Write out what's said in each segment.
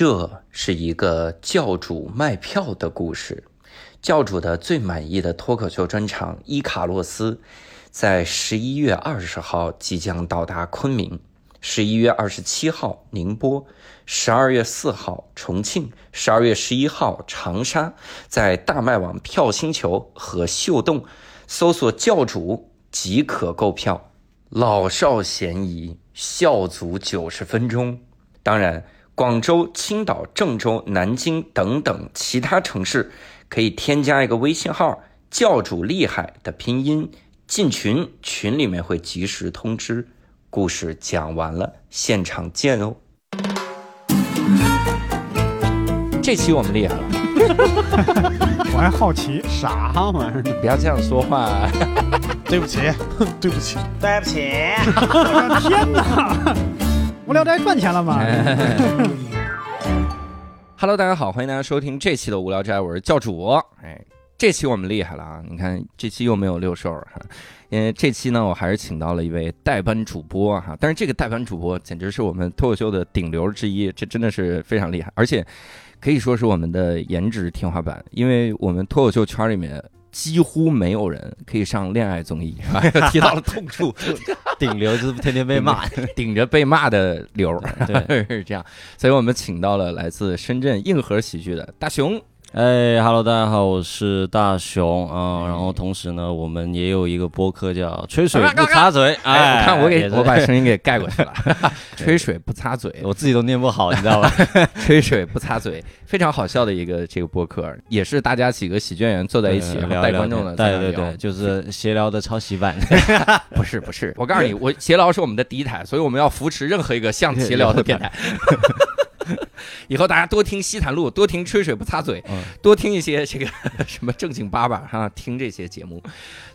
这是一个教主卖票的故事。教主的最满意的脱口秀专场《伊卡洛斯》在十一月二十号即将到达昆明，十一月二十七号宁波，十二月四号重庆，十二月十一号长沙。在大麦网票星球和秀动搜索“教主”即可购票，老少咸宜，笑足九十分钟。当然。广州、青岛、郑州、南京等等其他城市，可以添加一个微信号“教主厉害”的拼音进群，群里面会及时通知。故事讲完了，现场见哦。这期我们厉害了，我还好奇啥玩意儿？不要这样说话。对不起，对不起，对不起。天哪！无聊斋赚钱了吗？Hello，大家好，欢迎大家收听这期的无聊斋，我是教主。哎，这期我们厉害了啊！你看这期又没有六兽哈，因为这期呢，我还是请到了一位代班主播哈。但是这个代班主播简直是我们脱口秀的顶流之一，这真的是非常厉害，而且可以说是我们的颜值天花板，因为我们脱口秀圈里面。几乎没有人可以上恋爱综艺，提到了痛处。顶流就是天天被骂，顶着被骂的流，对，是这样。所以我们请到了来自深圳硬核喜剧的大熊。哎哈喽，大家好，我是大熊啊。然后同时呢，我们也有一个播客叫“吹水不擦嘴”。哎，看我给我把声音给盖过去了。吹水不擦嘴，我自己都念不好，你知道吧？吹水不擦嘴，非常好笑的一个这个播客，也是大家几个喜剧演员坐在一起然后带观众的。对对对，就是闲聊的抄袭版。不是不是，我告诉你，我闲聊是我们的第一台，所以我们要扶持任何一个像闲聊的电台。以后大家多听西坦路，多听吹水不擦嘴，多听一些这个 什么正经八百哈，听这些节目。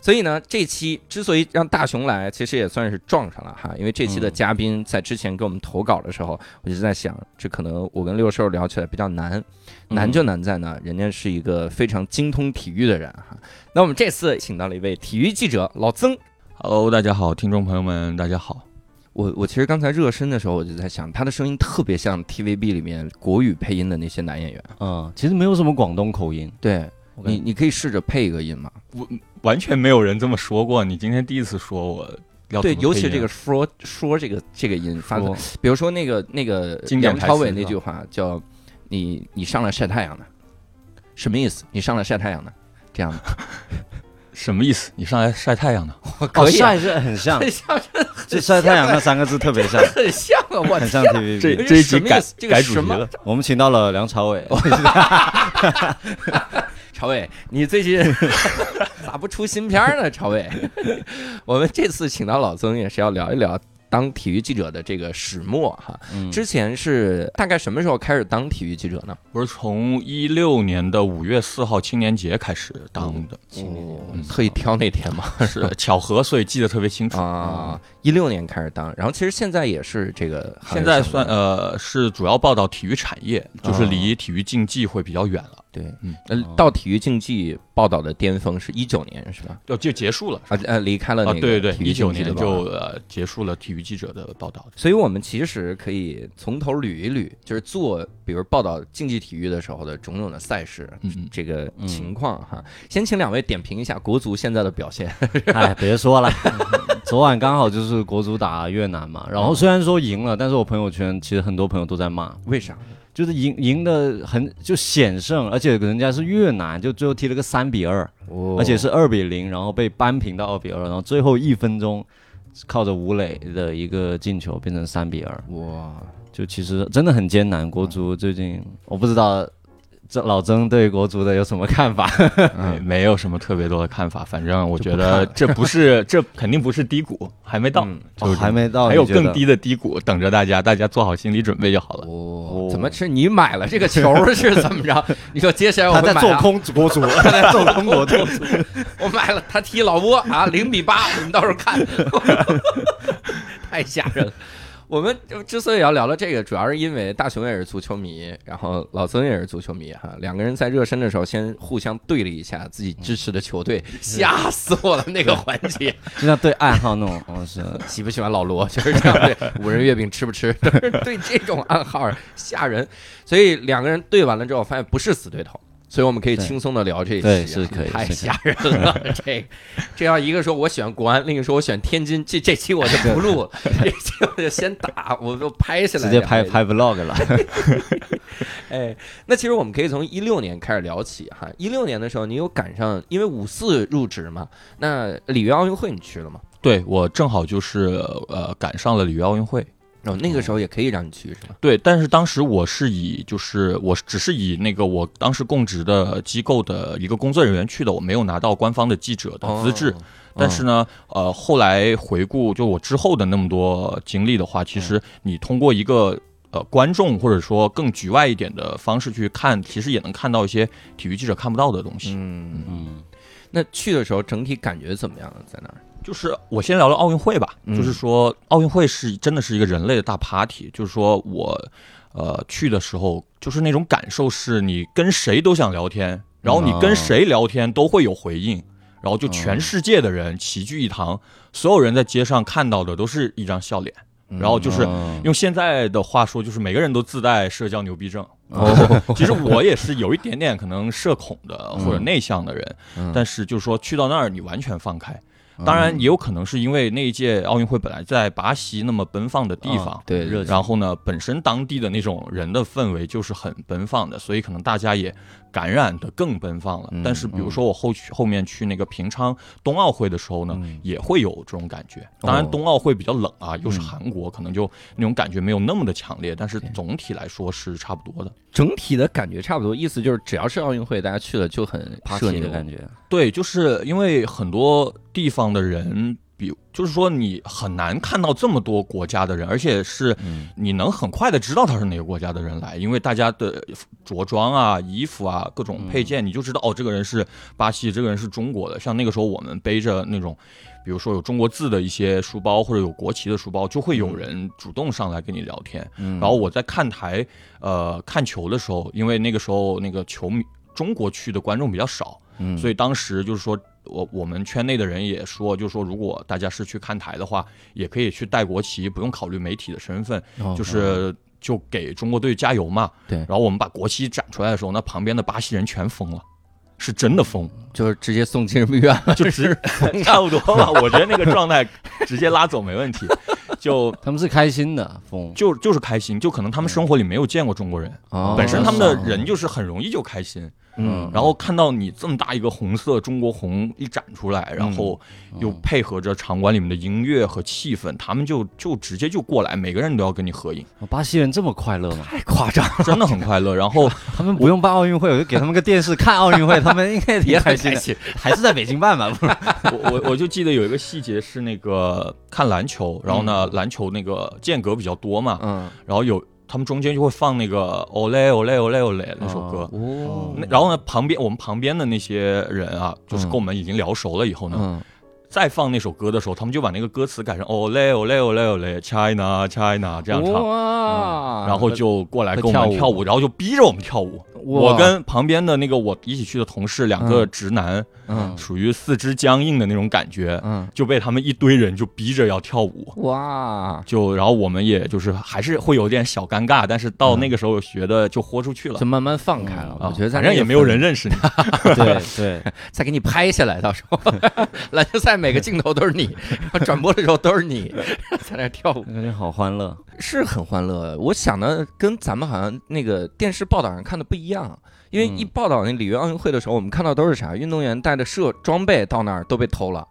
所以呢，这期之所以让大熊来，其实也算是撞上了哈，因为这期的嘉宾在之前给我们投稿的时候，我就在想，这可能我跟六兽聊起来比较难，难就难在呢，人家是一个非常精通体育的人哈。那我们这次请到了一位体育记者老曾，Hello，大家好，听众朋友们，大家好。我我其实刚才热身的时候，我就在想，他的声音特别像 TVB 里面国语配音的那些男演员。嗯，其实没有什么广东口音。对，你你可以试着配一个音吗？我完全没有人这么说过，你今天第一次说我要对，尤其这个说说这个这个音发，比如说那个那个梁朝伟那句话叫“你你上来晒太阳的”，什么意思？你上来晒太阳的，这样的。什么意思？你上来晒太阳的？可以晒是很像，很像，这晒太阳那三个字特别像，很像啊！我很像 TVB。这这一集改改主题了，我们请到了梁朝伟。朝伟，你最近咋不出新片呢？朝伟，我们这次请到老曾也是要聊一聊。当体育记者的这个始末哈，之前是大概什么时候开始当体育记者呢？我是从一六年的五月四号青年节开始当的，青年节。特意挑那天嘛，是巧合，所以记得特别清楚。啊。一六年开始当，然后其实现在也是这个，现在算呃是主要报道体育产业，就是离体育竞技会比较远了。对，嗯，到体育竞技报道的巅峰是一九年，是吧？就就结束了啊，呃，离开了那个对对对，一九年就呃结束了体育记者的报道。所以我们其实可以从头捋一捋，就是做比如报道竞技体育的时候的种种的赛事，嗯这个情况哈。先请两位点评一下国足现在的表现。哎，别说了，昨晚刚好就是国足打越南嘛，然后虽然说赢了，但是我朋友圈其实很多朋友都在骂，为啥？就是赢赢的很就险胜，而且人家是越南，就最后踢了个三比二，而且是二比零，然后被扳平到二比二，然后最后一分钟靠着吴磊的一个进球变成三比二，哇，就其实真的很艰难。国足最近我不知道。这老曾对国足的有什么看法？嗯，没有什么特别多的看法。反正我觉得这不是，这肯定不是低谷，还没到，就是还没到，还有更低的低谷等着大家，大家做好心理准备就好了。哦，怎么是你买了这个球是怎么着？你说接下来我在做空国足，他在做空国足，我买了他踢老挝啊，零比八，你们到时候看，太吓人了。我们之所以要聊到这个，主要是因为大雄也是足球迷，然后老曾也是足球迷哈，两个人在热身的时候先互相对了一下自己支持的球队，吓死我了那个环节，就像对暗号那种，哦是喜不喜欢老罗就是这样对，五仁月饼吃不吃，对这种暗号吓人，所以两个人对完了之后，发现不是死对头。所以我们可以轻松的聊这一期、啊，对是可以太吓人了。这这要一个说我选国安，另一个说我选天津，这 这期我就不录了，这期我就先打，我就拍下来，直接拍拍 vlog 了。哎，那其实我们可以从一六年开始聊起哈。一六年的时候，你有赶上，因为五四入职嘛，那里约奥运会你去了吗？对我正好就是呃赶上了里约奥运会。哦，那个时候也可以让你去是吧？对，但是当时我是以就是我只是以那个我当时供职的机构的一个工作人员去的，我没有拿到官方的记者的资质。哦但是呢，呃，后来回顾就我之后的那么多经历的话，其实你通过一个呃观众或者说更局外一点的方式去看，其实也能看到一些体育记者看不到的东西。嗯，嗯，那去的时候整体感觉怎么样？在那儿？就是我先聊聊奥运会吧，嗯。就是说奥运会是真的是一个人类的大 party，就是说我呃去的时候，就是那种感受是你跟谁都想聊天，然后你跟谁聊天都会有回应，然后就全世界的人齐聚一堂，所有人在街上看到的都是一张笑脸，然后就是嗯用现在的话说，就是每个人都自带社交牛逼症。哦，其实我也是有一点点可能社恐的或者内向的人，嗯。但是就是说去到那儿你完全放开。当然也有可能是因为那一届奥运会本来在巴西那么奔放的地方，对热然后呢，本身当地的那种人的氛围就是很奔放的，所以可能大家也感染的更奔放了。但是比如说我后去后面去那个平昌冬奥会的时候呢，也会有这种感觉。当然冬奥会比较冷啊，又是韩国，可能就那种感觉没有那么的强烈，但是总体来说是差不多的。整体的感觉差不多，意思就是只要是奥运会，大家去了就很社 party 牛的感觉。对，就是因为很多地方的人，比就是说你很难看到这么多国家的人，而且是你能很快的知道他是哪个国家的人来，因为大家的着装啊、衣服啊、各种配件，你就知道哦，这个人是巴西，这个人是中国的。像那个时候我们背着那种。比如说有中国字的一些书包，或者有国旗的书包，就会有人主动上来跟你聊天。然后我在看台，呃，看球的时候，因为那个时候那个球迷中国区的观众比较少，嗯所以当时就是说我我们圈内的人也说，就是说如果大家是去看台的话，也可以去带国旗，不用考虑媒体的身份，哦就是就给中国队加油嘛。对。然后我们把国旗展出来的时候，那旁边的巴西人全疯了。是真的疯，就是直接送精神病院了，就直 差不多吧。我觉得那个状态 直接拉走没问题，就他们是开心的，疯。就就是开心，就可能他们生活里没有见过中国人，哦本身他们的人就是很容易就开心，嗯然后看到你这么大一个红色中国红一展出来，然后又配合着场馆里面的音乐和气氛，他们就就直接就过来，每个人都要跟你合影，巴西人这么快乐吗？太夸张了，真的很快乐。然后 他们不用办奥运会，我就给他们个电视看奥运会，他们应该也很开心的。开心。还是在北京办吧？不是？我我我就记得有一个细节是那个看篮球，然后呢篮球那个间隔比较多嘛，嗯，然后有他们中间就会放那个 Ole Ole Ole Ole 那首歌。哦，然后呢，旁边我们旁边的那些人啊，就是跟我们已经聊熟了以后呢，嗯，再放那首歌的时候，他们就把那个歌词改成 Ole Ole Ole Ole China China 这样唱，哇然后就过来跟我们跳舞。跳舞，然后就逼着我们跳舞。我跟旁边的那个我一起去的同事，两个直男，嗯。属于四肢僵硬的那种感觉，嗯，就被他们一堆人就逼着要跳舞。哇，就然后我们也就是还是会有点小尴尬，但是到那个时候学的就豁出去了。就。慢慢放开了。啊我觉得反正也没有人认识你，对对，再给你拍下来，到时候。篮球赛每个镜头都是你，然后转播的时候都是你在那跳舞，感觉好欢乐。是很欢乐。我想的跟咱们好像那个电视报道上看的不一样，因为一报道那里约奥运会的时候，我们看到都是啥？运动员带的设装备到那儿都被偷了，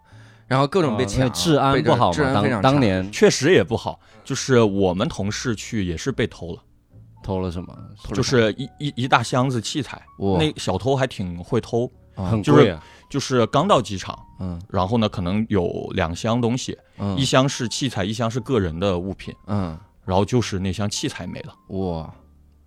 然后各种被因抢，为治安不好嘛，治安非常当当年确实也不好。就是我们同事去也是被偷了，偷了什么？就是一一一大箱子器材，哇那小偷还挺会偷。啊就是很贵啊。就是刚到机场，嗯然后呢，可能有两箱东西，嗯一箱是器材，一箱是个人的物品，嗯然后就是那箱器材没了。哇，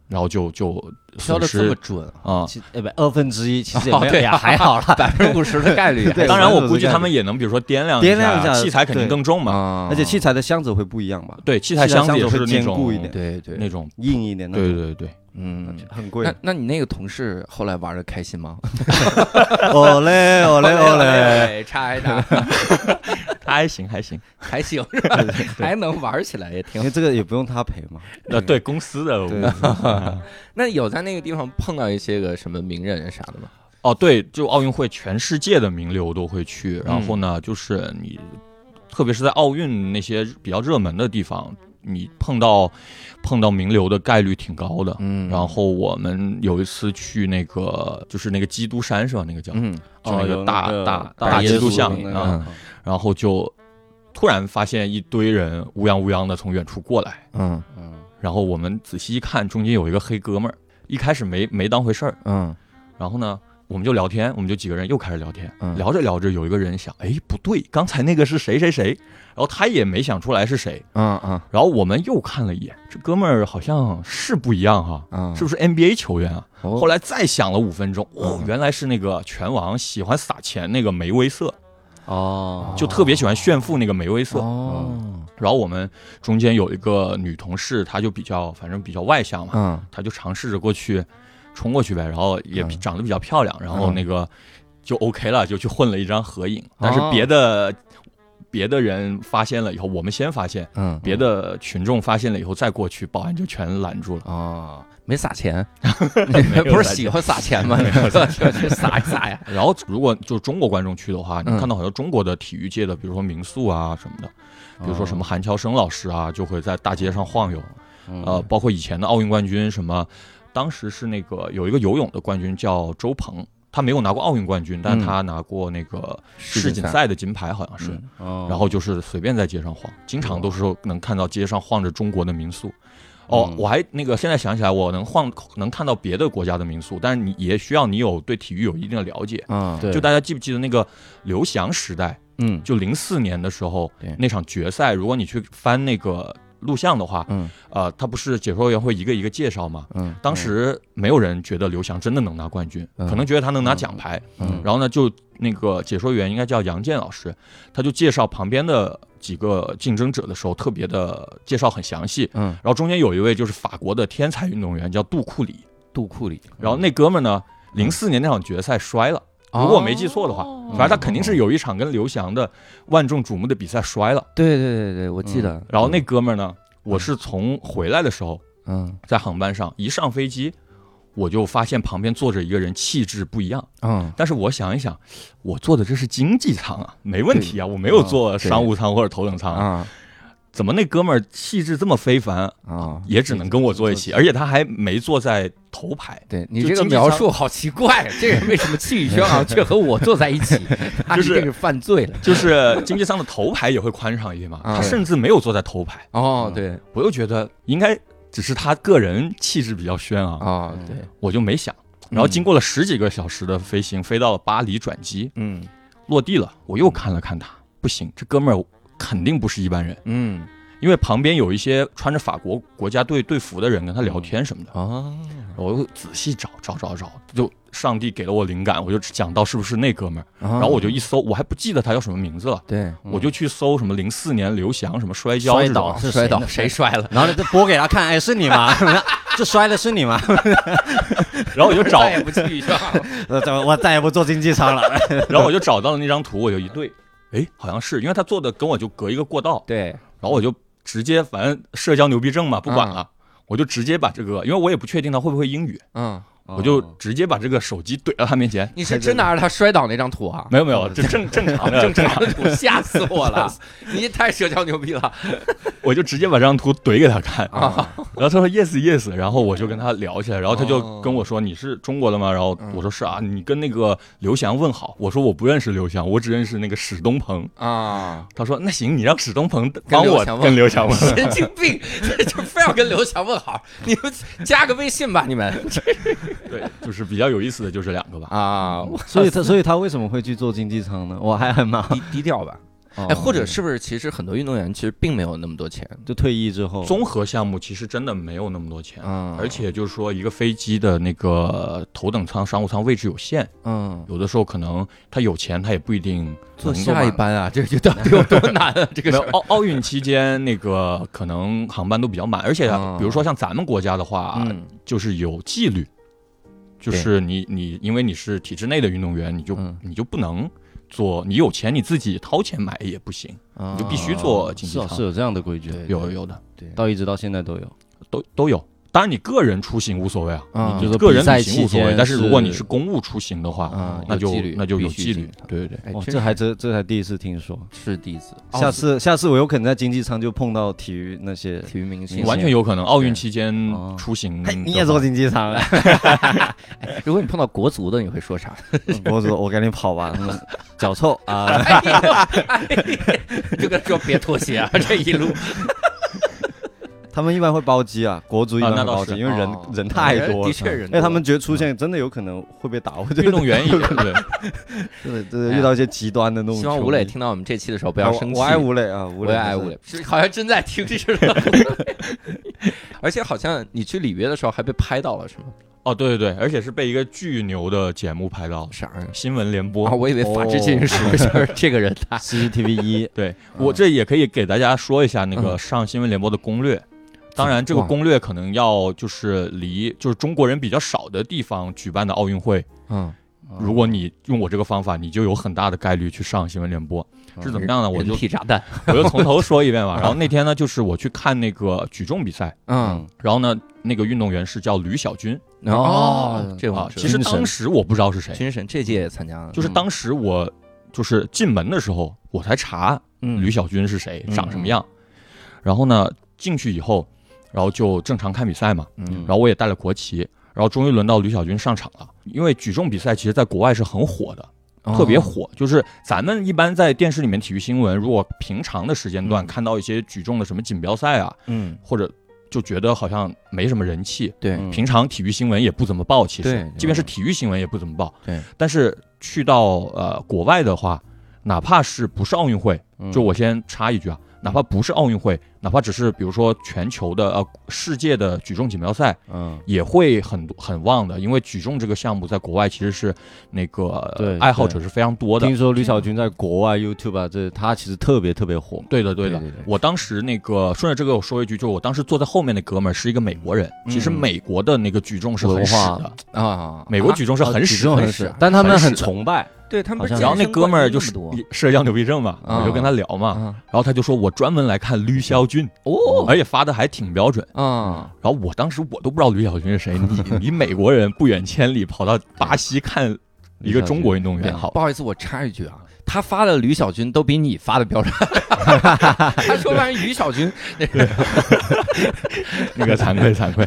然后就就挑的这么准，啊。其呃不二分之一，其实也没对呀还好啦。百分之五十的概率，对当然，我估计他们也能，比如说掂量掂量一下器材肯定更重嘛。啊而且器材的箱子会不一样吧？对，器材箱子也会是那种坚固一点对对那种，硬一点那种，对对对，嗯。很贵那。那你那个同事后来玩的开心吗？哦嘞哦嘞哦嘞，，差一插，还行还行。还行是吧？还能玩起来也挺好。因为这个也不用他赔嘛。呃，对公司的那有在那个地方碰到一些个什么名人啥的吗？哦，对，就奥运会，全世界的名流都会去。然后呢，就是你，特别是在奥运那些比较热门的地方，你碰到碰到名流的概率挺高的。嗯。然后我们有一次去那个，就是那个基督山是吧？那个叫，嗯就那个哦大那个大大基督像那个啊，然后就突然发现一堆人乌泱乌泱的从远处过来，嗯嗯。然后我们仔细一看，中间有一个黑哥们儿，一开始没没当回事儿，嗯。然后呢，我们就聊天，我们就几个人又开始聊天，嗯。聊着聊着，有一个人想，哎，不对，刚才那个是谁谁谁，然后他也没想出来是谁，嗯嗯。然后我们又看了一眼，这哥们儿好像是不一样哈，嗯，是不是 NBA 球员啊？后后来再想了五分钟，哦嗯，原来是那个拳王喜欢撒钱那个梅威瑟，哦，就特别喜欢炫富那个梅威瑟。哦。然后我们中间有一个女同事，她就比较反正比较外向嘛，嗯。她就尝试着过去冲过去呗，然后也嗯长得比较漂亮，然后嗯那个就 OK 了，就去混了一张合影。但是哦别的别的人发现了以后，我们先发现，嗯别的群众发现了以后再过去，保安就全拦住了。啊，没撒钱，有不是喜欢撒 钱吗？去 撒一撒呀。然后如果就中国观众去的话，你嗯看到很多中国的体育界的，比如说民宿啊什么的，比如说什么韩乔生老师啊，就会在大街上晃悠。呃，包括以前的奥运冠军，什么，当时是那个有一个游泳的冠军叫周鹏，他没有拿过奥运冠军，但嗯他拿过那个世锦赛的金牌，好像是。然后就是随便在街上晃，经常都是能看到街上晃着中国的民宿。哦，嗯我还那个现在想起来，我能晃能看到别的国家的民宿，但是你也需要你有对体育有一定的了解。嗯对就大家记不记得那个刘翔时代，嗯就零四年的时候对那场决赛，如果你去翻那个录像的话，嗯呃，他不是解说员会一个一个介绍吗？嗯当时没有人觉得刘翔真的能拿冠军，嗯可能觉得他能拿奖牌。嗯然后呢，就那个解说员应该叫杨健老师，他就介绍旁边的几个竞争者的时候，特别的介绍很详细。嗯，然后中间有一位就是法国的天才运动员叫杜库里，杜库里，然后那哥们儿呢，零四年那场决赛摔了。如果我没记错的话，反正他肯定是有一场跟刘翔的万众瞩目的比赛摔了。对对对对，我记得。然后那哥们儿呢，我是从回来的时候嗯在航班上一上飞机，我就发现旁边坐着一个人，气质不一样。嗯但是我想一想，我坐的这是经济舱啊，没问题啊，我没有坐商务舱或者头等舱，啊怎么那哥们儿气质这么非凡，啊，也只能跟我坐一起，而且他还没坐在头排。对你这个描述好奇怪，这个人为什么气宇轩昂 却和我坐在一起？他就是这是犯罪了。就是经济舱的头排也会宽敞一点嘛，啊他甚至没有坐在头排，哦，对，我又觉得应该只是他个人气质比较轩昂，啊，对，我就没想。然后经过了十几个小时的飞行，飞到了巴黎转机，嗯落地了，我又看了看他，不行，这哥们儿肯定不是一般人，嗯，因为旁边有一些穿着法国国家队队服的人跟他聊天什么的，啊，我又仔细找找找找，就上帝给了我灵感，我就讲到是不是那哥们儿，然然后我就一搜，我还不记得他叫什么名字了，对。我就去搜什么零四年刘翔什么摔跤摔倒是摔倒谁？摔了？然后就播给他看，哎，是你吗？这摔的是你吗？然后我就找，再也不气宇轩昂了。我我再也不坐经济舱了。然后我就找到了那张图，我就一对，哎，好像是，因为他坐的跟我就隔一个过道，对，然后我就直接反正社交牛逼症嘛，不管了，我就直接把这个，因为我也不确定他会不会英语，嗯，我就直接把这个手机怼到他面前。你是真拿着他摔倒那张图啊？没有没有，这正正常的正正常常的图，吓死我了！你太社交牛逼了 我就直接把这张图怼给他看，啊！然后他说 yes yes，然后我就跟他聊起来，然后他哦就跟我说你是中国的吗？然后嗯我说是啊，你跟那个刘翔问好。我说我不认识刘翔，我只认识那个史东鹏。啊，他说那行，你让史东鹏帮我问跟刘翔问。神经病，就非要跟刘翔问好，你们加个微信吧，你们对，就是比较有意思的就是两个吧。啊，所以他所以他为什么会去做经济舱呢？我还很忙低低调吧。哎，或者是不是其实很多运动员其实并没有那么多钱？就退役之后，综合项目其实真的没有那么多钱，嗯而且就是说一个飞机的那个头等舱、商务舱位置有限，嗯，有的时候可能他有钱，他也不一定坐下一班啊，这个就到底有多难啊？这个没有奥奥运期间，那个可能航班都比较满，而且哦比如说像咱们国家的话，嗯就是有纪律，就是你你因为你是体制内的运动员，你就、嗯你就不能做，你有钱你自己掏钱买也不行，你就必须做。是有这样的规矩，对有有有的对到一直到现在都有。都都有。当然，你个人出行无所谓啊，嗯就是你个人比赛旅行无所谓。但是如果你是公务出行的话，嗯那就有纪律那就有纪律。对对对，这还这这才第一次听说。是第一次，下次下次我有可能在经济舱就碰到体育那些，体育明星完全有可能。奥运期间哦出行你也坐经济舱？如果你碰到国足的，你会说啥？国足我赶紧跑吧，他们脚臭啊！这个说别脱鞋啊，这一路他们一般会包机啊，国足一般包机，因为人哦人太多了 的。确人多，哎，他们觉得出现真的有可能会被打，我觉得运动员也 对。真的真的遇到一些极端的那种。希望吴磊听到我们这期的时候不要生气。我我爱吴磊啊，吴磊是我也爱吴磊，好像真在听似的。而且好像你去里约的时候还被拍到了，是吗？哦，对对对，而且是被一个巨牛的节目拍到，啥呀？新闻联播。啊，我以为法制进行时就是这个人他 CCTV 一，对我这也可以给大家说一下那个嗯上新闻联播的攻略。当然，这个攻略可能要就是离就是中国人比较少的地方举办的奥运会，嗯，如果你用我这个方法，你就有很大的概率去上新闻联播。是怎么样呢？我就体炸弹。我就从头说一遍吧。然后那天呢，就是我去看那个举重比赛，嗯，然后呢，那个运动员是叫吕小军哦，这个我，知道啊其实当时我不知道是谁，军神这届也参加了，就是当时我就是进门的时候，我才查嗯吕小军是谁，嗯长什么样。然后呢，进去以后，然后就正常看比赛嘛。嗯然后我也带了国旗，然后终于轮到吕小军上场了。因为举重比赛其实在国外是很火的，特别火。就是咱们一般在电视里面体育新闻，如果平常的时间段嗯看到一些举重的什么锦标赛啊，嗯，或者就觉得好像没什么人气。对嗯平常体育新闻也不怎么报，其对实即便是体育新闻也不怎么报。对，但是去到呃国外的话，哪怕是不是奥运会，嗯就我先插一句啊，哪怕不是奥运会，哪怕只是比如说全球的呃世界的举重锦标赛，嗯，也会很很旺的，因为举重这个项目在国外其实是那个爱好者是非常多的听。说吕小军在国外 YouTube 啊，这他其实特别特别火。对的，对的。对我当时那个顺着这个我说一句，就是我当时坐在后面的哥们儿是一个美国人。其实嗯美国的那个举重是很屎的，啊，美国举重是很举屎很屎，，但他们很崇拜。对他们好像然后那哥们儿就是冠军那么多。社交牛逼症嘛，啊我就跟他聊嘛，啊。然后他就说我专门来看吕小军，哦。而且发的还挺标准。啊，然后我当时我都不知道吕小军是谁，你你美国人不远千里跑到巴西看一个中国运动员，好不好意思，我插一句啊，他发的吕小军都比你发的标准。他说完吕小军，那个惭愧惭愧。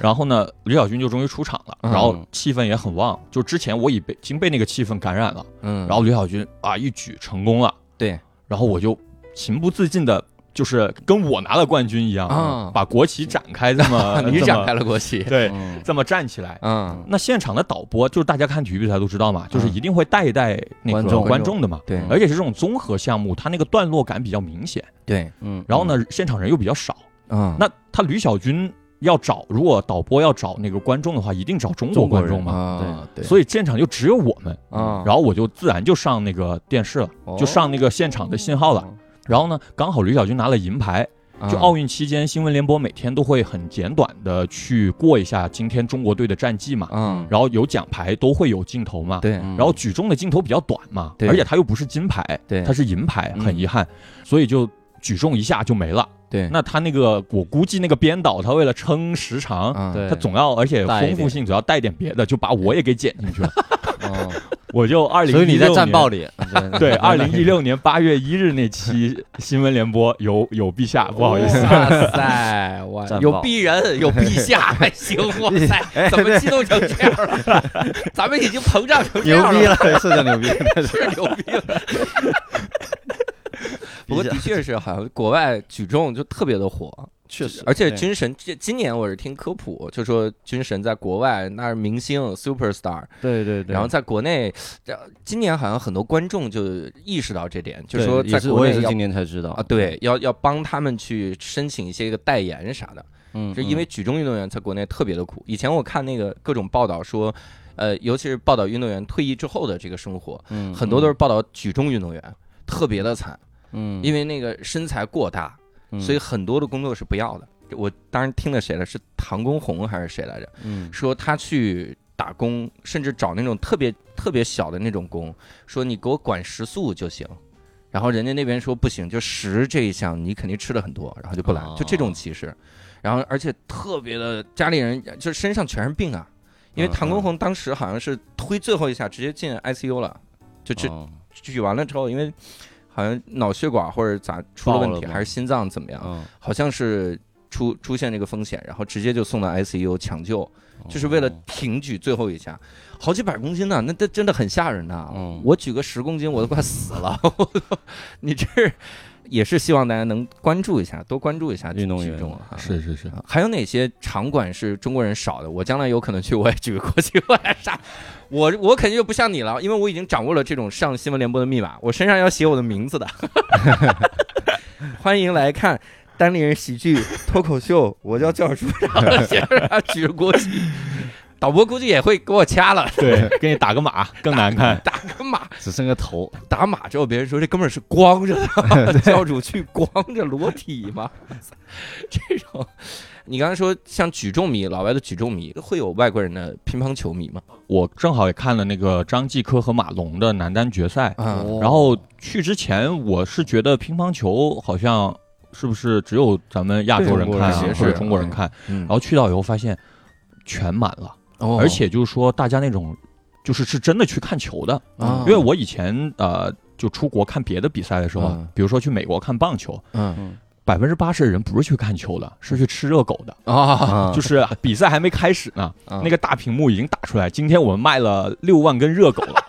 然后呢，吕小军就终于出场了，嗯然后气氛也很旺。就之前我已被已经被那个气氛感染了，嗯然后吕小军啊一举成功了，对，然后我就情不自禁的。就是跟我拿了冠军一样，啊。把国旗展开，这么 你展开了，国旗，对，嗯。这么站起来。嗯，那现场的导播，就是大家看体育比赛都知道嘛，就是一定会带一带那个观众观众的嘛。对。而且是这种综合项目，它那个段落感比较明显。对，嗯，然后呢，现场人又比较少，嗯，那他吕小军要找，如果导播要找那个观众的话，一定找中国观众嘛。啊，对，所以现场就只有我们，啊，然后我就自然就上那个电视了，哦。就上那个现场的信号了。然后呢，刚好吕小军拿了银牌。啊。就奥运期间，新闻联播每天都会很简短的去过一下今天中国队的战绩嘛，嗯，然后有奖牌都会有镜头嘛。对，嗯然后举重的镜头比较短嘛，对。而且它又不是金牌，对。它是银牌，嗯。很遗憾，所以就举重一下就没了。对，那他那个，我估计那个编导他为了撑时长，他总要而且丰富性总要带点别的，就把我也给剪进去了。哦，我就二零，所以你在战报里，对，二零一六年八月一日那期新闻联播有有陛下，不好意思，哇塞，哇，有鄙人，有陛下，还 行，哇塞，怎么激动成这样了？咱们已经膨胀成这牛逼了，了，社交牛逼，是牛逼了。不过的确是，好像国外举重就特别的火，确实，而且军神这今年我是听科普，就说军神在国外那是明星 super star，对对对，然后在国内，这今年好像很多观众就意识到这点，就对说在也是国内我也是今年才知道啊，对，要要帮他们去申请一些个代言啥的，嗯，就因为举重运动员在国内特别的苦。以前我看那个各种报道说，呃，尤其是报道运动员退役之后的这个生活，嗯很多都是报道举重运动员特别的惨，嗯，因为那个身材过大，嗯所以很多的工作是不要的。我当时听了谁了？是唐功红还是谁来着？嗯说他去打工，甚至找那种特别特别小的那种工，说你给我管食宿就行。然后人家那边说不行，就食这一项你肯定吃的很多，然后就不来，就这种歧视。然后而且特别的家里人就身上全是病啊，因为嗯唐功红当时好像是推最后一下直接进 ICU 了，就这哦举完了之后，因为好像脑血管或者咋出了问题，还是心脏怎么样，嗯，好像是出出现这个风险，然后直接就送到 ICU 抢救。就是为了哦挺举最后一下，好几百公斤呢，那这真的很吓人呐。嗯。我举个十公斤我都快死了，你这也是希望大家能关注一下，多关注一下运动员啊。是是是，啊还有哪些场馆是中国人少的？我将来有可能去，我也举个国旗我来啥？我我肯定就不像你了，因为我已经掌握了这种上新闻联播的密码，我身上要写我的名字的。欢迎来看单立人喜剧脱口秀，我叫教主，然后写上举着国旗，导播估计也会给我掐了，对，给你打个码 更难看。打个码，只剩个头，打码之后别人说这哥们儿是光着的，教主去光着裸体吗？这种，你刚才说像举重迷，老外的举重迷会有外国人的乒乓球迷吗？我正好也看了那个张继科和马龙的男单决赛，啊，然后去之前我是觉得乒乓球好像是不是只有咱们亚洲人看或者中国人看，嗯。然后去到以后发现全满了，哦。而且就是说大家那种就是是真的去看球的，啊。因为我以前呃就出国看别的比赛的时候嗯，比如说去美国看棒球，嗯。百分之八十的人不是去看球的，是去吃热狗的。啊，啊就是比赛还没开始呢，啊。那个大屏幕已经打出来，今天我们卖了六万根热狗了。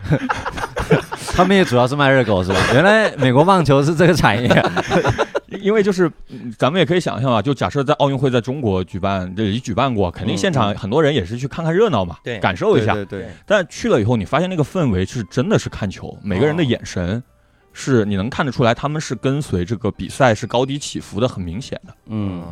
他们也主要是卖热狗是吧？原来美国棒球是这个产业。啊，因为就是嗯咱们也可以想象啊，就假设在奥运会在中国举办，这里举办过，肯定现场很多人也是去看看热闹嘛，对感受一下。对对，但去了以后，你发现那个氛围是真的是看球，每个人的眼神是你能看得出来，他们是跟随这个比赛是高低起伏的，很明显的。嗯。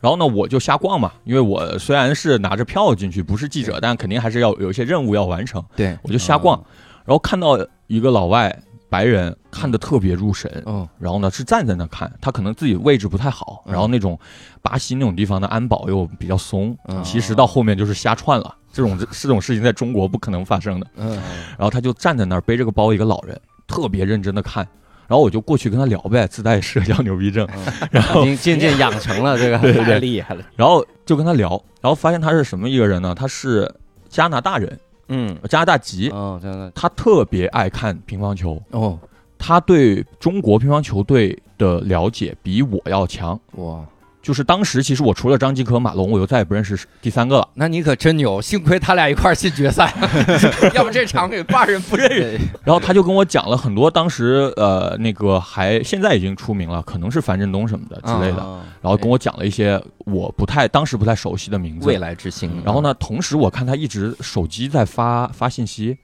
然后呢，我就瞎逛嘛，因为我虽然是拿着票进去，不是记者，但肯定还是要有一些任务要完成，对，我就瞎逛，然后看到一个老外白人看得特别入神，嗯，然后呢是站在那看，他可能自己位置不太好，嗯。然后那种巴西那种地方的安保又比较松，嗯。其实到后面就是瞎串了，这种这这种事情在中国不可能发生的。嗯。然后他就站在那儿背着个包，一个老人特别认真的看，然后我就过去跟他聊呗，自带社交牛逼症，然后已经渐渐养成了这个，太厉害了，然后就跟他聊，然后发现他是什么一个人呢？他是加拿大人，嗯。加拿大籍，哦，真的，他特别爱看乒乓球，哦。他对中国乒乓球队的了解比我要强。哇，就是当时其实我除了张继科、马龙，我又再也不认识第三个了。那你可真牛，幸亏他俩一块儿进决赛，要不这场给挂人不认人。然后他就跟我讲了很多当时呃那个还现在已经出名了，可能是樊振东什么的之类的，啊然后跟我讲了一些我不太当时不太熟悉的名字。未来之星，然后呢，同时我看他一直手机在发发信息，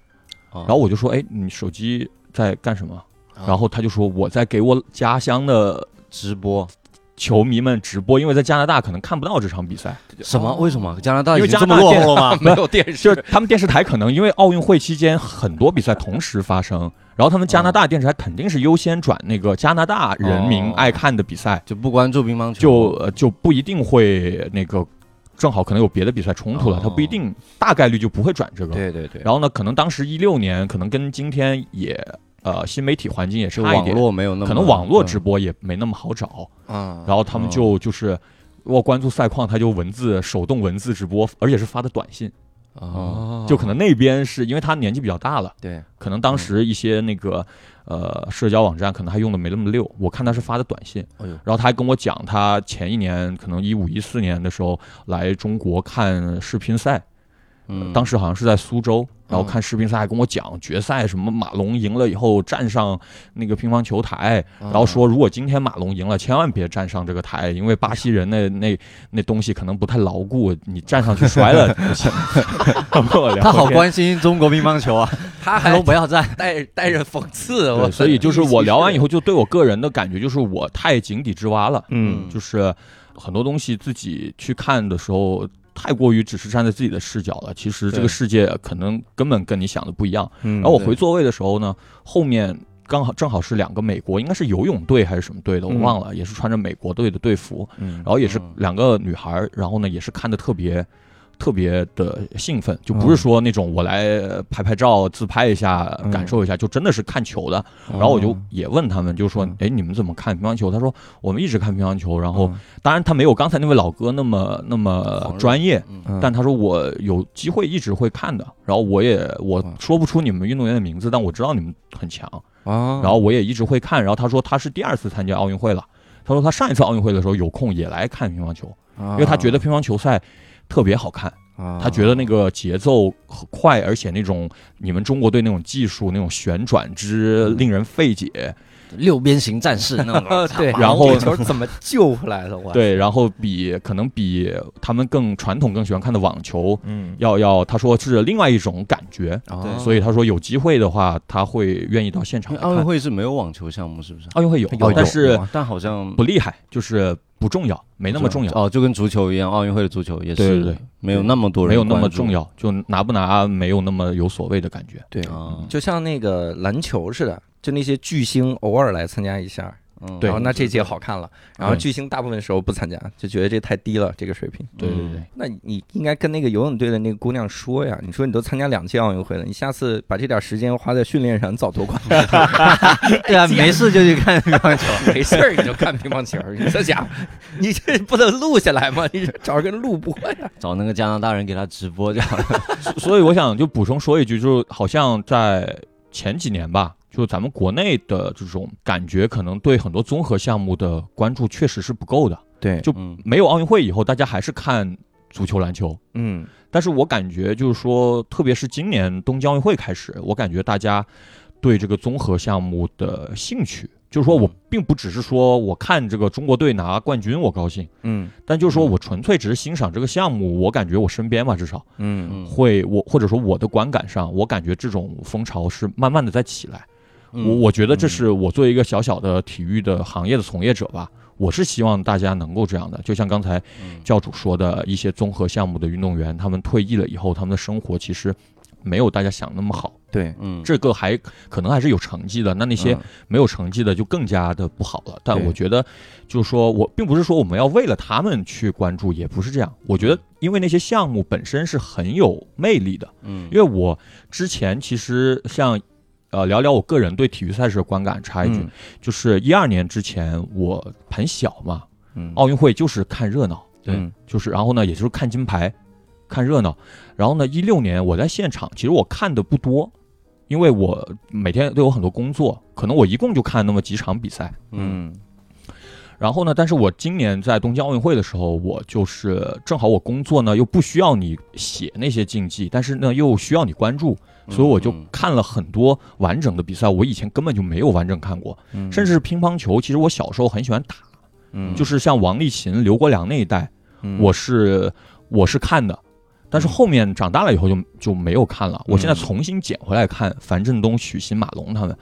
然然后我就说：“哎，你手机在干什么？”啊然后他就说：“我在给我家乡的直播球迷们直播，因为在加拿大可能看不到这场比赛，什么？为什么？加拿大因为加拿大电落后了吗？没有电就视是他们电视台可能因为奥运会期间很多比赛同时发生，然后他们加拿大电视台肯定是优先转那个加拿大人民爱看的比赛，就不关注乒乓球，就呃就不一定会那个正好可能有别的比赛冲突了，哦。他不一定大概率就不会转这个。对对对，然后呢，可能当时一六年可能跟今天也呃新媒体环境也就网差一点，络没有那么，可能网络直嗯播也没那么好找，啊，然后他们就就是。我关注赛况，他就文字手动文字直播，而且是发的短信，哦就可能那边是因为他年纪比较大了，对，可能当时一些那个呃社交网站可能还用的没那么溜。我看他是发的短信，哎呦然后他还跟我讲，他前一年可能一五一四年的时候来中国看世乒赛，嗯，当时好像是在苏州，然后看世乒赛还跟我讲决赛什么马龙赢了以后站上那个乒乓球台，然后说如果今天马龙赢了，千万别站上这个台，因为巴西人那那那东西可能不太牢固，你站上去摔了 不行。他好关心中国乒乓球啊，他还都不要站。带带着讽刺，我，所以就是我聊完以后，就对我个人的感觉就是我太井底之蛙了，嗯就是很多东西自己去看的时候。太过于只是站在自己的视角了，其实这个世界可能根本跟你想的不一样。嗯然后我回座位的时候呢，后面刚好正好是两个美国，应该是游泳队还是什么队的，我忘了，也是穿着美国队的队服，嗯然后也是两个女孩儿，然后呢也是看的特别。特别的兴奋，就不是说那种我来拍拍照、自拍一下、嗯感受一下，就真的是看球的。然后我就也问他们，就说：“哎，你们怎么看乒乓球？”他说：“我们一直看乒乓球。”然后，当然他没有刚才那位老哥那么那么专业，嗯但他说我有机会一直会看的。然后我也我说不出你们运动员的名字，但我知道你们很强。啊，然后我也一直会看。然后他说他是第二次参加奥运会了。他说他上一次奥运会的时候有空也来看乒乓球，因因为他觉得乒乓球赛特别好看。他觉得那个节奏很快，而且那种你们中国队那种技术、那种旋转之令人费解，六边形战士那种。对，然后球怎么救回来的？我对，然后比可能比他们更传统、更喜欢看的网球，嗯，要要他说是另外一种感觉，对所以他说有机会的话，他会愿意到现场。奥运会是没有网球项目，是不是？奥运会有，有但是但好像不厉害，就是不重要，没那么重要。哦，就跟足球一样，奥运会的足球也是对对对没有那么多人没有那么重要，就拿不拿没有那么有所谓的感觉。对，啊。就像那个篮球似的，就那些巨星偶尔来参加一下，嗯然后那这届好看了，然后巨星大部分时候不参加，就觉得这太低了，这个水平。对对对，那你应该跟那个游泳队的那个姑娘说呀，你说你都参加两届奥运会了，你下次把这点时间花在训练上，你早夺冠了。对啊，没事就去看乒乓球。没事儿你就看乒乓球，你这家伙，你这不能录下来吗？你这找个人录播呀？找那个加拿大人给他直播就好了。所以我想就补充说一句，就是好像在前几年吧，就咱们国内的这种感觉，可能对很多综合项目的关注确实是不够的。对就嗯没有奥运会以后，大家还是看足球、篮球。嗯但是我感觉就是说，特别是今年东京奥运会开始，我感觉大家对这个综合项目的兴趣，就是说我嗯并不只是说我看这个中国队拿冠军我高兴，嗯但就是说嗯我纯粹只是欣赏这个项目，我感觉我身边吧，至少嗯嗯会我或者说我的观感上，我感觉这种风潮是慢慢的在起来。嗯我我觉得这是我作为一个小小的体育的行业的从业者吧，我是希望大家能够这样的。就像刚才嗯教主说的，一些综合项目的运动员，他们退役了以后，他们的生活其实没有大家想那么好。对，嗯这个还可能还是有成绩的，那那些嗯没有成绩的就更加的不好了。但我觉得，就是说我并不是说我们要为了他们去关注，也不是这样。我觉得，因为那些项目本身是很有魅力的。嗯因为我之前其实像，呃，聊聊我个人对体育赛事的观感，插一句，嗯就是一二年之前我很小嘛，嗯奥运会就是看热闹，对嗯就是然后呢，也就是看金牌，看热闹。然后呢，一六年我在现场，其实我看的不多，因为我每天都有很多工作，可能我一共就看那么几场比赛。嗯然后呢，但是我今年在东京奥运会的时候，我就是正好我工作呢又不需要你写那些竞技，但是呢又需要你关注，所以我就嗯看了很多完整的比赛，我以前根本就没有完整看过，嗯。甚至是乒乓球，其实我小时候很喜欢打，嗯。就是像王励勤、刘国梁那一代，嗯。我是我是看的，但是后面长大了以后就就没有看了。我现在重新捡回来看樊振东、许昕、马龙他们，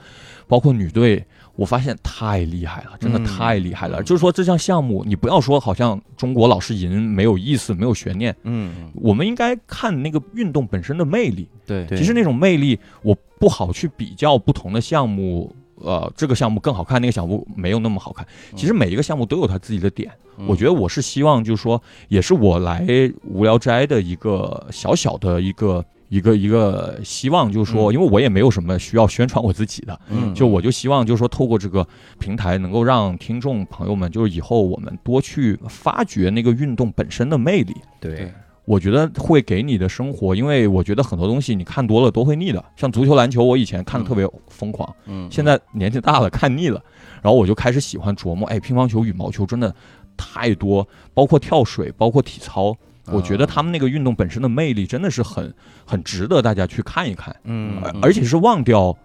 包括女队，我发现太厉害了，真的嗯太厉害了。就是说这项项目，你不要说好像中国老是赢，没有意思，没有悬念，嗯我们应该看那个运动本身的魅力。对对其实那种魅力，我不好去比较不同的项目。呃，这个项目更好看，那个项目没有那么好看。其实每一个项目都有它自己的点。我觉得我是希望，就是说，也是我来无聊斋的一个小小的一个一个一个希望，就是说，因为我也没有什么需要宣传我自己的，嗯。就我就希望，就是说，透过这个平台，能够让听众朋友们，就是以后我们多去发掘那个运动本身的魅力。对。我觉得会给你的生活，因为我觉得很多东西你看多了都会腻的。像足球、篮球，我以前看的特别疯狂，嗯。现在年纪大了看腻了，然后我就开始喜欢琢磨，哎，乒乓球、羽毛球真的太多，包括跳水，包括体操，我觉得他们那个运动本身的魅力真的是很很值得大家去看一看，嗯而而且是忘掉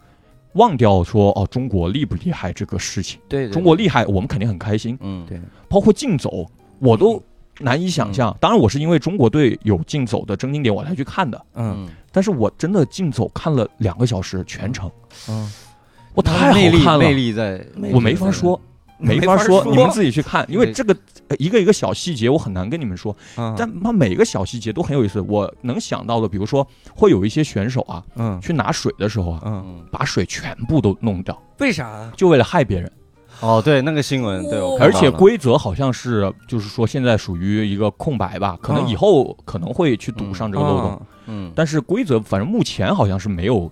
忘掉说哦中国厉不厉害这个事情，对中国厉害我们肯定很开心，嗯，对。包括竞走我都难以想象。当然我是因为中国队有竞走的争金点我才去看的，嗯。但是我真的竞走看了两个小时全程，嗯，我太好看了，魅力在，我没法说。没法法说，你们自己去看，因为这个呃一个一个小细节我很难跟你们说，嗯但它每个小细节都很有意思。我能想到的，比如说会有一些选手啊，嗯去拿水的时候啊，嗯，嗯，把水全部都弄掉，为啥啊？就为了害别人。哦，对，那个新闻，对，我而且规则好像是，就是说现在属于一个空白吧，可能嗯以后可能会去堵上这个漏洞，嗯嗯，但是规则反正目前好像是没有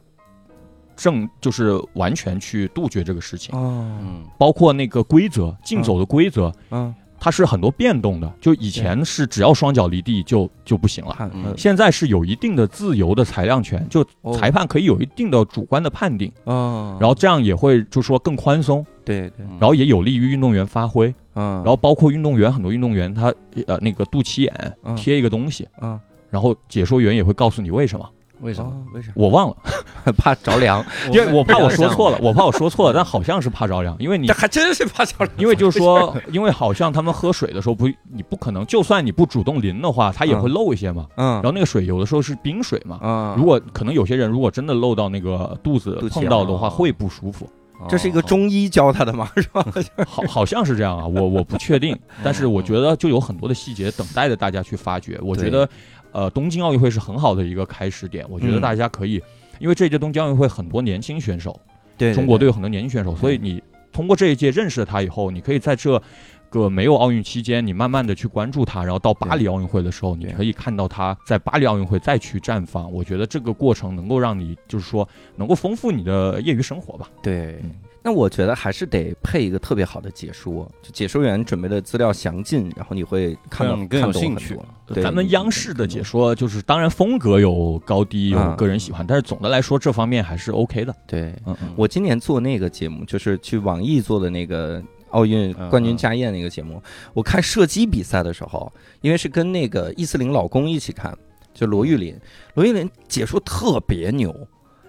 正，就是完全去杜绝这个事情。哦，嗯包括那个规则，竞走的规则，嗯，它是很多变动的。就以前是只要双脚离地就就不行了，嗯。现在是有一定的自由的裁量权，就哦。裁判可以有一定的主观的判定，哦，然后这样也会就说更宽松，对对，嗯。然后也有利于运动员发挥。嗯，然后包括运动员，很多运动员他呃那个肚脐眼嗯。贴一个东西，嗯，然后解说员也会告诉你为什么，为什么？哦为啥？我忘了，怕着凉，因为我怕我说错了，我怕我说错了，但好像是怕着凉，因为你这还真是怕着凉。因为就是说，因为好像他们喝水的时候不，你不可能，就算你不主动淋的话，它也会漏一些嘛。嗯，然后那个水有的时候是冰水嘛，嗯，如果可能有些人如果真的漏到那个肚子碰到的话，啊会不舒服。这是一个哦中医教他的吗？是吧？好，好像是这样啊，我我不确定，但是我觉得就有很多的细节等待着大家去发掘。我觉得，呃，东京奥运会是很好的一个开始点，我觉得嗯大家可以，因为这届东京奥运会很多年轻选手，对中国队有很多年轻选手，所以你通过这一届认识了他以后，你可以在这个没有奥运期间，你慢慢的去关注他，然后到巴黎奥运会的时候，你可以看到他在巴黎奥运会再去绽放。我觉得这个过程能够让你就是说能够丰富你的业余生活吧。对嗯。那我觉得还是得配一个特别好的解说，就解说员准备的资料详尽，然后你会看到你更有兴趣对咱们央视的解说就是，当然风格有高低，有嗯个人喜欢，但是总的来说这方面还是 OK 的。对嗯嗯，我今年做那个节目，就是去网易做的那个奥运嗯冠军家宴那个节目。我看射击比赛的时候，因为是跟那个易思玲老公一起看，就罗玉林，罗玉林解说特别牛，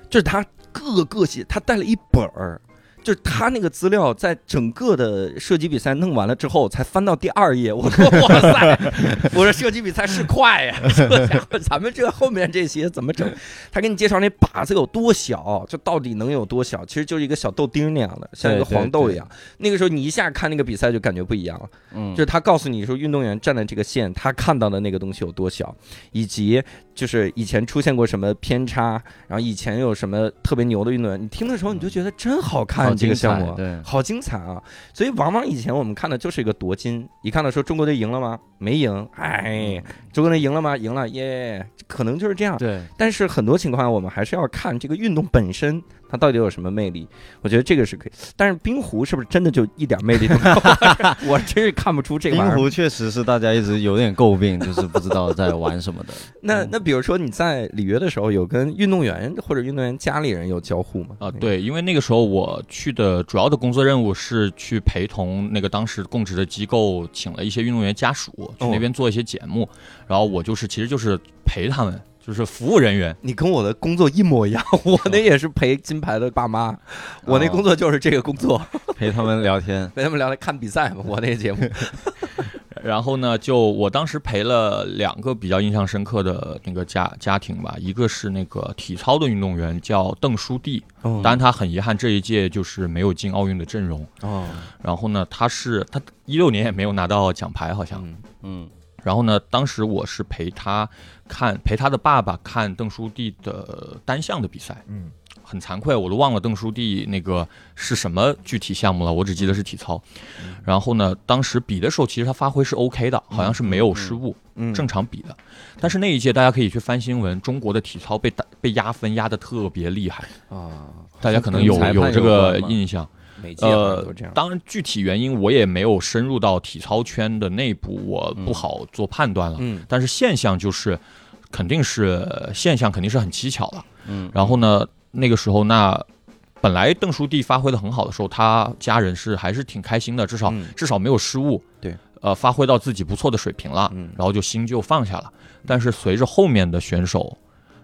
就是他各个细，他带了一本儿。就是他那个资料，在整个的射击比赛弄完了之后，才翻到第二页。我说 哇塞，我说射击比赛是快呀，这家伙咱们这后面这些怎么整？他给你介绍那靶子有多小，就到底能有多小？其实就是一个小豆丁那样的，像一个黄豆一样。那个时候你一下看那个比赛就感觉不一样了，嗯，就是他告诉你说运动员站的这个线，他看到的那个东西有多小，以及就是以前出现过什么偏差，然后以前有什么特别牛的运动员，你听的时候你就觉得真好看，好这个项目。对，好精彩啊！所以往往以前我们看的就是一个夺金，一看到说中国队赢了吗？没赢，哎，中国队赢了吗？赢了，耶，可能就是这样。对，但是很多情况下，我们还是要看这个运动本身，它到底有什么魅力。我觉得这个是可以。但是冰壶是不是真的就一点魅力都没有？我真是看不出这玩意儿。冰壶确实是大家一直有点诟病，就是不知道在玩什么的。那那比如说你在里约的时候，有跟运动员或者运动员家里人有交互吗？啊，对，因为那个时候我去的主要的工作任务是去陪同那个当时供职的机构，请了一些运动员家属去那边做一些节目，然后我就是其实就是陪他们，就是服务人员。你跟我的工作一模一样，我那也是陪金牌的爸妈，我那工作就是这个工作，陪他们聊天，陪他们聊来看比赛嘛。我那个节目，然后呢，就我当时陪了两个比较印象深刻的那个家家庭吧，一个是那个体操的运动员叫邓书弟，当当然他很遗憾这一届就是没有进奥运的阵容。哦，然后呢，他是他一六年也没有拿到奖牌，好像。嗯嗯然后呢，当时我是陪他看，陪他的爸爸看邓书弟的单项的比赛。嗯，很惭愧，我都忘了邓书弟那个是什么具体项目了，我只记得是体操。然后呢，当时比的时候，其实他发挥是 OK 的，好像是没有失误，嗯正常比的。但是那一届大家可以去翻新闻，中国的体操被打被压分压的特别厉害，啊，大家可能有有这个印象。呃都这样，。当然具体原因我也没有深入到体操圈的内部，我不好做判断了。嗯但是现象就是，肯定是现象肯定是很蹊跷了。嗯，然后呢，那个时候那本来邓书弟发挥的很好的时候，他家人是还是挺开心的，至少、嗯至少没有失误。对，呃发挥到自己不错的水平了，嗯然后就心就放下了。但是随着后面的选手，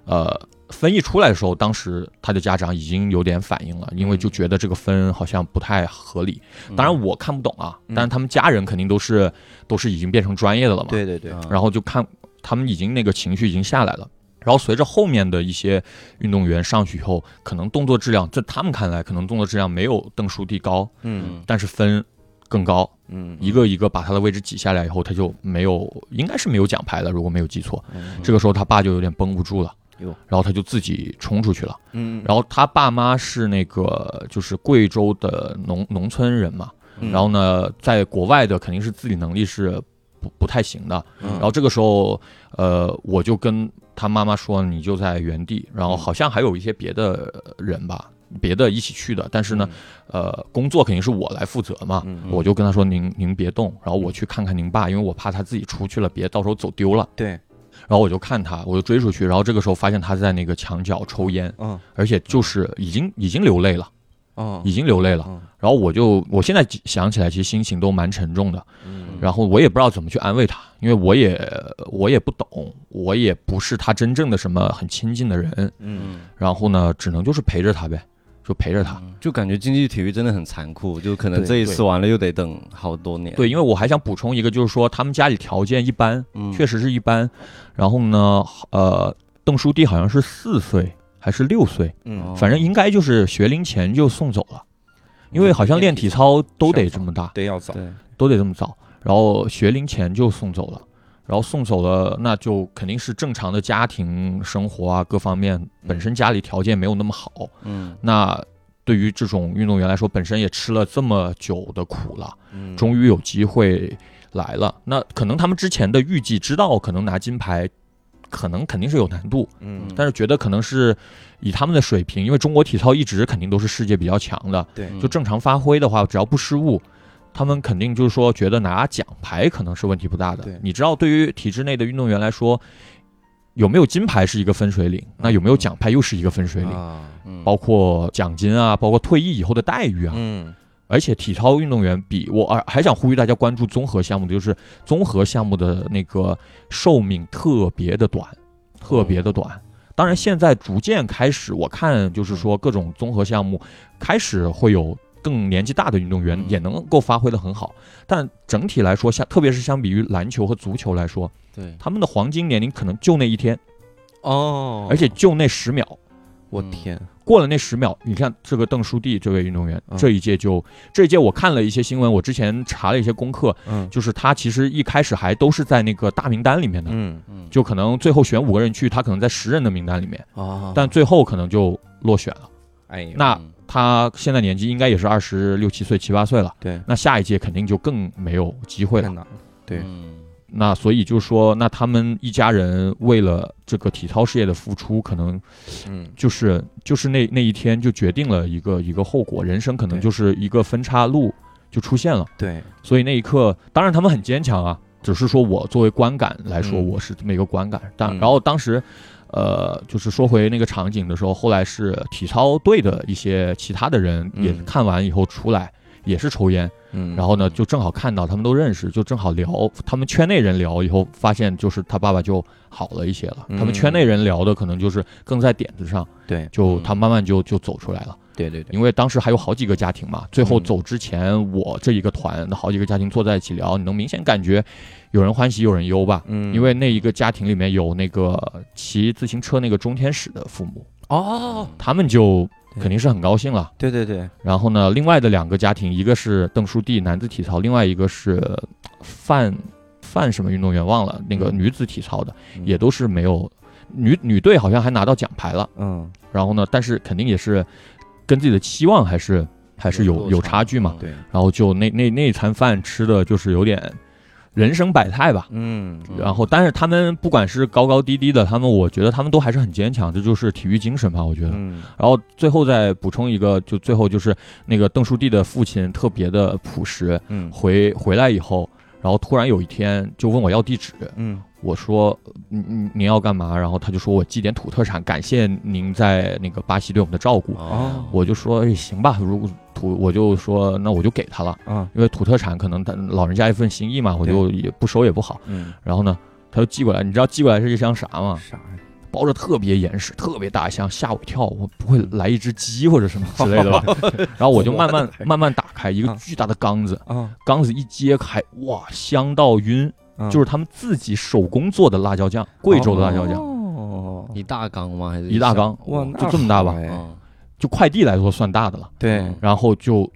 呃。分一出来的时候，当时他的家长已经有点反应了，因为就觉得这个分好像不太合理。当然我看不懂啊，但是他们家人肯定都是都是已经变成专业的了嘛。对对对，然后就看他们已经那个情绪已经下来了。然后随着后面的一些运动员上去以后，可能动作质量在他们看来，可能动作质量没有邓书弟高，嗯但是分更高。嗯一个一个把他的位置挤下来以后，他就没有，应该是没有奖牌了，如果没有记错。这个时候他爸就有点绷不住了哟，然后他就自己冲出去了。嗯，然后他爸妈是那个就是贵州的农农村人嘛，嗯。然后呢，在国外的肯定是自理能力是不不太行的。嗯。然后这个时候，呃，我就跟他妈妈说，你就在原地，然后好像还有一些别的人吧，别的一起去的，但是呢，呃，工作肯定是我来负责嘛，嗯。我就跟他说，您您别动，然后我去看看您爸，因为我怕他自己出去了，别到时候走丢了。对，然后我就看他，我就追出去，然后这个时候发现他在那个墙角抽烟，嗯而且就是已经已经流泪了。哦已经流泪了嗯。然后我就我现在想起来，其实心情都蛮沉重的。嗯然后我也不知道怎么去安慰他，因为我也我也不懂，我也不是他真正的什么很亲近的人。嗯然后呢，只能就是陪着他呗，就陪着他。就感觉竞技体育真的很残酷，就可能这一次完了又得等好多年。对，因为我还想补充一个，就是说他们家里条件一般，嗯，确实是一般。然后呢，呃，邓书弟好像是四岁还是六岁，嗯反正应该就是学龄前就送走了，因为好像练体操都得这么大。得要早，对，都得这么早，然后学龄前就送走了，然后送走了，那就肯定是正常的家庭生活啊，各方面本身家里条件没有那么好，嗯，那对于这种运动员来说，本身也吃了这么久的苦了，嗯。终于有机会来了，那可能他们之前的预计知道可能拿金牌，可能肯定是有难度，嗯。但是觉得可能是以他们的水平，因为中国体操一直肯定都是世界比较强的，对。嗯就正常发挥的话，只要不失误，他们肯定就是说觉得拿奖牌可能是问题不大的对。你知道，对于体制内的运动员来说，有没有金牌是一个分水岭，那有没有奖牌又是一个分水岭，包括奖金啊，包括退役以后的待遇啊。嗯而且体操运动员比我啊还想呼吁大家关注综合项目的，就是综合项目的那个寿命特别的短，特别的短。当然，现在逐渐开始，我看就是说各种综合项目开始会有更年纪大的运动员嗯。也能够发挥的很好，但整体来说，相特别是相比于篮球和足球来说，对，他们的黄金年龄可能就那一天，哦，而且就那十秒。我天，过了那十秒，你看这个邓书弟这位运动员，嗯。这一届就这一届我看了一些新闻，我之前查了一些功课，嗯。就是他其实一开始还都是在那个大名单里面的，嗯。嗯，就可能最后选五个人去，他可能在十人的名单里面，啊，但最后可能就落选了。哎，那嗯他现在年纪应该也是二十六七岁、七八岁了，对。那下一届肯定就更没有机会了。了，对。嗯。那所以就说，那他们一家人为了这个体操事业的付出，可能嗯。就是就是那那一天就决定了一个一个后果，人生可能就是一个分岔路就出现了。对，所以那一刻，当然他们很坚强啊，只是说我作为观感来说，嗯。我是这么一个观感。但嗯。然后当时，呃，就是说回那个场景的时候，后来是体操队的一些其他的人也嗯看完以后出来。也是抽烟，嗯，然后呢，就正好看到他们都认识，就正好聊，他们圈内人聊以后，发现就是他爸爸就好了一些了。他们圈内人聊的可能就是更在点子上，对就他慢慢就就走出来了。对对对，因为当时还有好几个家庭嘛，最后嗯走之前，我这一个团的好几个家庭坐在一起聊，你能明显感觉有人欢喜有人忧吧？嗯，因为那一个家庭里面有那个骑自行车那个中天使的父母，哦，他们就肯定是很高兴了。对对对，然后呢，另外的两个家庭，一个是邓书弟男子体操，另外一个是范范什么运动员忘了，那个嗯。女子体操的，嗯。也都是没有女女队好像还拿到奖牌了。嗯。然后呢，但是肯定也是跟自己的期望还是还是有有差。距嘛。对，然后就那那那一餐饭吃的就是有点人生百态吧。嗯嗯。然后，但是他们不管是高高低低的，他们我觉得他们都还是很坚强，这就是体育精神吧，我觉得。嗯。然后最后再补充一个，就最后就是那个邓书弟的父亲特别的朴实，嗯。回回来以后，然后突然有一天就问我要地址，嗯我说你你您要干嘛？然后他就说我寄点土特产，感谢您在那个巴西对我们的照顾。哦，我就说哎行吧，如果土我就说那我就给他了，嗯，因为土特产可能他老人家一份心意嘛，我就也不收也不好。嗯，然后呢，他就寄过来，你知道寄过来是一箱啥吗？啥呀？包着特别严实、特别大一箱，吓我一跳，我不会来一只鸡或者什么 之类的吧？然后我就慢慢慢慢打开一个巨大的缸子，啊，缸子一揭开，哇，香到晕，嗯。就是他们自己手工做的辣椒酱，贵州的辣椒酱，哦，一大缸吗？还是一大缸，哇，就这么大吧。就快递来说算大的了。对，然后就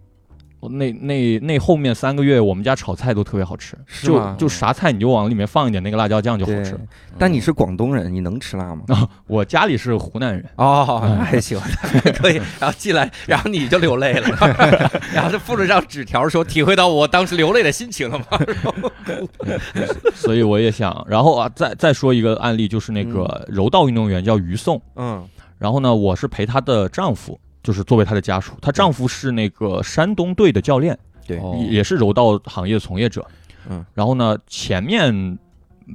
那那那后面三个月，我们家炒菜都特别好吃，就就啥菜你就往里面放一点那个辣椒酱就好对吃。。但你是广东人，你能吃辣吗？我家里是湖南人，哦，那还行，可以。然后进来，然后你就流泪了，然后就附了张纸条说：“体会到我当时流泪的心情了吗所以我也想，然后啊，再再说一个案例，就是那个柔道运动员叫于颂，？”嗯然后呢，我是陪她的丈夫，就是作为她的家属，她丈夫是那个山东队的教练，对。哦。也也是柔道行业的从业者。嗯，然后呢，前面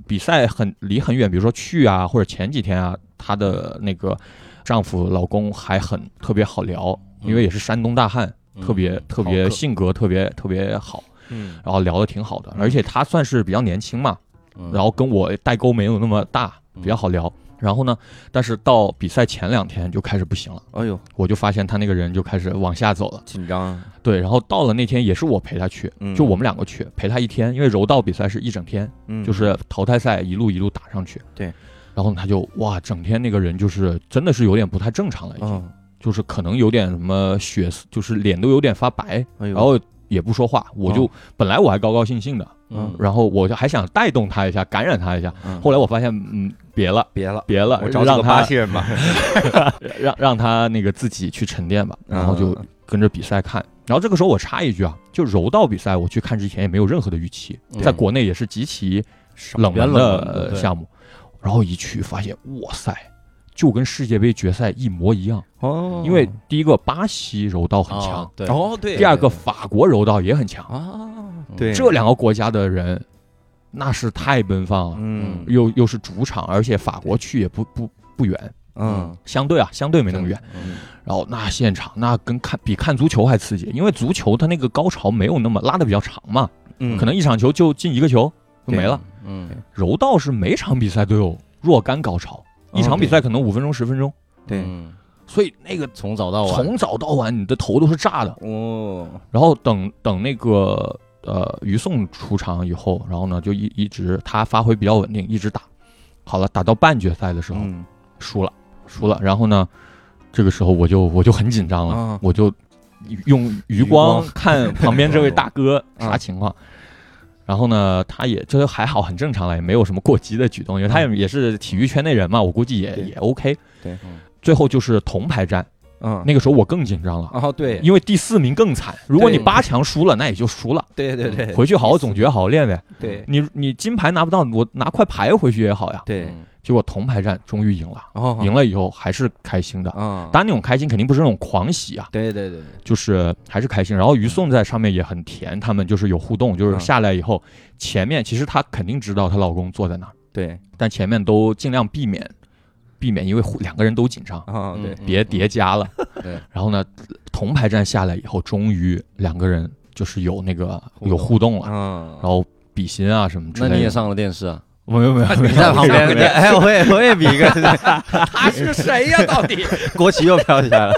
比赛很离很远，比如说去啊，或者前几天啊，她的那个丈夫老公还很特别好聊，因为也是山东大汉，嗯。特别特别性格特别特别好，嗯。然后聊的挺好的，嗯。而且他算是比较年轻嘛，嗯。然后跟我代沟没有那么大，嗯。比较好聊。然后呢，但是到比赛前两天就开始不行了，哎呦，我就发现他那个人就开始往下走了。紧张，对，然后到了那天也是我陪他去，嗯。就我们两个去陪他一天，因为柔道比赛是一整天，嗯，就是淘汰赛一路一路打上去。对，然后他就哇，整天那个人就是真的是有点不太正常了，已经、嗯，就是可能有点什么血丝，就是脸都有点发白，哎，然后也不说话。我就、哦。本来我还高高兴兴的，嗯。然后我就还想带动他一下，感染他一下。嗯。后来我发现，嗯，别了，别了，别了，我找让他巴西人吧，让让他那个自己去沉淀吧，然后就嗯跟着比赛看。然后这个时候我插一句啊，就柔道比赛，我去看之前也没有任何的预期，嗯。在国内也是极其冷门的项目。然后一去发现，哇塞，就跟世界杯决赛一模一样。哦，因为第一个巴西柔道很强。哦，对，哦对，第二个法国柔道也很强，啊，对，这两个国家的人那是太奔放了，嗯。又又是主场，而且法国去也不不不远，嗯。相对啊相对没那么远。嗯。然后那现场那跟看比看足球还刺激，因为足球它那个高潮没有那么拉的比较长嘛，嗯，可能一场球就进一个球就没了。嗯。柔道是每场比赛都有若干高潮，哦一场比赛可能五分钟十分钟，对。嗯。所以那个从早到晚，从早到晚你的头都是炸的。哦，然后等等那个呃于颂出场以后，然后呢就一一直他发挥比较稳定，一直打。好了，打到半决赛的时候、嗯。输了，输了。然后呢，这个时候我就我就很紧张了，啊。我就用余余光。光 看旁边这位大哥啊啥情况。然后呢，他也这还好，很正常了，也没有什么过激的举动，因为他也也是体育圈内人嘛，我估计也也 OK。对嗯最后就是铜牌战，嗯，那个时候我更紧张了，哦对，因为第四名更惨。如果你八强输了，那也就输了。对对对，回去好好总结，好好练呗。对你你金牌拿不到，我拿块牌回去也好呀。对，嗯结果铜牌战终于赢了，哦赢了以后还是开心的。啊，当然那种开心肯定不是那种狂喜啊，对对对，就是还是开心。然后于颂在上面也很甜，他们就是有互动，就是嗯下来以后，前面其实她肯定知道她老公坐在哪儿，对但前面都尽量避免避免，因为两个人都紧张，啊对，嗯别叠加了。对，然后呢，铜牌战下来以后，终于两个人就是有那个有互动了，嗯然后比心啊什么之类的。那你也上了电视啊？没有没有你在旁边，你哎，我也我也比一个，他是谁呀？到底？国旗又飘起来了。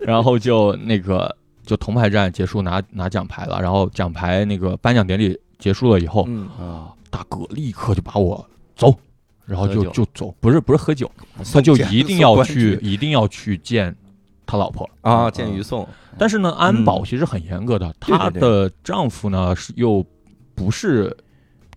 然后就那个就铜牌战结束拿拿奖牌了，然后奖牌那个颁奖典礼结束了以后，嗯，啊，大哥立刻就把我走，然后就就走，不是不是喝酒，他就一定要去一定要去见他老婆。啊，见于宋，但是呢，安保嗯其实很严格的，她的丈夫呢是又不是。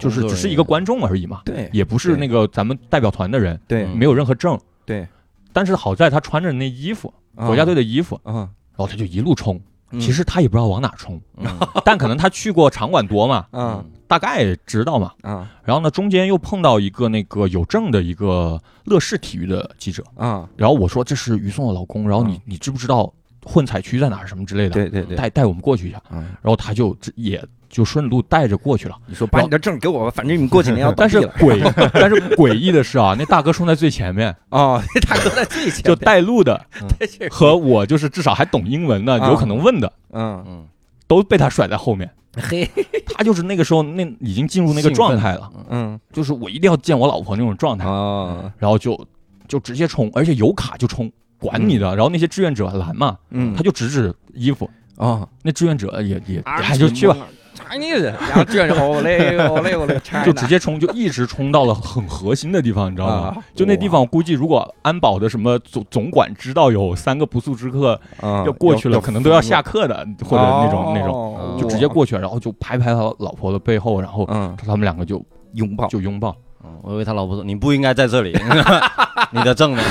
就是只是一个观众而已嘛，对也不是那个咱们代表团的人，对。嗯没有任何证。对，但是好在他穿着那衣服，国家队的衣服，嗯，然后他就一路冲。嗯。其实他也不知道往哪冲，嗯。但可能他去过场馆多嘛，嗯 大概知道嘛。嗯然后呢，中间又碰到一个那个有证的一个乐视体育的记者，嗯然后我说这是于颂的老公，然后你嗯你知不知道混采区在哪儿什么之类的，对对对，带带我们过去一下。嗯，然后他就也就顺路带着过去了。你说把你的证给我吧，反正你们过几年要 但是诡但是诡异的是啊，那大哥冲在最前面，哦，那大哥在最前面。就带路的 和我就是至少还懂英文的，啊有可能问的，嗯。嗯，都被他甩在后面。嘿。他就是那个时候那已经进入那个状态了，嗯。就是我一定要见我老婆那种状态，哦。然后就就直接冲，而且有卡就冲，管你的。然后那些志愿者拦嘛，嗯。他就指指衣服，啊，那志愿者也也哎就去吧，Chinese，然后卷着哦嘞哦嘞哦嘞，就直接冲，就一直冲到了很核心的地方，你知道吗？啊。就那地方，我估计如果安保的什么总总管知道有三个不速之客要要过去了，可能都要下课的，或者那种那种，就直接过去了，然后就拍拍他老婆的背后，然后嗯。他们两个就拥抱，就拥抱。嗯我以为他老婆说你不应该在这里，你的证呢？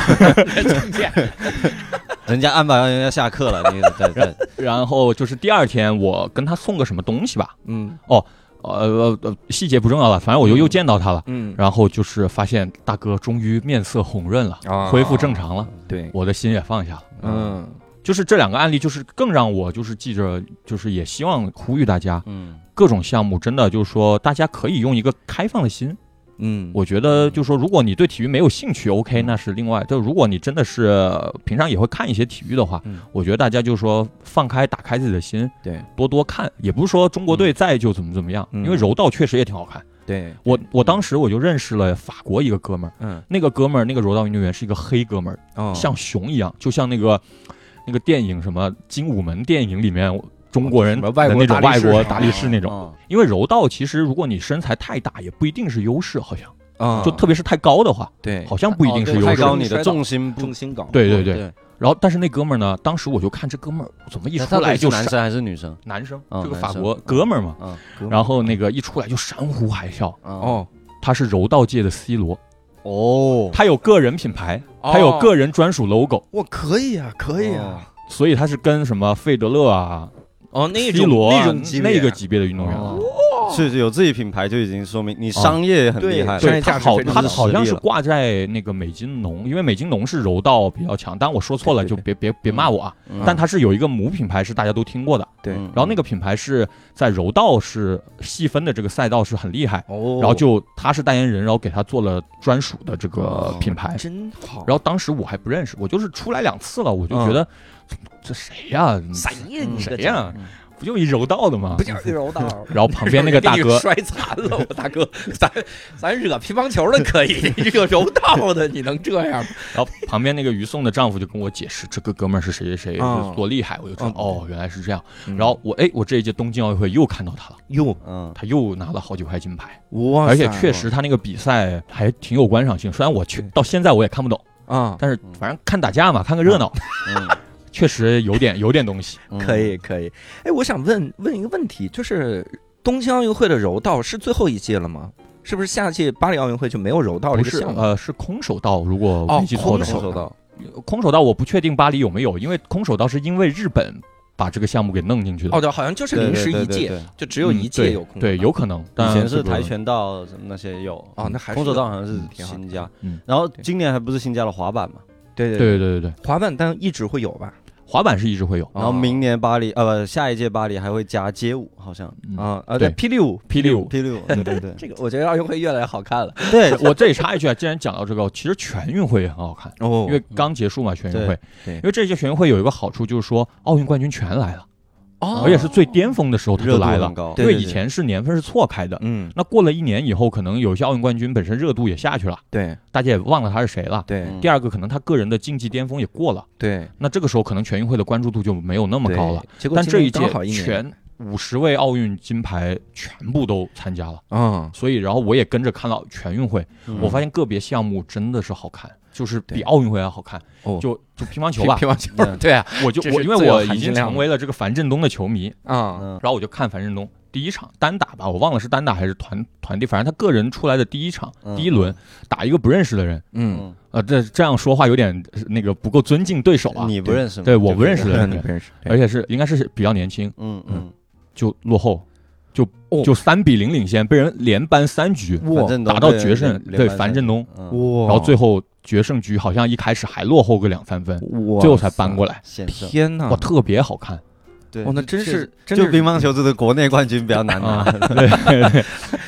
证件人家安排人家下课了，你在在然后就是第二天，我跟他送个什么东西吧，嗯呃呃呃，细节不重要了，反正我又又见到他了。嗯，然后就是发现大哥终于面色红润了，啊恢复正常了，对，我的心也放下了。嗯就是这两个案例，就是更让我就是记着，就是也希望呼吁大家，嗯各种项目真的就是说，大家可以用一个开放的心。嗯，我觉得就是说，如果你对体育没有兴趣，OK，那是另外。就如果你真的是呃平常也会看一些体育的话，嗯我觉得大家就是说放开、打开自己的心，对多多看。也不是说中国队在就怎么怎么样，嗯因为柔道确实也挺好看。对，我我当时我就认识了法国一个哥们儿，嗯那个哥们儿那个柔道运动员是一个黑哥们儿，哦像熊一样，就像那个那个电影什么《精武门》电影里面中国人外国那种外国大力士那种。因为柔道其实如果你身材太大，也不一定是优势，好像。啊，就特别是太高的话，对，好像不一定是优势。太高你的重心重心高，对对对。然后但是那哥们儿呢，当时我就看这哥们儿怎么一出来就男生还是女生？男生，这个法国哥们儿嘛。嗯然后那个一出来就山呼海啸，哦。哦他是柔道界的 C 罗，哦，他有个人品牌，哦。他有个人专属 logo，我可以啊，可以啊，所以他是跟什么费德勒啊、哦，那种罗啊那种级别那个级别的运动员。哦是是有自己品牌就已经说明你商业很厉害。对，他好，他大好像是挂在那个美津浓，因为美津浓是柔道比较强，但我说错了就别别别骂我啊。嗯。但他是有一个母品牌是大家都听过的，对。嗯。然后那个品牌是在柔道是细分的这个赛道是很厉害，哦，然后就他是代言人，然后给他做了专属的这个哦。品牌。真好，然后当时我还不认识，我就是出来两次了，我就觉得 这谁呀？谁呀你谁呀？不就一柔道的吗不？就是柔道，然后旁边那个大哥，摔残了，我大哥，咱咱惹乒乓球的可以，你惹柔道的你能这样吗？然后旁边那个于颂的丈夫就跟我解释，这个哥们儿是谁谁谁，多厉害，我就知道嗯哦，原来是这样。嗯然后我哎，我这一届东京奥运会又看到他了，又，嗯他又拿了好几块金牌，哇而且确实他那个比赛还挺有观赏性，虽然我去到现在我也看不懂，啊，但是反正看打架嘛，看个热闹，嗯确实有点有点东西。嗯 可以可以。哎，我想问问一个问题，就是东京奥运会的柔道是最后一届了吗？是不是下届巴黎奥运会就没有柔道这个项目？呃，是空手道，如果哦没记错的话，空手道空手道我不确定巴黎有没有，因为空手道是因为日本把这个项目给弄进去的。哦，对，好像就是临时一届，对，就只有一届有空手道嗯对，有可能。以前是跆拳道什么那些有哦那还是空手道好像是新加嗯，然后今年还不是新加了滑板嘛？对对对。对对对，滑板，但一直会有吧？滑板是一直会有。然后明年巴黎呃不下一届巴黎还会加街舞，好像。嗯。啊啊，对。对，霹雳舞，霹雳舞霹雳舞，对对对，这个我觉得奥运会越来越好看了。对。我这里插一句啊，既然讲到这个，其实全运会也很好看，哦。因为刚结束嘛，全运会。对。因为这届全运会有一个好处，就是说奥运冠军全来了，哦。而且是最巅峰的时候他就来了。因为以前是年份是错开的，嗯，那过了一年以后，可能有些奥运冠军本身热度也下去了，对。大家也忘了他是谁了。对。嗯第二个，可能他个人的竞技巅峰也过了，对，那这个时候可能全运会的关注度就没有那么高了。但这一届全五十位奥运金牌全部都参加了，嗯，所以然后我也跟着看了全运会，嗯。我发现个别项目真的是好看，就是比奥运会还好看。哦就就乒乓球吧，乒乓球嗯，对啊，我就我因为我已经成为了这个樊振东的球迷，啊，嗯然后我就看樊振东第一场单打吧，我忘了是单打还是团团队，反正他个人出来的第一场、嗯第一轮打一个不认识的人，嗯，嗯，呃，这这样说话有点呃那个不够尊敬对手啊。你不认识吗？对，我不认识的人，你不认识，而且是应该是比较年轻，嗯嗯，就落后，就哦就三比零领先，被人连扳三局，打到决胜，对樊振东，然后最后决胜局好像一开始还落后个两三分，最后才扳过来，天哪哇，！特别好看。对哦，那真是就真是乒乓球这个国内冠军比较难拿。对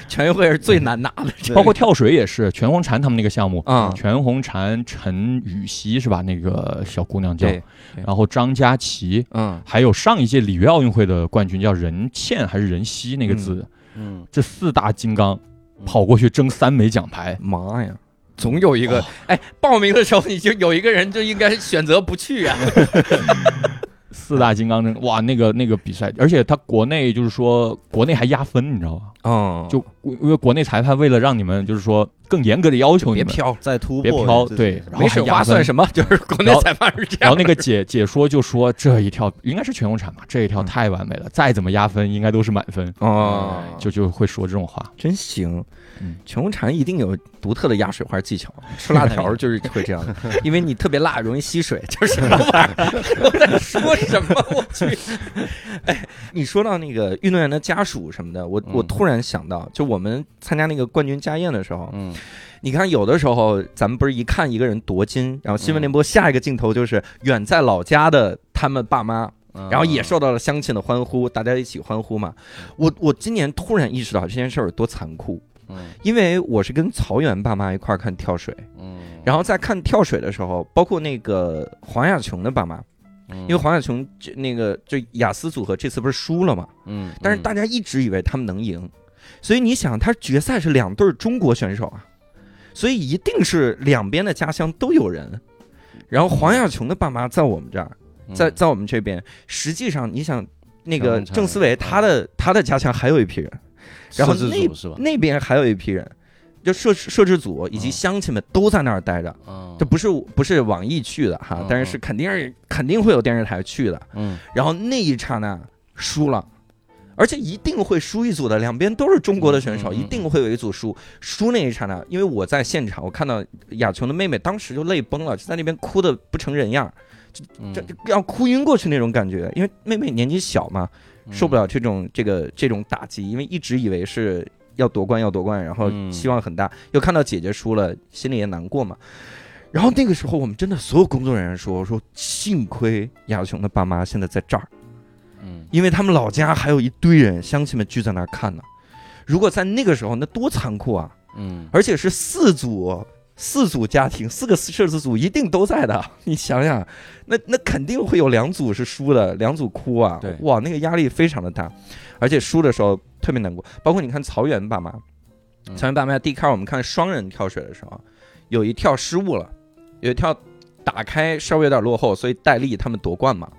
全运会是最难拿的，包括跳水也是，全红婵他们那个项目，啊，全红婵、陈雨熙是吧？那个小姑娘叫，然后张佳琪，嗯，还有上一届里约奥运会的冠军叫任茜还是任曦那个字，嗯，这四大金刚跑过去争三枚奖牌，妈呀！总有一个，哎，报名的时候你就有一个人就应该选择不去啊。四大金刚阵哇，那个那个比赛，而且他国内就是说国内还压分，你知道吧？哦就因为国内裁判为了让你们就是说更严格的要求你们，别飘，再突破别飘，对，没水花算什么？就是国内裁判是这样。然后那个解解说就说这一跳应该是全红婵吧，这一跳嗯太完美了，再怎么压分应该都是满分，哦，就就会说这种话。真行嗯。全红婵一定有独特的压水花技巧，吃辣条就是会这样的，因为你特别辣，容易吸水。就是什么玩意儿？我在说什么？我去！哎，你说到那个运动员的家属什么的，我我嗯突然想到，就我们参加那个冠军家宴的时候，嗯，你看有的时候咱们不是一看一个人夺金，然后新闻联播下一个镜头就是远在老家的他们爸妈，嗯。然后也受到了乡亲的欢呼，大家一起欢呼嘛。我我今年突然意识到这件事儿有多残酷，嗯。因为我是跟曹源爸妈一块儿看跳水，嗯，然后在看跳水的时候，包括那个黄雅琼的爸妈，因因为黄雅琼这那个就雅思组合这次不是输了嘛，嗯，但是大家一直以为他们能赢，所以你想，他决赛是两对儿中国选手啊，所以一定是两边的家乡都有人。然后黄雅琼的爸妈在我们这儿，嗯在在我们这边，实际上你想，那个郑思维他的他的家乡还有一批人，然后那？那边还有一批人，就摄摄制组以及嗯乡亲们都在那儿待着。嗯这不是不是网易去的哈嗯，但是是肯定是肯定会有电视台去的。嗯然后那一刹那输了，而且一定会输一组的，两边都是中国的选手，一定会有一组输。输那一刹那，因为我在现场，我看到亚琼的妹妹当时就泪崩了，就在那边哭的不成人样，就这这要哭晕过去那种感觉。因为妹妹年纪小嘛，嗯受不了这种这个这种打击，因为一直以为是要夺冠要夺冠，然后嗯希望很大，又看到姐姐输了，心里也难过嘛。然后那个时候，我们真的所有工作人员说说，幸亏亚琼的爸妈现在在这儿，嗯因为他们老家还有一堆人乡亲们聚在那儿看呢。如果在那个时候，那多残酷啊！嗯而且是四组四组家庭，四个摄制组一定都在的。你想想，那那肯定会有两组是输的，两组哭啊！对哇，那个压力非常的大，而且输的时候特别难过。包括你看曹源爸妈，嗯曹源爸妈第一开始我们看双人跳水的时候，有一跳失误了，有一跳打开稍微有点落后，所以戴笠他们夺冠嘛。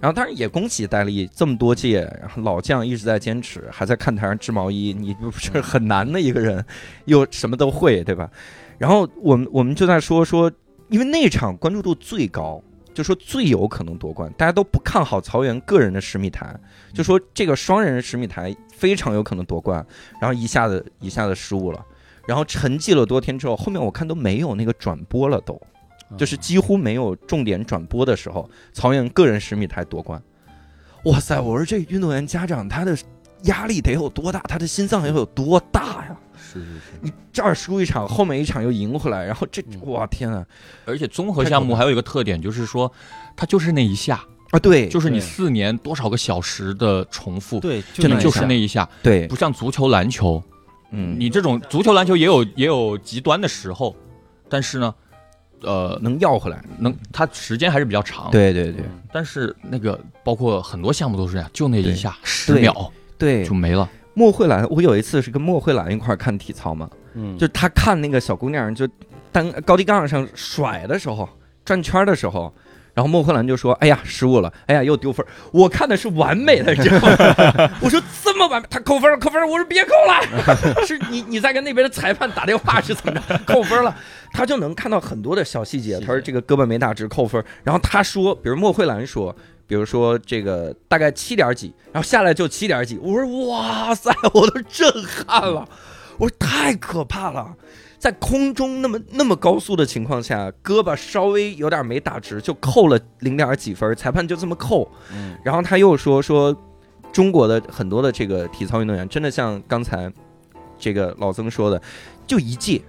然后当然也恭喜戴笠这么多届，然后老将一直在坚持，还在看台上织毛衣，你不是很难的一个人，又什么都会，对吧？然后我们我们就在说说，因为那场关注度最高，就说最有可能夺冠，大家都不看好曹源个人的十米台，就说这个双人十米台非常有可能夺冠，然后一下子一下子失误了，然后沉寂了多天之后，后面我看都没有那个转播了都。就是几乎没有重点转播的时候，曹源个人十米台夺冠。哇塞！我说这运动员家长他的压力得有多大，他的心脏要有多大呀？是是是，你这儿输一场，后面一场又赢回来，然后这嗯哇天啊！而且综合项目还有一个特点，就是说它就是那一下，啊对，就是你四年多少个小时的重复，对，真的就是那一下，对，不像足球、篮球，嗯，你这种足球、篮球也有也有极端的时候，但是呢，呃，能要回来。能它时间还是比较长。，对对对但是那个包括很多项目都是这样，就那对一下十对秒对就，没了。莫慧兰，我有一次是跟莫慧兰一块儿看体操嘛，嗯，就她看那个小姑娘就单高低杠上甩的时候，转圈的时候，然后莫慧兰就说：“哎呀，失误了，哎呀，又丢分。”我看的是完美的，你知道吗？我说这么完美，他扣分了，扣分了，我说别扣了，是你你在跟那边的裁判打电话是怎么着？扣分了，他就能看到很多的小细节。他说这个胳膊没打直扣分，然后他说，比如莫慧兰说。比如说这个大概七点几，然后下来就七点几，我说哇塞，我都震撼了，我说太可怕了，在空中那么那么高速的情况下，胳膊稍微有点没打直，就扣了零点几分，裁判就这么扣。嗯然后他又说说中国的很多的这个体操运动员，真的像刚才这个老曾说的，就一届，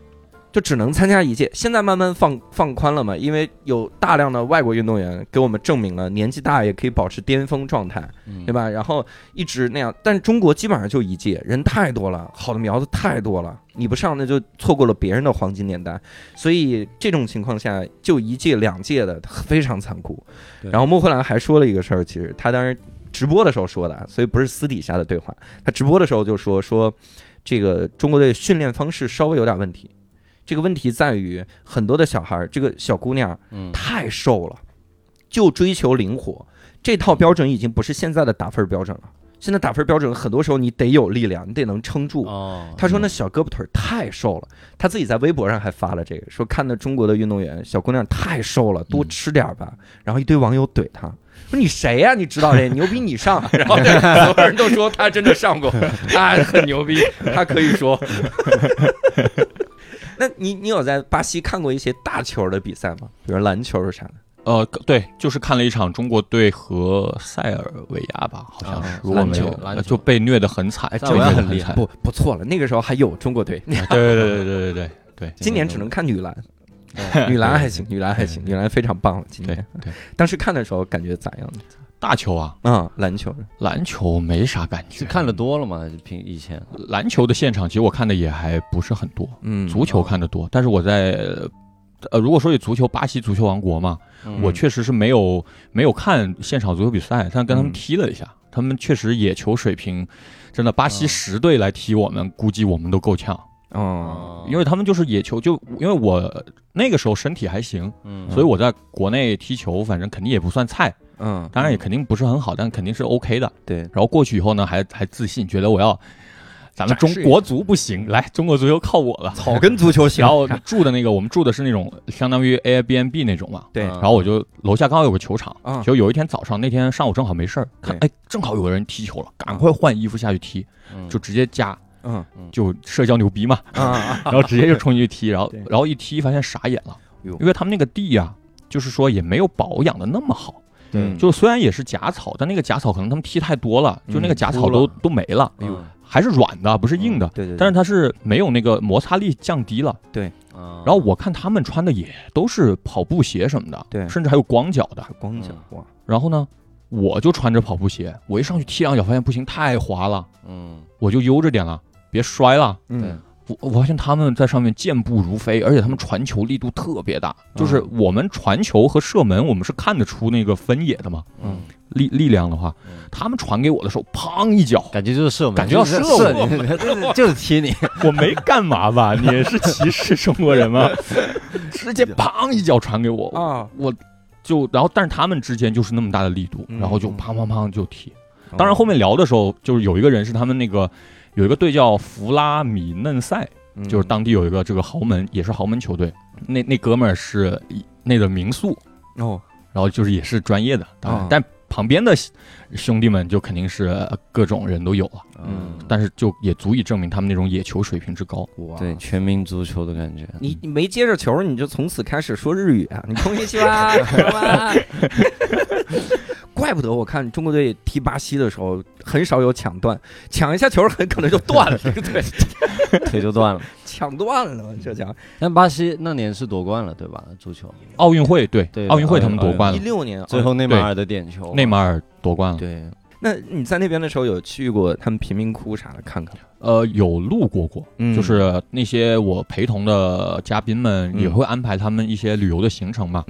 就只能参加一届。现在慢慢放放宽了嘛，因为有大量的外国运动员给我们证明了年纪大也可以保持巅峰状态，嗯对吧？然后一直那样，但是中国基本上就一届，人太多了，好的苗子太多了，你不上那就错过了别人的黄金年代。所以这种情况下，就一届两届的非常残酷。然后莫慧兰还说了一个事儿，其实他当时直播的时候说的，所以不是私底下的对话。他直播的时候就说说，这个中国队训练方式稍微有点问题。这个问题在于很多的小孩儿，这个小姑娘嗯太瘦了，就追求灵活。这套标准已经不是现在的打分标准了。现在打分标准很多时候你得有力量，你得能撑住。哦，他说那小胳膊腿儿太瘦了，他自己在微博上还发了这个，说看到中国的运动员小姑娘太瘦了，多吃点儿吧。然后一堆网友怼他。不是你谁呀？你知道的牛逼你上。然后所有人都说他真的上过。他 很牛逼他可以说。那你你有在巴西看过一些大球的比赛吗？比如篮球是啥呃对就是看了一场中国队和塞尔维亚吧好像是如果没有就被虐的很惨就已经很厉害。不不错了那个时候还有中国队。对对对对对对对今年只能看女篮。女篮还行，女篮还行，女篮非常棒了。今天对，当时看的时候感觉咋样？大球啊，嗯，篮球。篮球没啥感觉，是看的多了嘛？平以前。篮球的现场，其实我看的也还不是很多，嗯。足球看的多，但是我在。呃，如果说有足球，巴西足球王国嘛，嗯。我确实是没有没有看现场足球比赛，但跟他们嗯踢了一下，他们确实野球水平，真的巴西十队来踢我们，估计我们都够呛，哦，因为他们就是野球，就因为我那个时候身体还行，嗯所以我在国内踢球，反正肯定也不算菜，嗯，当然也肯定不是很好，但肯定是 OK 的。对，然后过去以后呢，还还自信，觉得我要咱们中国足不行，来中国足球靠我了。草根足球 行然后住的那个，我们住的是那种相当于 Airbnb 那种嘛。对嗯然后我就楼下刚好有个球场，啊就有一天早上，那天上午正好没事儿，看哎，正好有个人踢球了，赶快换衣服下去踢，嗯就直接加，嗯。就社交牛逼嘛，然后直接就冲进去踢，然后然后一踢发现傻眼了，因为他们那个地呀、就是说也没有保养的那么好，对。就虽然也是假草，但那个假草可能他们踢太多了，就那个假草都、都没了，嗯。还是软的，不是硬的。对对，但是它是没有那个摩擦力降低了，嗯然后我看他们穿的也都是跑步鞋什么的，对。甚至还有光脚的。光脚哇，然后呢，我就穿着跑步鞋，我一上去踢两脚，发现不行，太滑了，嗯。我就悠着点了，别摔了。嗯我我发现他们在上面健步如飞，而且他们传球力度特别大，就是我们传球和射门，我们是看得出那个分野的嘛，嗯，力力量的话嗯，他们传给我的时候，砰一脚，感觉就是射门，感觉要就是射我你，就是踢你，我没干嘛吧？你是歧视中国人吗？直接砰一脚传给我，啊，我就然后，但是他们之间就是那么大的力度，嗯然后就砰砰砰就踢。当然后面聊的时候，就是有一个人是他们那个有一个队叫弗拉米嫩塞，嗯。就是当地有一个这个豪门，也是豪门球队。那那哥们儿是那个民宿，哦，然后就是也是专业的，当然，啊但旁边的兄弟们就肯定是各种人都有了，嗯但是就也足以证明他们那种野球水平之高。哇对，全民足球的感觉。你你没接着球，你就从此开始说日语啊？你空西吧，吧。怪不得我看中国队踢巴西的时候很少有抢断，抢一下球很可能就断了，这个队腿就断了。抢断了，这家伙。但巴西那年是夺冠了，对吧？足球奥运会对对奥运会他们夺冠了，一六年最后内马尔的点球，内马尔夺冠了。对。那你在那边的时候有去过他们贫民窟啥的看看吗？呃，有路过过，嗯就是那些我陪同的嘉宾们嗯也会安排他们一些旅游的行程嘛，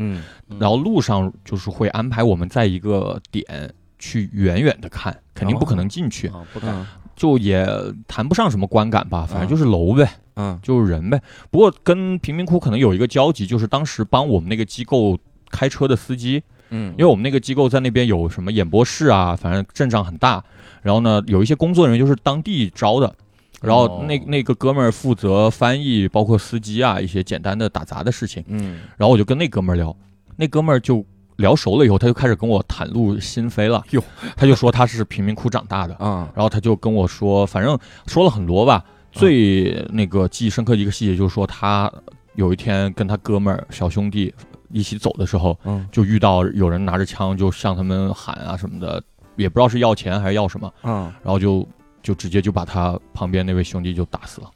然后路上就是会安排我们在一个点去远远的看，肯定不可能进去，啊，不敢。就也谈不上什么观感吧，反正就是楼呗，嗯就是人呗。不过跟贫民窟可能有一个交集，就是当时帮我们那个机构开车的司机，嗯因为我们那个机构在那边有什么演播室啊，反正阵仗很大。然后呢，有一些工作人员就是当地招的，然后那哦那个哥们儿负责翻译，包括司机啊一些简单的打杂的事情。嗯然后我就跟那哥们儿聊，那哥们儿就聊熟了以后，他就开始跟我袒露心扉了。哟，他就说他是贫民窟长大的，啊然后他就跟我说，反正说了很多吧。最那个记忆深刻的一个细节就是说，他有一天跟他哥们儿小兄弟一起走的时候，嗯。就遇到有人拿着枪就向他们喊啊什么的，也不知道是要钱还是要什么，嗯，然后就就直接就把他旁边那位兄弟就打死了。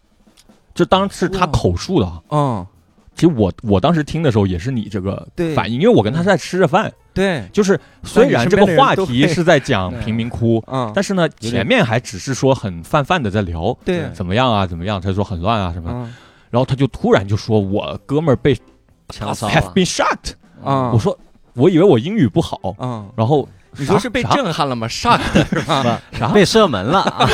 这当然是他口述的啊。嗯，其实我我当时听的时候也是你这个反应，因为我跟他在吃着饭，对，就是虽然这个话题是在讲贫民窟，嗯，但是呢前面还只是说很泛泛的在聊对，怎么样啊怎么样，他说很乱啊什么。然后他就突然就说我哥们儿被枪杀 have，been shot，啊，我说我以为我英语不好，嗯，然后你说是被震撼了吗？shock 的 是吧？啥？被射门了。啊！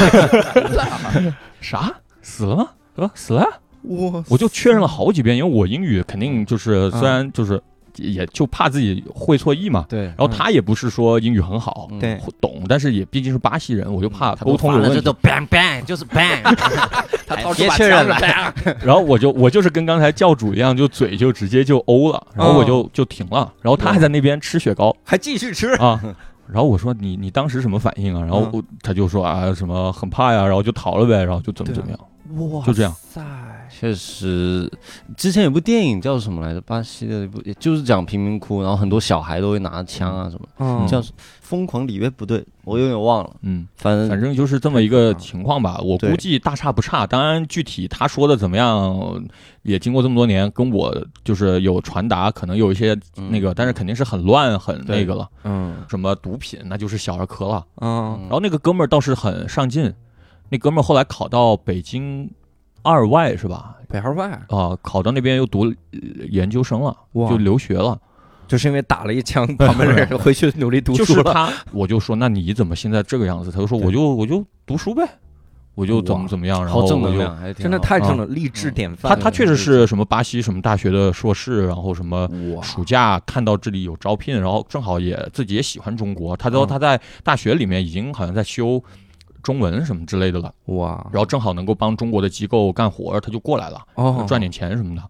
啥？死了？吗？啊死了。我我就确认了好几遍，因为我英语肯定就是嗯。虽然就是也就怕自己会错意嘛，对，然后他也不是说英语很好，嗯对懂，但是也毕竟是巴西人，我就怕他沟通有问题了这都。bang bang 就是 bang，他哎别确认了，然后我就我就是跟刚才教主一样，就嘴就直接就欧了，然后我就就停了，然后他还在那边吃雪糕还继续吃，啊。然后我说你你当时什么反应啊？然后我他就说啊什么很怕呀，然后就逃了呗，然后就怎么怎么样。哇就这样塞，确实，之前有部电影叫什么来着？巴西的一部，也就是讲贫民窟，然后很多小孩都会拿枪啊什么，嗯叫《疯狂里约》不对，我有点忘了，嗯，反正反正就是这么一个情况吧。我估计大差不差。当然，具体他说的怎么样，也经过这么多年，跟我就是有传达，可能有一些嗯那个，但是肯定是很乱很那个了。嗯什么毒品，那就是小儿科了。嗯然后那个哥们儿倒是很上进，那哥们儿后来考到北京二外是吧？北二外，啊，考到那边又读呃研究生了，就留学了。就是因为打了一枪，旁边的人 回去努力读书了。就是他，我就说，那你怎么现在这个样子？他就说，我就我就读书呗，我就怎么怎么样，然后正我就能量，真的太正了，励志典范。他他确实是什么巴西什么大学的硕士，然后什么，暑假看到这里有招聘，然后正好也自己也喜欢中国，他都嗯他在大学里面已经好像在修中文什么之类的了，哇，然后正好能够帮中国的机构干活，他就过来了，哦，赚点钱什么的。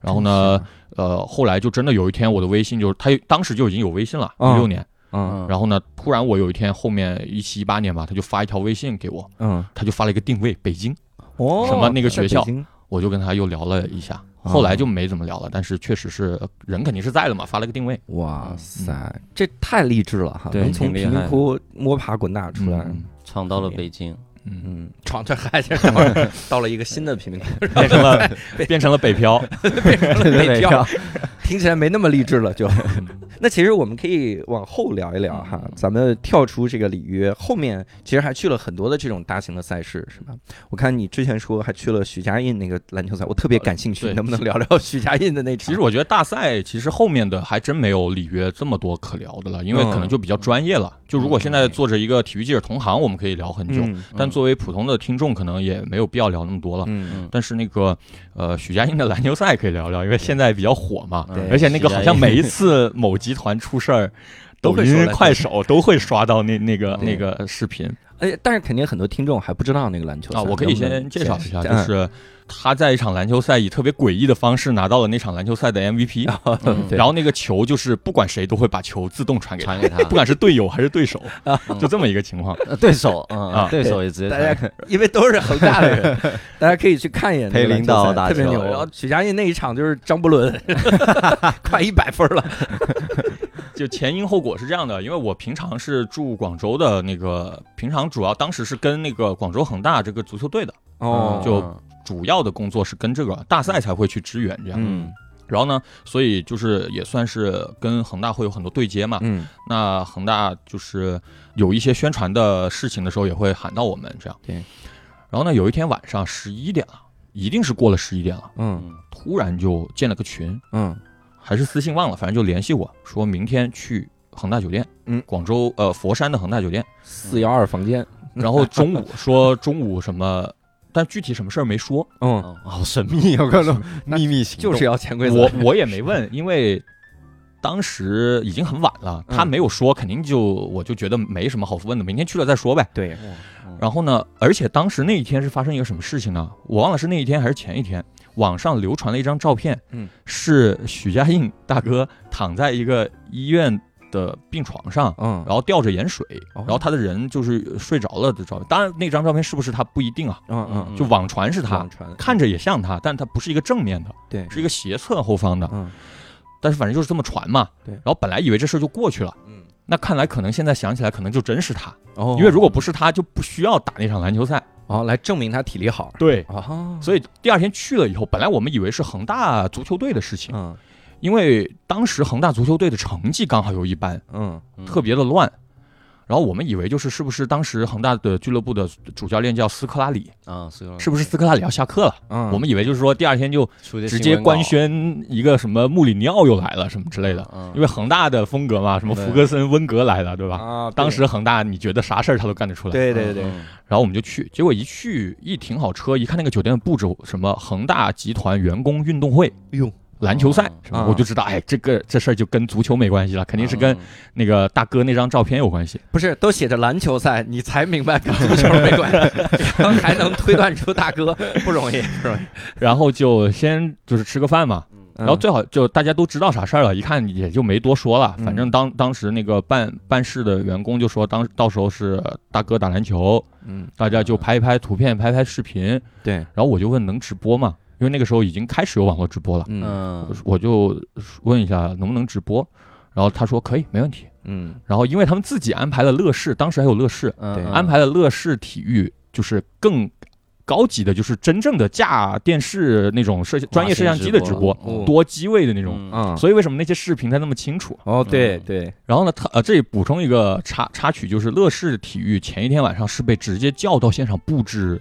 然后呢，呃，后来就真的有一天我的微信就是他当时就已经有微信了，嗯。一六年。嗯。嗯，然后呢，突然我有一天后面一七一八年吧，他就发一条微信给我，嗯，他就发了一个定位北京，哦，什么那个学校我就跟他又聊了一下，哦后来就没怎么聊了，但是确实是人肯定是在的嘛，发了个定位。哇塞，这太励志了哈！能从贫民窟摸爬滚打出来，嗯闯到了北京，嗯，嗯，闯这还是到 了到了一个新的贫民窟，变成了变成了北漂，变成了北漂，听起来没那么励志了就。那其实我们可以往后聊一聊哈，咱们跳出这个里约，后面其实还去了很多的这种大型的赛事，是吧？我看你之前说还去了许家印那个篮球赛，我特别感兴趣，能不能聊聊许家印的那场？其实我觉得大赛其实后面的还真没有里约这么多可聊的了，因为可能就比较专业了。就如果现在做着一个体育记者同行，我们可以聊很久，嗯但作为普通的听众，可能也没有必要聊那么多了。嗯，但是那个呃，许家印的篮球赛可以聊聊，因为现在比较火嘛，对而且那个好像 每一次某集团出事儿，抖音、快手都会刷到那那个那个视频哎，但是肯定很多听众还不知道那个篮球赛啊。我可以先介绍一下，就是他在一场篮球赛以特别诡异的方式拿到了那场篮球赛的 MVP，嗯然后那个球就是不管谁都会把球自动传给他传，给他 不，管是队友还是对手，就这么一个情况。呃对手，嗯啊，对手也直接大家传因为都是恒大的人，大家可以去看一眼那个陪领导篮球赛打球特别牛。然后许家印那一场就是张伯伦，快一百分了。就前因后果是这样的，因为我平常是住广州的那个，平常主要当时是跟那个广州恒大这个足球队的，哦就嗯主要的工作是跟这个大赛才会去支援这样。嗯然后呢，所以就是也算是跟恒大会有很多对接嘛。嗯那恒大就是有一些宣传的事情的时候，也会喊到我们这样。对。然后呢，有一天晚上十一点了，一定是过了十一点了，嗯突然就建了个群，嗯还是私信忘了，反正就联系我说明天去恒大酒店，嗯广州呃佛山的恒大酒店，四幺二房间，然后中午说中午什么，但具体什么事儿没说，嗯，哦好神秘啊，我看到秘密行动就是要潜规则。我我也没问，因为当时已经很晚了，他嗯没有说，肯定就我就觉得没什么好问的，明天去了再说呗。对，然后呢，而且当时那一天是发生一个什么事情呢？我忘了是那一天还是前一天，网上流传了一张照片，嗯，是许家印大哥躺在一个医院的病床上。嗯，然后吊着盐水，哦然后他的人就是睡着了的照片。当然，那张照片是不是他不一定啊，嗯嗯，就网传是他看着也像他，但他不是一个正面的，对，是一个斜侧后方的。嗯但是反正就是这么传嘛。对然后本来以为这事就过去了，嗯，那看来可能现在想起来，可能就真是他，哦，因为如果不是他，就不需要打那场篮球赛。哦，来证明他体力好。对，哦，所以第二天去了以后，本来我们以为是恒大足球队的事情，嗯因为当时恒大足球队的成绩刚好又一般，嗯特别的乱。然后我们以为就是是不是当时恒大的俱乐部的主教练叫斯科拉里，啊，是是不是斯科拉里要下课了？嗯，我们以为就是说第二天就直接官宣一个什么穆里尼奥又来了什么之类的，嗯。因为恒大的风格嘛，什么对福格森、温格来了，对吧？啊，当时恒大你觉得啥事儿他都干得出来，对对对，嗯。然后我们就去，结果一去一停好车，一看那个酒店的布置，什么恒大集团员工运动会。哟，篮球赛我就知道，哎，这个这事儿就跟足球没关系了，肯定是跟那个大哥那张照片有关系。不是都写着篮球赛，你才明白跟足球没关系，然后还能推断出大哥不容易，不容易。然后就先就是吃个饭嘛，然后最好就大家都知道啥事儿了，一看也就没多说了。嗯反正当当时那个办办事的员工就说，当到时候是大哥打篮球，嗯，大家就拍一拍图片，拍拍视频。对，然后我就问能直播吗？因为那个时候已经开始有网络直播了，嗯。嗯。我就问一下能不能直播。然后他说可以，没问题。嗯。然后因为他们自己安排了乐视，当时还有乐视，安排了乐视体育，就是更高级的，就是真正的架电视那种摄专业摄像机的直播，哦。多机位的那种。嗯，所以为什么那些视频才那么清楚？哦对对，然后呢，他呃这里补充一个插插曲，就是乐视体育前一天晚上是被直接叫到现场布置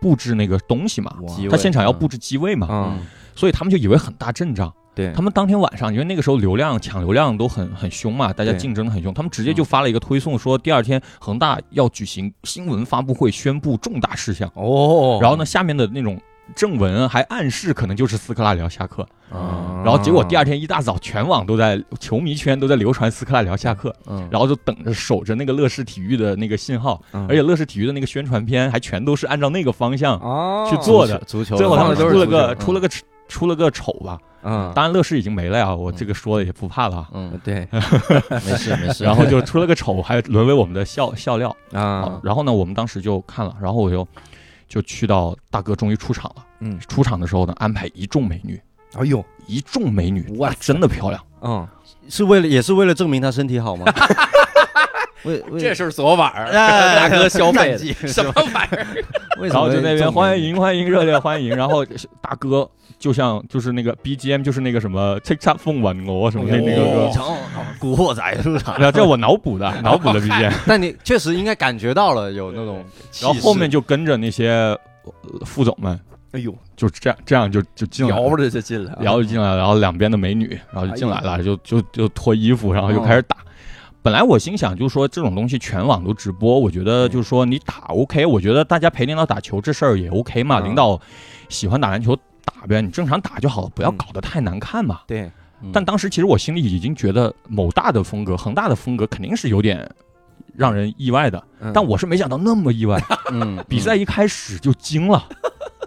布置那个东西嘛，他现场要布置机位嘛，嗯。所以他们就以为很大阵仗。对，他们当天晚上，因为那个时候流量抢流量都很很凶嘛，大家竞争得很凶，他们直接就发了一个推送，说第二天恒大要举行新闻发布会，宣布重大事项。哦，然后呢，下面的那种正文还暗示可能就是斯科拉里要下课。嗯，然后结果第二天一大早，全网都在球迷圈都在流传斯科拉里要下课，嗯。然后就等着守着那个乐视体育的那个信号，嗯。而且乐视体育的那个宣传片还全都是按照那个方向哦。去做的。足球最后他们出了个出了个出了个丑吧，嗯。当然乐视已经没了呀，我这个说的也不怕了。啊。嗯，对。没事没事。然后就出了个丑，还沦为我们的笑笑料。啊。然后呢，我们当时就看了，然后我就就去到大哥终于出场了。嗯，出场的时候呢，安排一众美女，哎呦一众美女，哇哇，真的漂亮。嗯，是为了也是为了证明他身体好吗？为为这是昨晚儿哎大哥消费 什么玩意儿？然后就那边欢迎欢迎热烈欢迎，然后大哥就像就是那个 BGM 就是那个什么 TikTok 凤吻我什么的那个古惑仔入场然后这我脑补的 脑补的 BGM，但你确实应该感觉到了有那种，然后后面就跟着那些呃副总们哎呦，就这样这样就就进来了。摇着就进来了，然后就进来了，然后两边的美女，然后就进来了，就就就脱衣服，然后就开始打。本来我心想，就是说这种东西全网都直播，我觉得就是说你打 OK，我觉得大家陪领导打球这事儿也 OK 嘛，嗯。领导喜欢打篮球打呗，你正常打就好了，不要嗯搞得太难看嘛。对，嗯。但当时其实我心里已经觉得某大的风格，恒大的风格肯定是有点让人意外的，嗯。但我是没想到那么意外。嗯比赛一开始就惊了，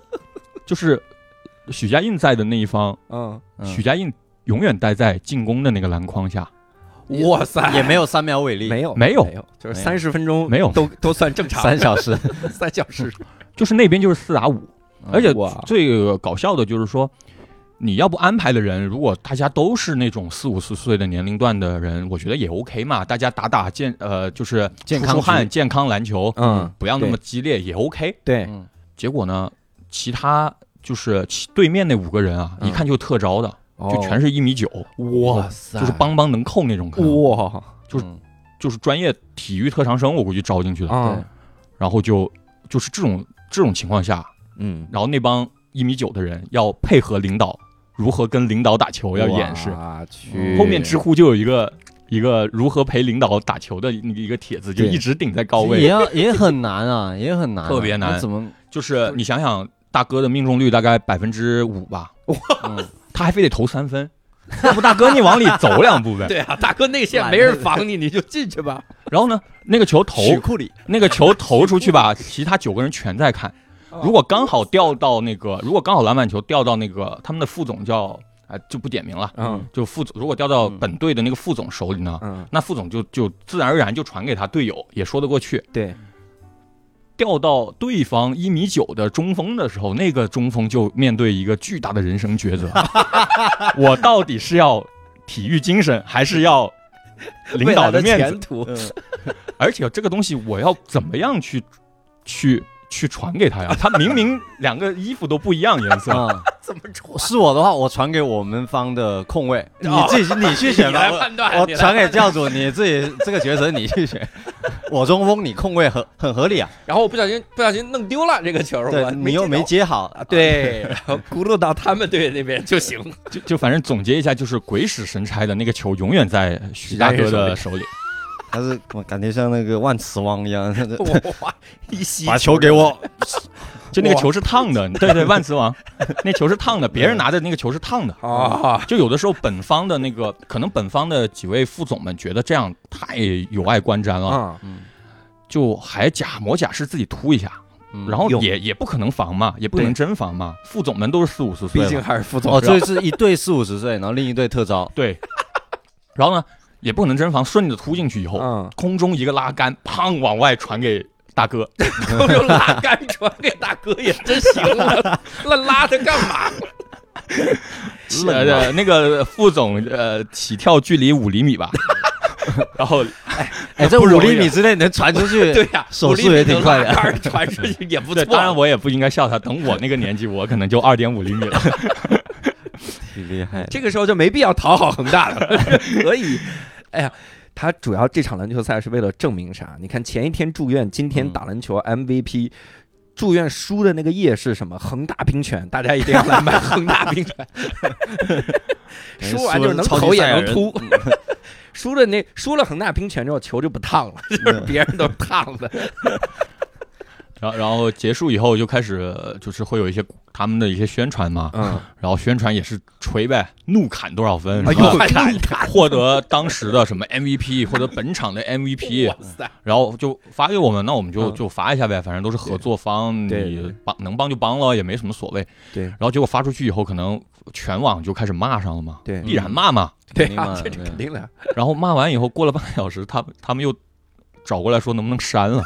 就是许家印在的那一方，嗯，嗯。许家印永远待在进攻的那个篮筐下，哇塞，也没有三秒违例，没有没有。没有，就是三十分钟没有。都都算正常，三小时，三小时，就是那边就是四打五，而且最搞笑的就是说，你要不安排的人，如果大家都是那种四五十岁的年龄段的人，我觉得也 OK 嘛，大家打打健呃就是健康出出汗、健康篮球，嗯，不要那么激烈也 OK。对，嗯。结果呢，其他就是其对面那五个人啊，嗯。一看就特招的，就全是是一米九，哇塞，就是邦邦能扣那种，哇。就是嗯。就是专业体育特长生，我估计招进去的。啊，然后就就是这种这种情况下，嗯，然后那帮一米九的人要配合领导，如何跟领导打球要演示。我去，后面知乎就有一个一个如何陪领导打球的那个一个帖子，就一直顶在高位。也也很难啊，也很难啊，特别难那怎么？就是你想想，大哥的命中率大概百分之五吧，嗯他还非得投三分，要不大哥你往里走两步呗。对啊，大哥内线没人防你，你就进去吧。然后呢，那个球投那个球投出去吧，其他九个人全在看。如果刚好掉到那个，如果刚好篮板球掉到那个他们的副总叫啊、就不点名了，嗯。就副总如果掉到嗯。本队的那个副总手里呢，嗯，那副总就就自然而然就传给他队友，也说得过去。对，掉到对方一米九的中锋的时候，那个中锋就面对一个巨大的人生抉择：我到底是要体育精神，还是要领导的面子？前途，而且这个东西我要怎么样去去去传给他呀？他明明两个衣服都不一样颜色，啊，怎么传？是我的话，我传给我们方的控卫，你哦自己你去选吧。判断我传给教主，你自己这个角色你去选。我中锋，你控卫很很合理啊。然后我不小心不小心弄丢了这个球，对你又没接接好啊，，对，然后轱辘到他们队那边就行。就就反正总结一下，就是鬼使神差的那个球永远在许大哥的手里。他是我感觉像那个万磁王一样，哇，一吸把球给我。就那个球是烫的，对对，万磁王 那球是烫的，别人拿的那个球是烫的。啊！就有的时候本方的那个，可能本方的几位副总们觉得这样太有碍观瞻了，嗯，就还假模假式自己突一下，嗯然后也也不可能防嘛，也不能真防嘛。副总们都是四五十岁，毕竟还是副总哦，这是一队四五十岁，然后另一队特招。对，然后呢也不可能真房，顺着突进去以后，嗯，空中一个拉杆，砰往外传给大哥，都用拉杆传给大哥也真行啊，那拉他干嘛？呃，那个副总呃起跳距离五厘米吧，然后哎，哎这五厘米之内能传出去，对呀，手速也挺快的传出去也不对，错。当然我也不应该笑他，等我那个年纪，我可能就二点五厘米了。挺厉害。这个时候就没必要讨好恒大了，可以。哎呀，他主要这场篮球赛是为了证明啥？你看前一天住院，今天打篮球 MVP。住院输的那个夜是什么？恒大冰泉，大家一定要来买 恒大冰泉。输完就是能投也能突，输了那输了恒大冰泉之后，球就不烫了，就是别人都是烫的。然后然后结束以后就开始就是会有一些他们的一些宣传嘛，嗯，然后宣传也是锤呗，怒砍多少分，哎是吧呦，看看，获得当时的什么 MVP 或者本场的 MVP，哇塞，然后就发给我们，那我们就嗯。就发一下呗，反正都是合作方，你帮能帮就帮了，也没什么所谓。对。然后结果发出去以后，可能全网就开始骂上了嘛，对。必然骂嘛。对啊这肯定的。然后骂完以后，过了半个小时，他他们又找过来说能不能删了。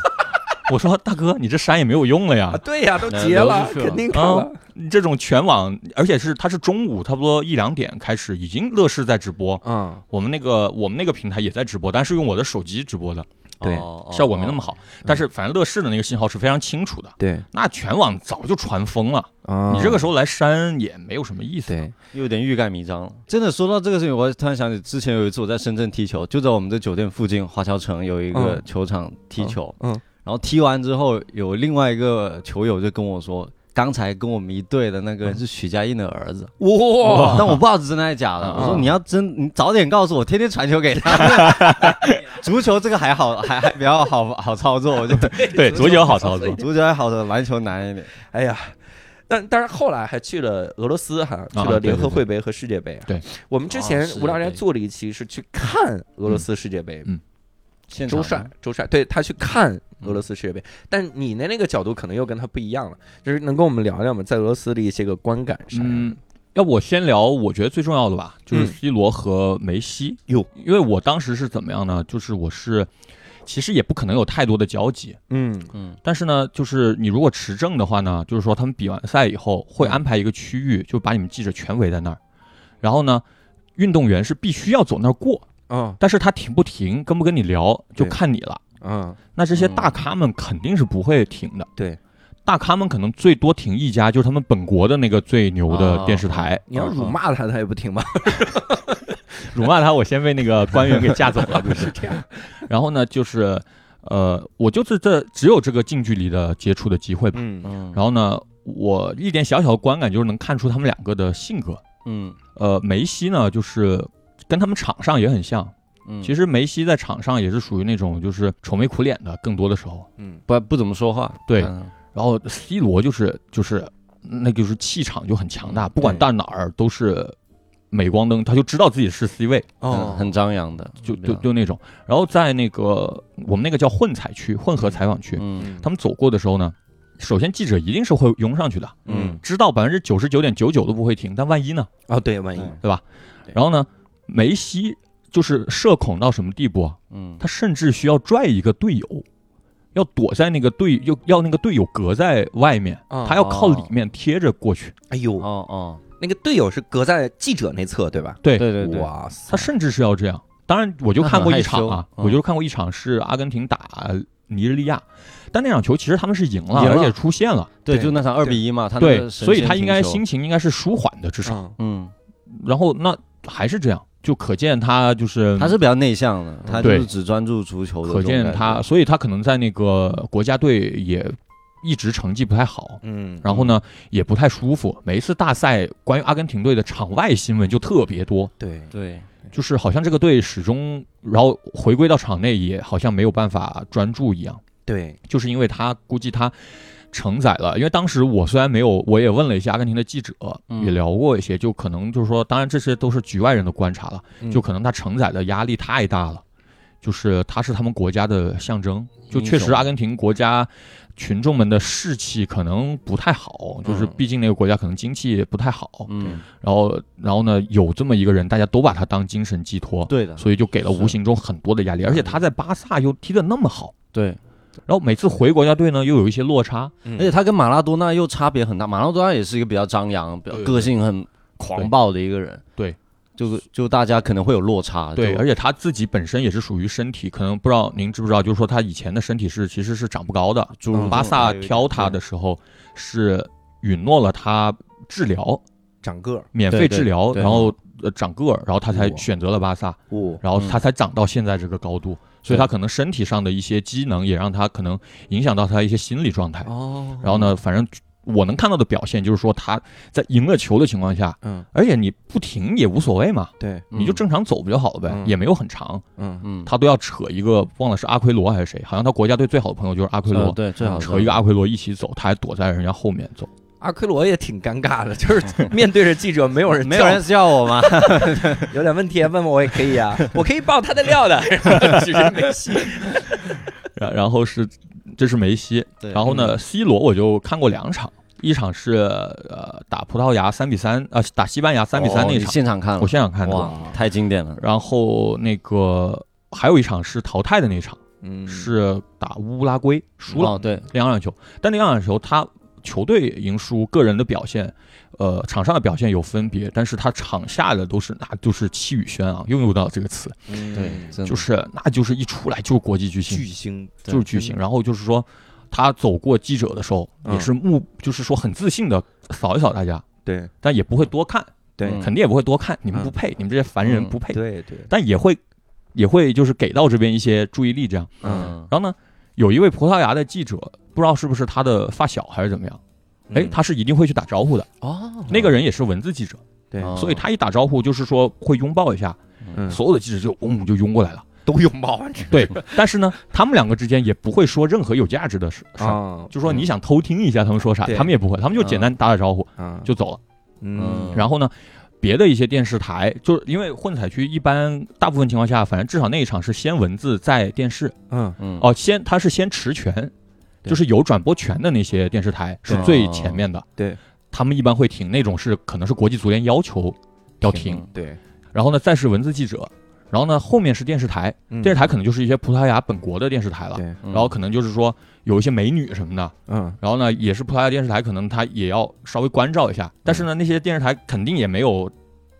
我说大哥，你这删也没有用了呀啊，，对呀，都呃结了肯定看了。你这种全网，而且是它是中午差不多一两点开始，已经乐视在直播，嗯，我们那个我们那个平台也在直播，但是用我的手机直播的，对哦效果没那么。好。但是反正乐视的那个信号是非常清楚的，对那全网早就传疯了。啊你这个时候来删也没有什么意思。对，又有点欲盖弥彰了。真的说到这个事情，我突然想起之前有一次我在深圳踢球，就在我们的酒店附近华侨城有一个嗯球场踢球，嗯，然后踢完之后，有另外一个球友就跟我说，刚才跟我们一队的那个人是许家印的儿子，哇，但我不知道是真的还是假的。嗯我说你要真，你早点告诉我，天天传球给他。足球这个还好，还还比较好好操作，我觉得对，足球好操作。足球还好的，篮球难一点。哎呀。但但是后来还去了俄罗斯哈，去啊了联合会杯和世界杯啊。对，我们之前无聊斋杯做了一期是去看俄罗斯世界杯，嗯现场周帅周帅对他去看俄罗斯世界杯，但你的那个角度可能又跟他不一样了，就是能跟我们聊聊吗？在俄罗斯的一些个观感上。嗯，要不我先聊，我觉得最重要的吧，就是嗯。C 罗和梅西。哟，因为我当时是怎么样呢？就是我是，其实也不可能有太多的交集，嗯。嗯。但是呢，就是你如果持证的话呢，就是说他们比完赛以后会安排一个区域，就把你们记者全围在那儿，然后呢，运动员是必须要走那儿过，哦。但是他停不停，跟不跟你聊就看你了。嗯那这些大咖们肯定是不会停的，对，大咖们可能最多停一家，就是他们本国的那个最牛的电视台。你要辱骂他，他也不停吧？辱骂他，我先被那个官员给架走了，就是这样。然后呢，就是呃，我就是这只有这个近距离的接触的机会吧。嗯嗯然后呢，我一点小小的观感就是能看出他们两个的性格。嗯呃，梅西呢，就是跟他们场上也很像。嗯，其实梅西在场上也是属于那种就是愁眉苦脸的，更多的时候。嗯不不怎么说话。对嗯然后 C 罗就是就是那就是气场就很强大，不管到哪儿都是镁光灯，他就知道自己是 C 位。哦很很张扬的，就就就那种。然后在那个我们那个叫混采区、混合采访区，嗯他们走过的时候呢，首先记者一定是会拥上去的，嗯知道百分之九十九点九九都不会停，但万一呢？啊对，万一嗯对吧？对然后呢，梅西就是社恐到什么地步啊？嗯。他甚至需要拽一个队友。要躲在那个队，又要那个队友隔在外面，啊他要靠里面贴着过去。哎呦，哦哦，那个队友是隔在记者那侧对吧？对。对对对，哇塞，他甚至是要这样。当然，我就看过一场啊，那很害羞。嗯。我就看过一场是阿根廷打尼日利亚，但那场球其实他们是赢了，赢了。而且出线了，对，对。就那场二比一嘛，他那对，个神所以他仙停球。应该心情应该是舒缓的，至少。嗯。嗯，然后那还是这样，就可见他就是他是比较内向的，他就是只专注足球的可。见他，所以他可能在那个国家队也一直成绩不太好。嗯，然后呢，也不太舒服。每一次大赛，关于阿根廷队的场外新闻就特别多，对，对，就是好像这个队始终，然后回归到场内也好像没有办法专注一样。对，就是因为他估计他承载了，因为当时我虽然没有，我也问了一些阿根廷的记者，嗯。也聊过一些，就可能就是说，当然这些都是局外人的观察了，嗯。就可能他承载的压力太大了，就是他是他们国家的象征，就确实阿根廷国家。群众们的士气可能不太好，就是嗯。毕竟那个国家可能经济不太好，嗯，然后然后呢有这么一个人，大家都把他当精神寄托，对的，所以就给了无形中很多的压力，而且他在巴萨又踢得那么好，对，然后每次回国家队呢又有一些落差，而而且他跟马拉多纳又差别很大，马拉多纳也是一个比较张扬、比较个性很狂暴的一个人，对，就是就大家可能会有落差，对，而且他自己本身也是属于身体，可能不知道您知不知道，就是说他以前的身体是其实是长不高的。就是巴萨挑他的时候是允诺了他治疗，长个儿，免费治疗，然后呃长个儿，然后他才选择了巴萨，哦，然后他才长到现在这个高度。所以他可能身体上的一些机能也让他可能影响到他一些心理状态。哦，然后呢，反正我能看到的表现就是说他在赢了球的情况下，嗯，而且你不停也无所谓嘛，对，你就正常走不就好了呗，嗯。也没有很长。嗯。嗯，他都要扯一个，忘了是阿奎罗还是谁，好像他国家队最好的朋友就是阿奎罗，呃对，最好扯一个阿奎罗一起走，他还躲在人家后面走。阿奎罗也挺尴尬的，就是面对着记者，没有人 没有人叫我吗？有点问题问问我也可以啊，我可以爆他的料的，其实梅西。然然后是这是梅西，然后呢，C 罗我就看过两场，一场是呃打葡萄牙三比三，呃打西班牙三比三那场，现场看了，我现场看的。哇，太经典了，然后那个还有一场是淘汰的那场，嗯。是打乌拉圭输了哦，对，两场球，但那两场球他球队赢输，个人的表现，呃，场上的表现有分别，但是他场下的都是那就是气宇轩昂，用用到这个词，对，就是那就是一出来就是国际巨星。巨，星，就是巨星。然后就是说他走过记者的时候，嗯也是目就是说很自信的扫一扫大家，对。但也不会多看，对。嗯。肯定也不会多看，你们嗯。不配，你们这些凡人嗯。不配，对对，但也会也会就是给到这边一些注意力这样。嗯，然后呢，有一位葡萄牙的记者，不知道是不是他的发小还是怎么样，哎，嗯他是一定会去打招呼的。哦，那个人也是文字记者，对，哦所以他一打招呼就是说会拥抱一下，嗯，所有的记者就嗡就拥过来了。都拥抱啊，对，但是呢，他们两个之间也不会说任何有价值的事啊，就说你想偷听一下他们说啥，对。他们也不会，他们就简单打打招呼啊，就走了。嗯，然后呢，别的一些电视台，就是因为混采区一般大部分情况下，反正至少那一场是先文字再电视。嗯。嗯，哦，先他是先持权，对就是有转播权的那些电视台是最前面的，对，他们一般会停那种是可能是国际足联要求要停，对，然后呢再是文字记者，然后呢后面是电视台，嗯电视台可能就是一些葡萄牙本国的电视台了，对，嗯然后可能就是说有一些美女什么的，嗯然后呢也是葡萄牙电视台，可能他也要稍微关照一下，但是呢那些电视台肯定也没有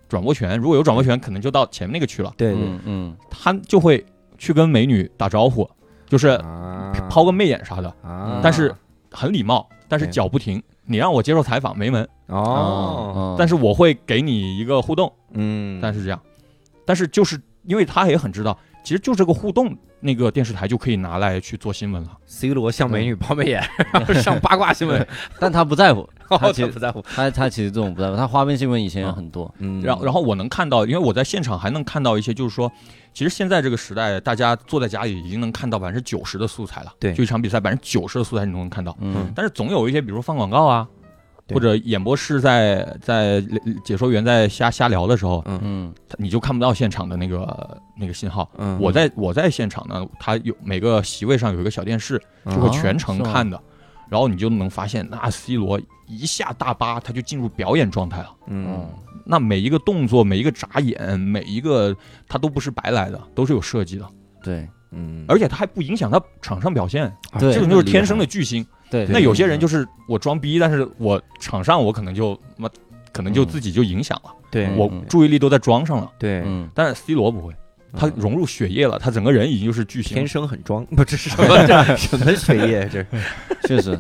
转播权，如果有转播权，可能就到前面那个去了，对对，嗯嗯，他就会去跟美女打招呼，就是啊。抛个媚眼啥的，啊，但是很礼貌，但是脚不停。你让我接受采访没门，哦，但是我会给你一个互动，嗯，但是这样，但是就是因为他也很知道，其实就这个互动，那个电视台就可以拿来去做新闻了。C 罗向美女抛媚眼，然后上八卦新闻，但他不在乎，他他其实不在乎，他他其实这种不在乎，他花边新闻以前也很多，嗯。然后，然后我能看到，因为我在现场还能看到一些，就是说，其实现在这个时代，大家坐在家里已经能看到百分之九十的素材了。对。就一场比赛百分之九十的素材你都能看到，嗯。但是总有一些，比如放广告啊，对。或者演播室在在解说员在瞎瞎聊的时候，嗯。他你就看不到现场的那个那个信号。嗯，我在我在现场呢，他有每个席位上有一个小电视，就会哦全程看的，然后你就能发现，那 C 罗一下大巴他就进入表演状态了。嗯那每一个动作、每一个眨眼、每一个他都不是白来的，都是有设计的，对嗯，而且他还不影响他场上表现。啊对这种就是天生的巨星。对，那有些人就是我装逼，但是我场上我可能就妈可能就自己就影响了，对嗯我注意力都在装上了。对，嗯但是 C 罗不会他融入血液了，他整个人已经就是巨星天。生很装，不这是什么 什么血液？这确实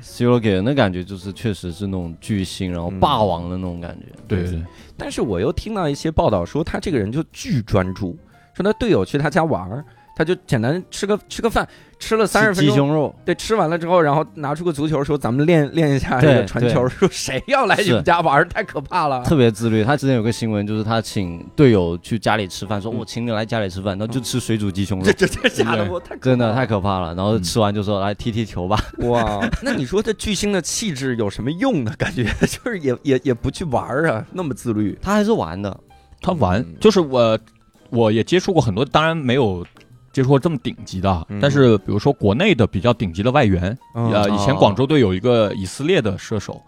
，C 罗给人的感觉就是确实是那种巨星，然后霸王的那种感觉。对对对，但是我又听到一些报道说，他这个人就巨专注，说他队友去他家玩儿，他就简单吃个吃个饭，吃了三十分钟，鸡胸肉，对，吃完了之后，然后拿出个足球说咱们练练一下 这个传球，说谁要来你们家玩，太可怕了。特别自律。他之前有个新闻，就是他请队友去家里吃饭，说嗯我请你来家里吃饭，然后就吃水煮鸡胸肉这，这这假的，我太真的太可怕了。然后吃完就说来踢踢球吧。哇！那你说这巨星的气质有什么用呢？感觉就是也也也不去玩啊，那么自律。他还是玩的，他玩嗯就是我，我也接触过很多，当然没有接触过这么顶级的，嗯。但是比如说国内的比较顶级的外援，嗯。呃，以前哦广州队有一个以色列的射手，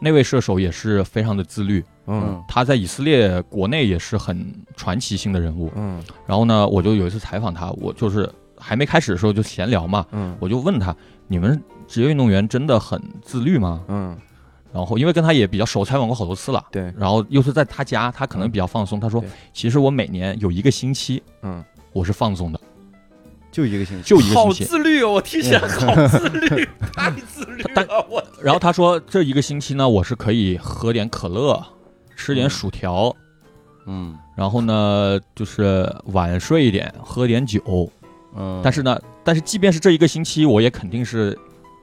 那位射手也是非常的自律，嗯。他在以色列国内也是很传奇性的人物。嗯。然后呢，我就有一次采访他，我就是还没开始的时候就闲聊嘛，嗯。我就问他，你们职业运动员真的很自律吗？嗯，然后因为跟他也比较熟，采访过好多次了。对，然后又是在他家，他可能比较放松。他说，其实我每年有一个星期嗯，我是放松的，就一个星期。就一个好星期。好自律哦！我听起来好自律，太自律但了，我然后他说，这一个星期呢，我是可以喝点可乐，吃点嗯薯条，嗯然后呢就是晚睡一点，喝点酒。嗯，但是呢，但是即便是这一个星期，我也肯定是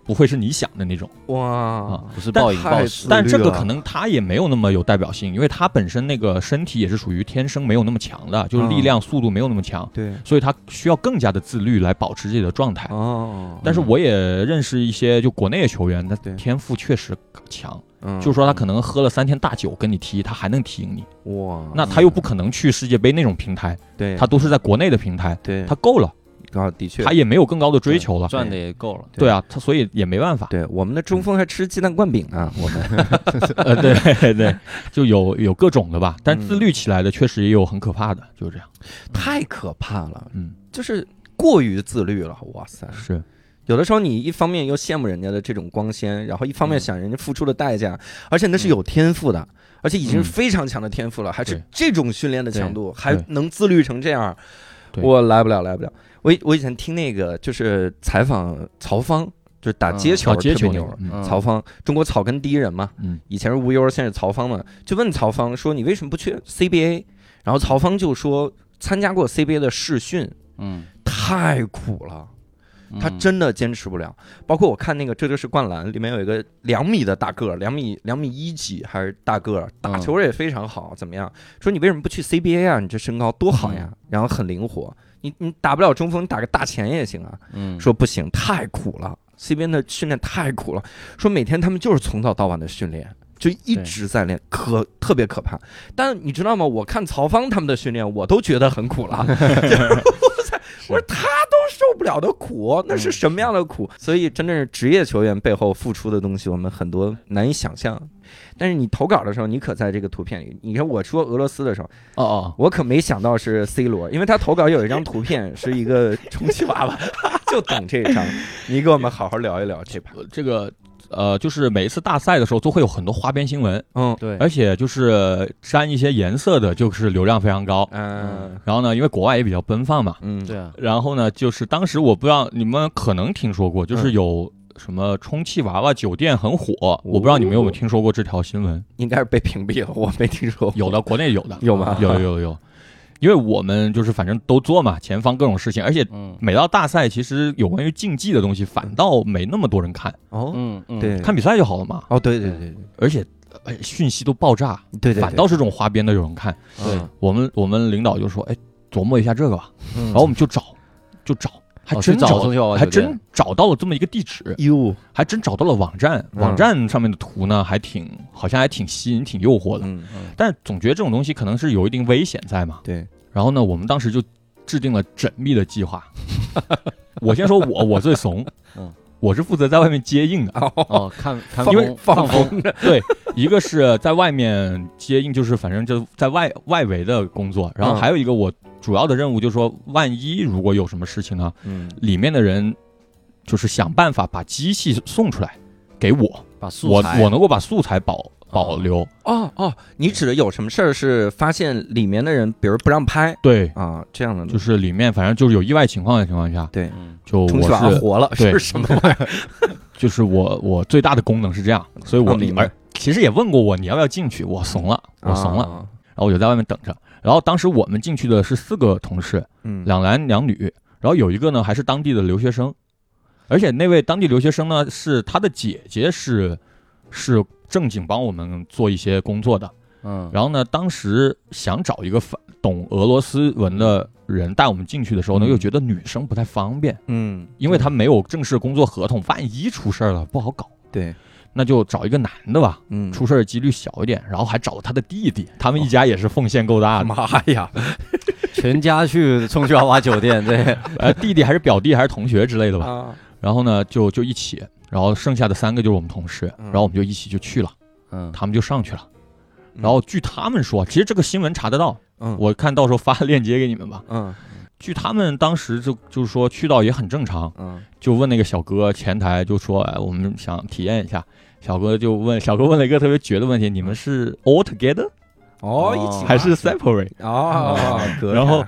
不会是你想的那种。哇，不是但暴饮暴食。但这个可能他也没有那么有代表性，因为他本身那个身体也是属于天生没有那么强的，就是力量、速度没有那么强，对。所以他需要更加的自律来保持自己的状态。哦，但是我也认识一些就国内的球员，他天赋确实强，嗯。就是说他可能喝了三天大酒跟你踢，他还能踢赢你。哇，那他又不可能去世界杯那种平台，对。他都是在国内的平台，对。他够了，啊，的确他也没有更高的追求了。赚的也够了。对啊，他所以也没办法。对我们的中锋还吃鸡蛋灌饼呢，我们 呃，对对，就有有各种的吧，但嗯自律起来的确实也有很可怕的，就是这样。太可怕了，嗯，就是过于自律了，哇塞！是，有的时候你一方面又羡慕人家的这种光鲜，然后一方面嗯想人家付出的代价，而且那是有天赋的，而且已经是嗯非常强的天赋了，还是这种训练的强度，还能自律成这样，对我来不了，来不了。我以我以前听那个就是采访曹芳，就是打街球啊，特别牛接球嗯。曹芳，中国草根第一人嘛，嗯。以前是无忧，现在是曹芳嘛，就问曹芳说你为什么不去 CBA？然后曹芳就说参加过 CBA 的试训，嗯，太苦了。他嗯真的坚持不了。包括我看那个《这就是灌篮》里面有一个两米的大个儿，两米两米一几还是大个儿，打嗯球也非常好，怎么样？说你为什么不去 CBA 啊？你这身高多好呀，然后很灵活，你你打不了中锋，你打个大前也行啊。嗯说不行，太苦了，CBA 的训练太苦了。说每天他们就是从早到晚的训练。就一直在练，可特别可怕。但你知道吗？我看曹芳他们的训练，我都觉得很苦了。我说他都受不了的苦，那是什么样的苦？所以真的是职业球员背后付出的东西，我们很多难以想象。但是你投稿的时候，你可在这个图片里。你看我说俄罗斯的时候，哦哦，我可没想到是 C 罗，因为他投稿有一张图片是一个 充气娃娃，就等这一张。你给我们好好聊一聊这盘。呃这个呃，就是每一次大赛的时候都会有很多花边新闻，嗯对，而且就是沾一些颜色的，就是流量非常高。嗯然后呢，因为国外也比较奔放嘛，嗯，对啊，然后呢，就是当时我不知道你们可能听说过，就是嗯有什么充气娃娃酒店很火，我不知道你们有没有听说过这条新闻？应该是被屏蔽了，我没听说过。有的，国内有的，有吗？有有有有，因为我们就是反正都做嘛，前方各种事情，而且嗯。每到大赛，其实有关于竞技的东西反倒没那么多人看，哦，嗯嗯，对，看比赛就好了嘛，哦，对对对而且。哎讯息都爆炸，对对，反倒是这种花边的有人看。对，我们我们领导就说：“哎，琢磨一下这个吧。”嗯。然后我们就找，就找，还真找充气娃娃还真找到了这么一个地址，哟，还真找到了网站。嗯网站上面的图呢，还挺好像还挺吸引、挺诱惑的。嗯，但总觉得这种东西可能是有一定危险在嘛。对，然后呢，我们当时就制定了缜密的计划。我先说我，我最怂，嗯我是负责在外面接应的。哦，看看因为风放风，对，一个是在外面接应，就是反正就在外外围的工作，然后嗯还有一个我主要的任务就是说，万一如果有什么事情呢，嗯。里面的人就是想办法把机器送出来给我，我把素材。我能够把素材保保留。哦哦，你指的有什么事儿是发现里面的人，比如不让拍。对，啊这样的，就是里面反正就是有意外情况的情况下，对，嗯就充气娃我是活了对。是什么玩意儿？就是我我最大的功能是这样，所以我哦明白。而其实也问过我你要不要进去，我怂了，我怂了，啊，然后我就在外面等着。然后当时我们进去的是四个同事，嗯，两男两女，然后有一个呢还是当地的留学生，而且那位当地留学生呢是他的姐姐是是正经帮我们做一些工作的。嗯，然后呢，当时想找一个反懂俄罗斯文的人带我们进去的时候呢，嗯。又觉得女生不太方便，嗯，因为他没有正式工作合同，万一出事儿了不好搞。对，那就找一个男的吧，嗯，出事儿几率小一点。然后还找了他的弟弟，他们一家也是奉献够大的。妈呀，全家去冲去豪华酒店，对，呃，弟弟还是表弟还是同学之类的吧。啊，然后呢，就就一起，然后剩下的三个就是我们同事，嗯然后我们就一起就去了，嗯，他们就上去了。嗯然后据他们说，其实这个新闻查得到，嗯，我看到时候发链接给你们吧。嗯据他们当时就就是说去到也很正常，嗯就问那个小哥前台就说，哎，我们想体验一下。小哥就问，小哥问了一个特别绝的问题：你们是 all together 哦，一起还是 separate？哦，然后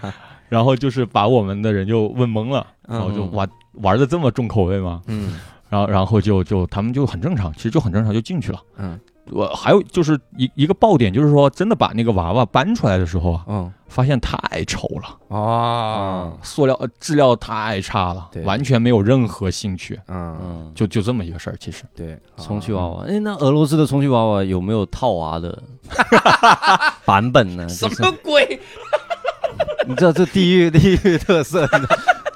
然后就是把我们的人就问懵了，然后就嗯。玩玩的这么重口味吗？嗯。然后然后就就他们就很正常，其实就很正常就进去了。嗯我还有就是一一个爆点，就是说真的把那个娃娃搬出来的时候啊，嗯。发现太丑了，啊。塑料呃质量太差了对，完全没有任何兴趣，嗯。嗯，就就这么一个事儿。其实。对，充气娃娃，哎，那俄罗斯的充气娃娃有没有套娃的？版本呢？什就是么鬼？你知道这地域地域特色，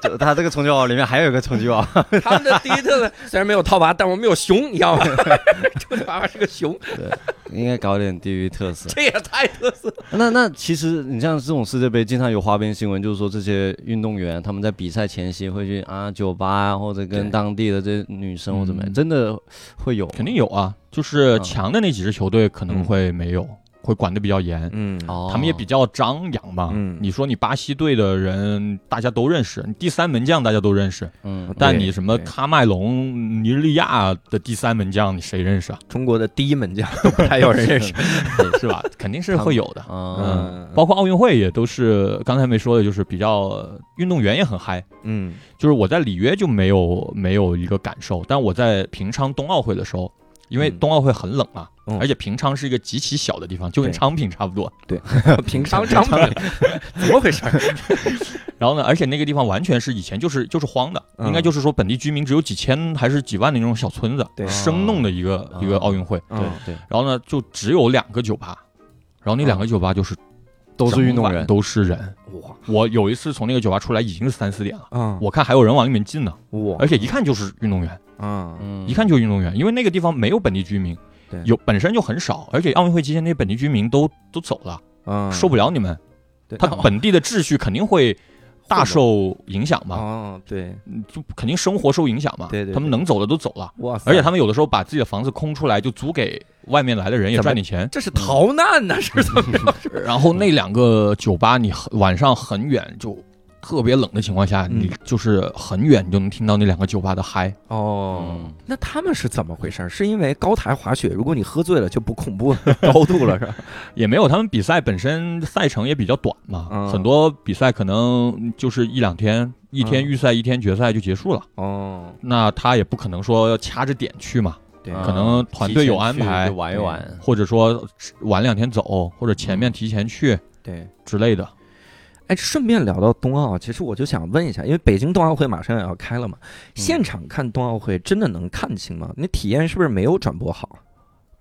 你知道就它这个充气娃娃里面还有一个充气娃娃，他们的第一特色虽然没有套娃，但我们有熊，你知道吗？充气娃娃是个熊，对应该搞点地域特色。这也太特色了。那那其实你像这种世界杯，经常有花边新闻，就是说这些运动员他们在比赛前夕会去啊酒吧啊，或者跟当地的这些女生或怎么样，嗯真的会有肯定有啊，就是嗯强的那几支球队可能会没有，会管得比较严。嗯哦，他们也比较张扬嘛。嗯你说你巴西队的人大家都认识，你第三门将大家都认识，嗯但你什么喀麦隆、尼日利亚的第三门将，你谁认识啊？中国的第一门将 都不太有人认识。是吧？肯定是会有的。啊嗯包括奥运会也都是刚才没说的，就是比较运动员也很嗨。嗯就是我在里约就没有没有一个感受，但我在平昌冬奥会的时候，因为嗯。冬奥会很冷嘛，嗯。而且平昌是一个极其小的地方，就跟对。昌平差不多。对。平昌昌平，怎么回事？然后呢，而且那个地方完全是以前就是就是荒的，嗯。应该就是说本地居民只有几千还是几万的那种小村子，对。生弄的一个、哦一个奥运会。对对，然后呢，就只有两个酒吧，然后那两个酒吧就是都是运动员都是人。哇。我有一次从那个酒吧出来，已经是三四点了，啊我看还有人往里面进呢，哇。而且一看就是运动员，啊嗯一看就是运动员，因为那个地方没有本地居民对，有本身就很少，而且奥运会期间那些本地居民都都走了，啊受不了你们，对他本地的秩序肯定会大受影响嘛，哦对就肯定生活受影响嘛，对对对他们能走的都走了。哇塞，而且他们有的时候把自己的房子空出来，就租给外面来的人，也赚点钱。这是逃难呢，是怎么着？然后那两个酒吧，你很晚上很远就特别冷的情况下，嗯你就是很远你就能听到那两个酒吧的嗨。哦嗯，那他们是怎么回事？是因为高台滑雪，如果你喝醉了就不恐怖 高度了，是吧？也没有，他们比赛本身赛程也比较短嘛，嗯很多比赛可能就是一两天，一天嗯预赛，一天决赛就结束了。哦，那他也不可能说要掐着点去嘛，对嗯可能团队有安提前去排就玩一玩，或者说晚两天走，或者前嗯面提前去对。之类的。哎，顺便聊到冬奥，其实我就想问一下，因为北京冬奥会马上也要开了嘛，现场看冬奥会真的能看清吗？你体验是不是没有转播好？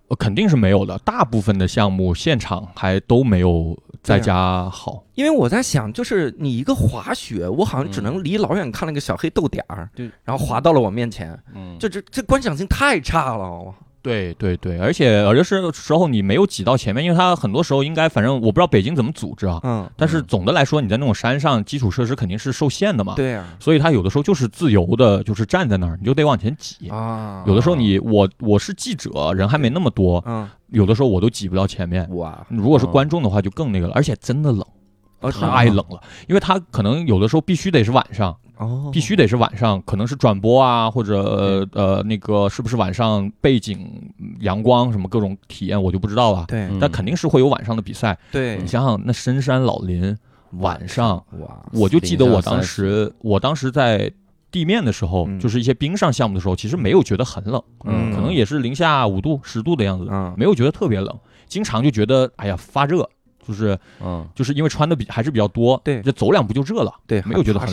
呃肯定是没有的，大部分的项目现场还都没有在家好。因为我在想，就是你一个滑雪，我好像只能离老远看了个小黑豆点儿，对然后滑到了我面前，嗯，就这这观赏性太差了。对对对，而且有的是时候你没有挤到前面，因为它很多时候应该，反正我不知道北京怎么组织啊。嗯，但是总的来说，你在那种山上，基础设施肯定是受限的嘛。。对啊，所以它有的时候就是自由的，就是站在那儿，你就得往前挤。啊，有的时候你我我是记者，人还没那么多，嗯有的时候我都挤不到前面。哇，如果是观众的话，就更那个了，而且真的冷，哦太冷了，因为它可能有的时候必须得是晚上，哦，必须得是晚上，可能是转播啊，或者呃呃那个是不是晚上背景阳光什么各种体验我就不知道了。对。嗯。但肯定是会有晚上的比赛。对。你想想，那深山老林晚上，哇，我就记得我当时，我当时在地面的时候，嗯。就是一些冰上项目的时候，其实没有觉得很冷，嗯。可能也是零下五度、十度的样子，嗯。没有觉得特别冷。经常就觉得哎呀发热，就是嗯就是因为穿的比还是比较多，对这走两步就热了。对，没有觉得很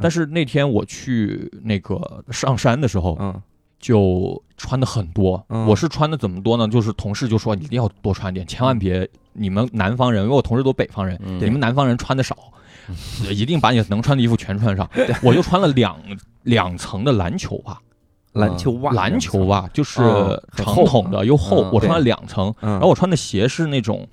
但是那天我去那个上山的时候，嗯就穿的很多。嗯我是穿的怎么多呢？就是同事就说你一定要多穿点，千万别你们南方人，因为我同事都北方人，嗯你们南方人穿的少，一定把你能穿的衣服全穿上。我就穿了两两层的篮球袜，篮球袜，篮球袜就是长筒的又厚嗯，我穿了两层。嗯，然后我穿的鞋是那种。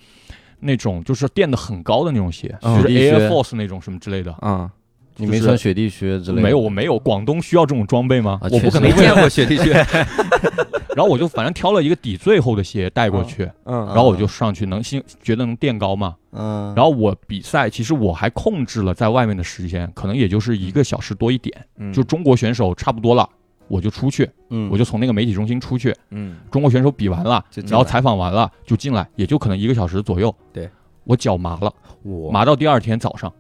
那种就是垫的很高的那种鞋，嗯就是 Air Force 那种什么之类的。啊，你没穿雪地靴之类的？没有，我没有。广东需要这种装备吗？啊我不可能确实为了。过雪地靴，然后我就反正挑了一个底最厚的鞋带过去，嗯，然后我就上去能心觉得能垫高嘛。嗯，然后我比赛其实我还控制了在外面的时间，可能也就是一个小时多一点。嗯就中国选手差不多了，我就出去，嗯。我就从那个媒体中心出去。嗯。中国选手比完了，然后采访完了就进来，也就可能一个小时左右。对，我脚麻了，我麻到第二天早上，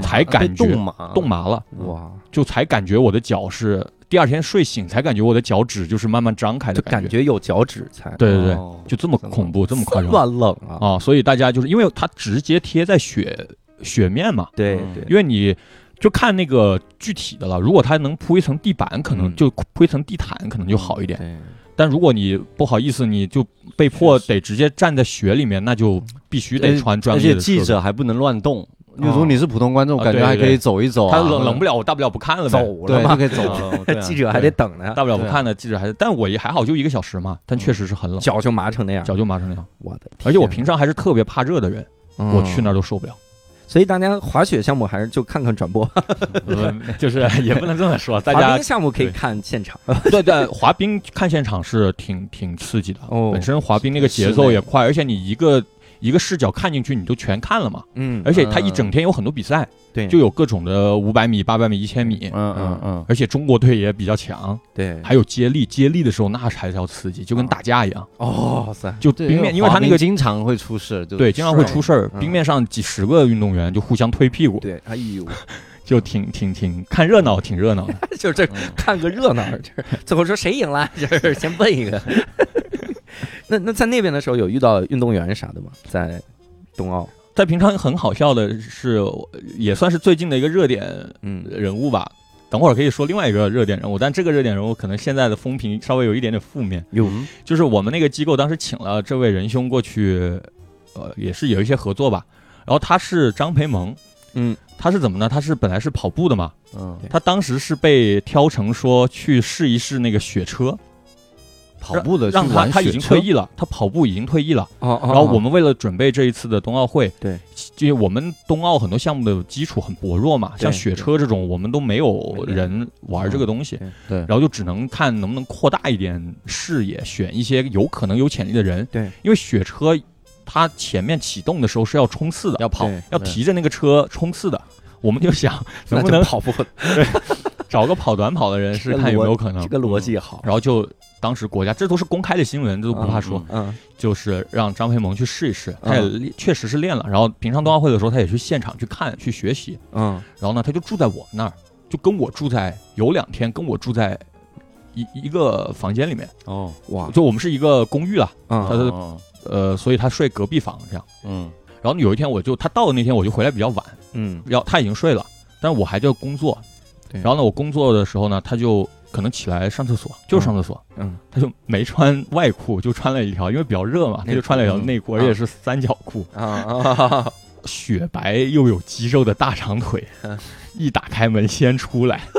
才感觉冻麻，冻麻了，哇，就才感觉我的脚是第二天睡醒才感觉我的脚趾就是慢慢张开的感觉。觉有脚趾才。对对对，哦就这么恐怖，这么夸张。乱冷啊，啊！所以大家就是因为它直接贴在雪雪面嘛，嗯。对对，因为你就看那个具体的了。如果它能铺一层地板，可能嗯就铺一层地毯，可能就好一点。对，但如果你不好意思，你就被迫得直接站在雪里面，那就必须得穿专而且记。者还不能乱动。例如果你是普通观众，啊感觉还可以走一走啊，他冷冷不了，我大不了不看了呗。走了嘛，就可以走了。记者还得等呢，大不了不看了记者还得，但我也还好，就一个小时嘛。但确实是很冷，脚就麻成那样，脚就麻成那样。我的天，而且我平常还是特别怕热的人，嗯我去那儿都受不了。所以大家滑雪项目还是就看看转播，呃 就是也不能这么说，大家滑冰项目可以看现场，对对，滑冰看现场是挺挺刺激的。哦。本身滑冰那个节奏也快，而且你一个一个视角看进去，你就全看了嘛。嗯而且它一整天有很多比赛，对，就有各种的五百米、八百米、一千米，嗯嗯嗯，而且中国队也比较强，对，还有接力，接力的时候那才叫刺激，就跟打架一样。哦塞，对就冰面，因为他那个经常会出事，对经常会出事儿，嗯冰面上几十个运动员就互相推屁股，对，哎呦，就挺挺挺看热闹，挺热闹的。就是这嗯看个热闹，就是最后说谁赢了，就是先问一个。那那在那边的时候有遇到运动员啥的吗？在冬奥，在平常很好笑的是，也算是最近的一个热点嗯人物吧。等会儿可以说另外一个热点人物，但这个热点人物可能现在的风评稍微有一点点负面。有就是我们那个机构当时请了这位仁兄过去，呃，也是有一些合作吧。然后他是张培萌，嗯，他是怎么呢？他是本来是跑步的嘛，嗯，他当时是被挑成说去试一试那个雪车，跑步的让去玩他他已经退役了，他跑步已经退役了。哦哦，然后我们为了准备这一次的冬奥会，对，因为我们冬奥很多项目的基础很薄弱嘛，像雪车这种我们都没有人玩这个东西，对对。然后就只能看能不能扩大一点视野，选一些有可能有潜力的人。对，因为雪车它前面启动的时候是要冲刺的，要跑，要提着那个车冲刺的。我们就想 能不能跑步，对。找个跑短跑的人试看有没有可能。这。个逻辑好，然后就当时国家这都是公开的新闻，这都不怕说，嗯就是让张培萌去试一试，他也确实是练了。然后平常冬奥会的时候，他也去现场去看去学习。嗯。然后呢，他就住在我们那儿，就跟我住在有两天跟我住在一一个房间里面，哦，哇，就我们是一个公寓了，嗯他的哦呃，所以他睡隔壁房这样。嗯。然后有一天我就他到的那天我就回来比较晚，嗯。要他已经睡了，但是我还在工作。对。然后呢，我工作的时候呢，他就可能起来上厕所，就是上厕所，嗯他就没穿外裤，就穿了一条，因为比较热嘛，他就穿了一条内裤，嗯。而且是三角裤，啊啊，雪白又有肌肉的大长腿嗯，一打开门先出来。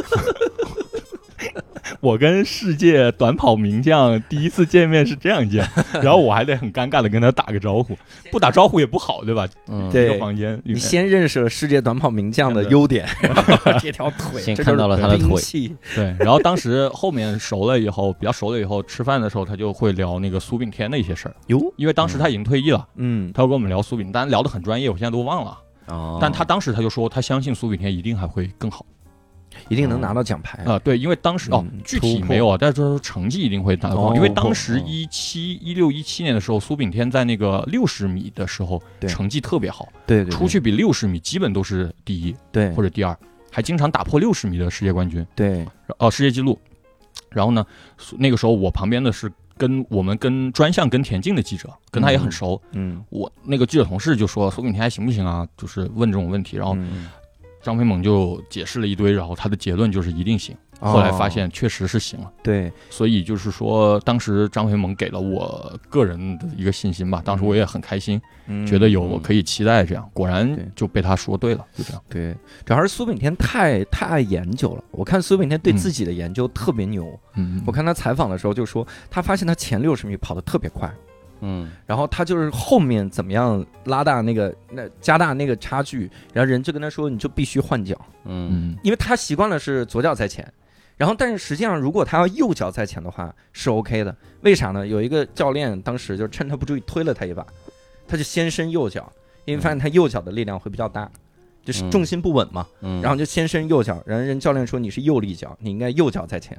我跟世界短跑名将第一次见面是这样见，然后我还得很尴尬的跟他打个招呼，不打招呼也不好，对吧？嗯，对一个房间你，先认识了世界短跑名将的优点，这条腿，这先看到了他的腿对，然后当时后面熟了以后，比较熟了以后，吃饭的时候他就会聊那个苏炳添的一些事儿，哟，因为当时他已经退役了，嗯他会跟我们聊苏炳，当然聊得很专业，我现在都忘了，哦，但他当时他就说他相信苏炳添一定还会更好。一定能拿到奖牌。啊、对，因为当时哦嗯，具体没有啊，但是说成绩一定会拿得高，哦因为当时哦。一七一六一七年的时候，苏炳添在那个六十米的时候成绩特别好，对对，出去比六十米基本都是第一对。或者第二，还经常打破六十米的世界冠军，对，哦、世界纪录。然后呢，那个时候我旁边的是跟我们跟专项跟田径的记者，跟他也很熟。嗯，我那个记者同事就说苏炳添还行不行啊？就是问这种问题，然后嗯张培萌就解释了一堆，然后他的结论就是一定行。后来发现确实是行了。哦对，所以就是说，当时张培萌给了我个人的一个信心吧，当时我也很开心，嗯觉得有我可以期待这样，果然就被他说对了，就这样。对，主要是苏炳添太太爱研究了。我看苏炳添对嗯自己的研究特别牛。嗯，我看他采访的时候就说，他发现他前六十米跑得特别快，嗯然后他就是后面怎么样拉大那个那加大那个差距，然后人就跟他说，你就必须换脚，嗯嗯因为他习惯了是左脚在前。然后，但是实际上，如果他要右脚在前的话，是 OK 的。为啥呢？有一个教练当时就趁他不注意推了他一把，他就先伸右脚，因为发现他右脚的力量会比较大，就是重心不稳嘛。嗯，然后就先伸右脚，然后人教练说你是右立脚，你应该右脚在前。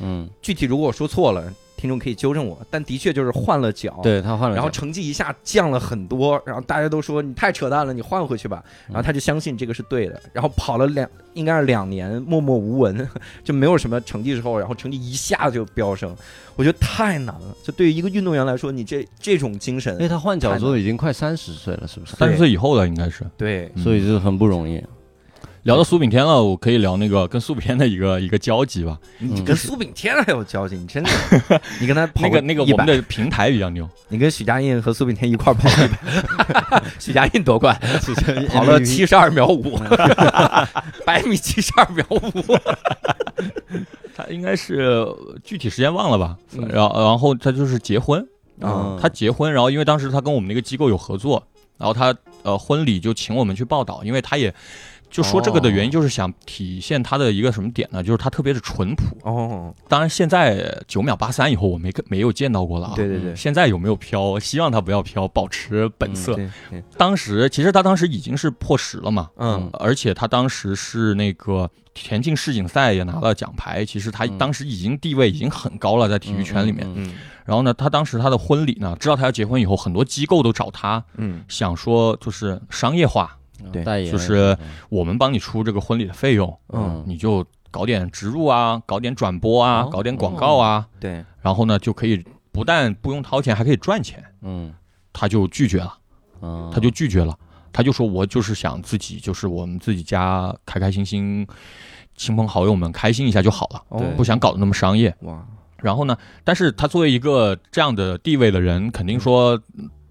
嗯，具体如果我说错了，听众可以纠正我，但的确就是换了脚。。对他换了脚，然后成绩一下降了很多，然后大家都说你太扯淡了，你换回去吧。然后他就相信这个是对的，然后跑了两，应该是两年默默无闻，就没有什么成绩之后，然后成绩一下就飙升，我觉得太难了。就对于一个运动员来说，你这这种精神因，为他换脚之后已经快三十岁了，是不是？三十岁以后了，应该是。对，嗯所以就是很不容易。聊到苏炳添了，我可以聊那个跟苏炳添的一个一个交集吧。你跟苏炳添还有交集，你真的，你跟他跑那个那个我们的平台比较牛，你跟许家印和苏炳添一块儿跑一百，许家印夺冠，跑跑了七十二秒五，百米七十二秒五。他应该是具体时间忘了吧。嗯然后然后他就是结婚，啊他结婚，然后因为当时他跟我们那个机构有合作，然后他呃婚礼就请我们去报道，因为他也就说这个的原因就是想体现他的一个什么点呢？就是他特别的淳朴。哦，当然现在九秒八三以后我没没有见到过了啊。对对对，现在有没有飘？希望他不要飘，保持本色。当时其实他当时已经是破十了嘛，嗯而且他当时是那个田径世锦赛也拿了奖牌，其实他嗯当时已经地位已经很高了，在体育圈里面。然后呢，他当时他的婚礼呢，知道他要结婚以后，很多机构都找他，嗯想说就是商业化，对代言就是我们帮你出这个婚礼的费用，嗯，你就搞点植入啊，搞点转播啊，哦。搞点广告啊，对，然后呢就可以不但不用掏钱，还可以赚钱。嗯。他就拒绝了，嗯，他就拒绝了，他就说我就是想自己就是我们自己家开开心心，亲朋好友们开心一下就好了，不想搞得那么商业。哇，然后呢，但是他作为一个这样的地位的人，肯定说。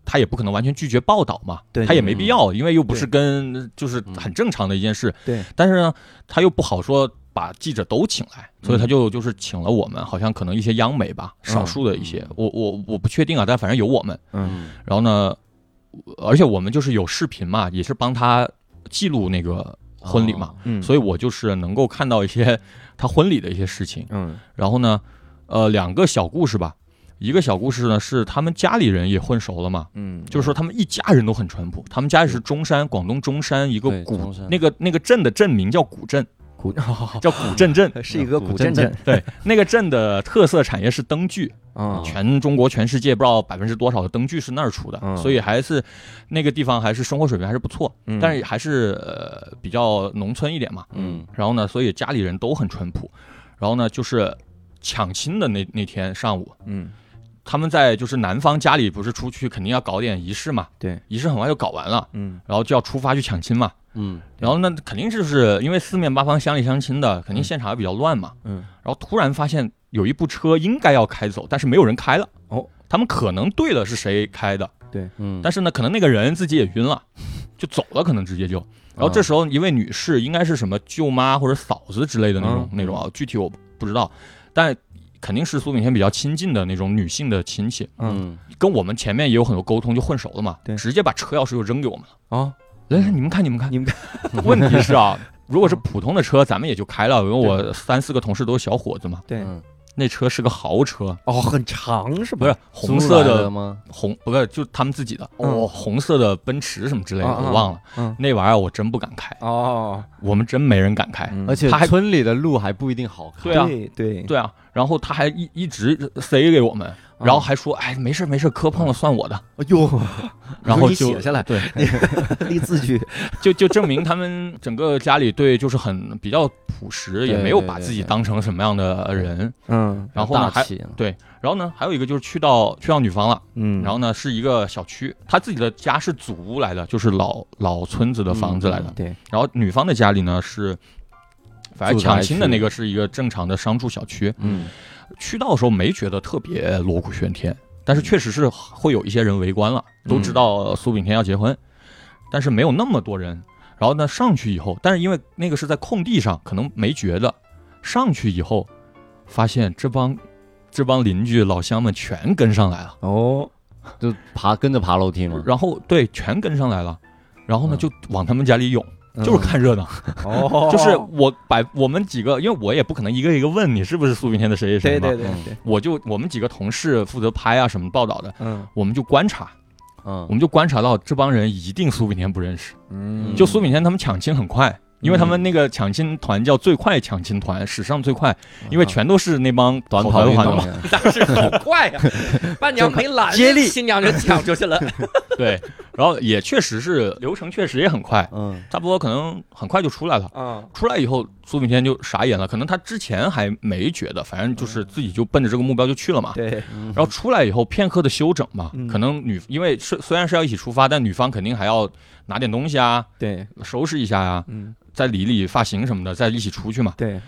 嗯他也不可能完全拒绝报道嘛，对他也没必要，因为又不是跟就是很正常的一件事。对，但是呢，他又不好说把记者都请来，所以他就就是请了我们，好像可能一些央媒吧，嗯。少数的一些，我我我不确定啊，但反正有我们。嗯。然后呢，而且我们就是有视频嘛，也是帮他记录那个婚礼嘛，嗯，所以我就是能够看到一些 他婚礼的一些事情。嗯。然后呢，呃，两个小故事吧。一个小故事呢，是他们家里人也混熟了嘛，嗯，就是说他们一家人都很淳朴。他们家也是中山，广东中山一个古那个那个镇的镇名叫古镇，古叫古镇镇。是一个古古镇镇对，那个镇的特色产业是灯具，啊，全中国、全世界不知道百分之多少的灯具是那儿出的，嗯所以还是那个地方还是生活水平还是不错，嗯但是还是呃比较农村一点嘛。嗯然后呢，所以家里人都很淳朴。然后呢，就是抢亲的那那天上午，嗯他们在就是男方家里不是出去肯定要搞点仪式嘛，对，仪式很快就搞完了，嗯。然后就要出发去抢亲嘛。嗯。然后那，肯定就是因为四面八方乡里乡亲的，肯定现场也比较乱嘛。嗯。然后突然发现有一部车应该要开走，但是没有人开了。哦，他们可能对了是谁开的，对。嗯，但是呢，可能那个人自己也晕了，就走了，可能直接就。然后这时候一位女士，应该是什么舅妈或者嫂子之类的那种、嗯。那种啊，具体我不知道，但肯定是苏炳添比较亲近的那种女性的亲戚，嗯。嗯跟我们前面也有很多沟通，就混熟了嘛，对。直接把车钥匙就扔给我们了。啊，来来，你们看，你们看，你们看。问题是啊，如果是普通的车，咱们也就开了，因为我三四个同事都是小伙子嘛。对，嗯。那车是个豪车，哦，很长是？不是红色的吗？红，不是就他们自己的哦红色的奔驰什么之类的，我忘了。嗯。那玩意儿我真不敢开，哦，我们真没人敢开。嗯。而且他村里的路还不一定好开。对啊。对对。对啊，然后他还一一直塞给我们，然后还说，哎，没事没事，磕碰了算我的。哎呦，然后就写下来，对，立字据，就就证明他们整个家里对就是很比较朴实，也没有把自己当成什么样的人。嗯然后呢，还对，然后呢，还有一个就是去到去到女方了，嗯，然后呢是一个小区，他自己的家是祖屋来的，就是老老村子的房子来的。对，然后女方的家里呢是，反正抢亲的那个是一个正常的商住小区。嗯，去到的时候没觉得特别锣鼓喧天，但是确实是会有一些人围观了，都知道苏炳添要结婚，但是没有那么多人。然后呢，上去以后，但是因为那个是在空地上，可能没觉得。上去以后，发现这帮这帮邻居老乡们全跟上来了，哦，就爬跟着爬楼梯嘛。然后对，全跟上来了。然后呢，嗯就往他们家里涌，就是看热闹。哦，就是我把我们几个，因为我也不可能一个一个问你是不是苏炳添的谁谁谁嘛，对对对对，我就我们几个同事负责拍啊什么报道的，嗯我们就观察，嗯我，们就观察到这帮人一定苏炳添不认识，嗯就苏炳添他们抢亲很快。因为他们那个抢亲团叫最快抢亲团，史上最快，因为全都是那帮短跑跑运动团嘛。但是好快呀，伴娘没来，接力新娘就抢出去了。对，然后也确实是流程确实也很快，嗯，差不多可能很快就出来了。啊，出来以后，苏炳添就傻眼了，可能他之前还没觉得，反正就是自己就奔着这个目标就去了嘛。对，然后出来以后，片刻的休整嘛，嗯。可能女因为是虽然是要一起出发，但女方肯定还要拿点东西啊，对，收拾一下呀、嗯，再理理发型什么的，再一起出去嘛，对，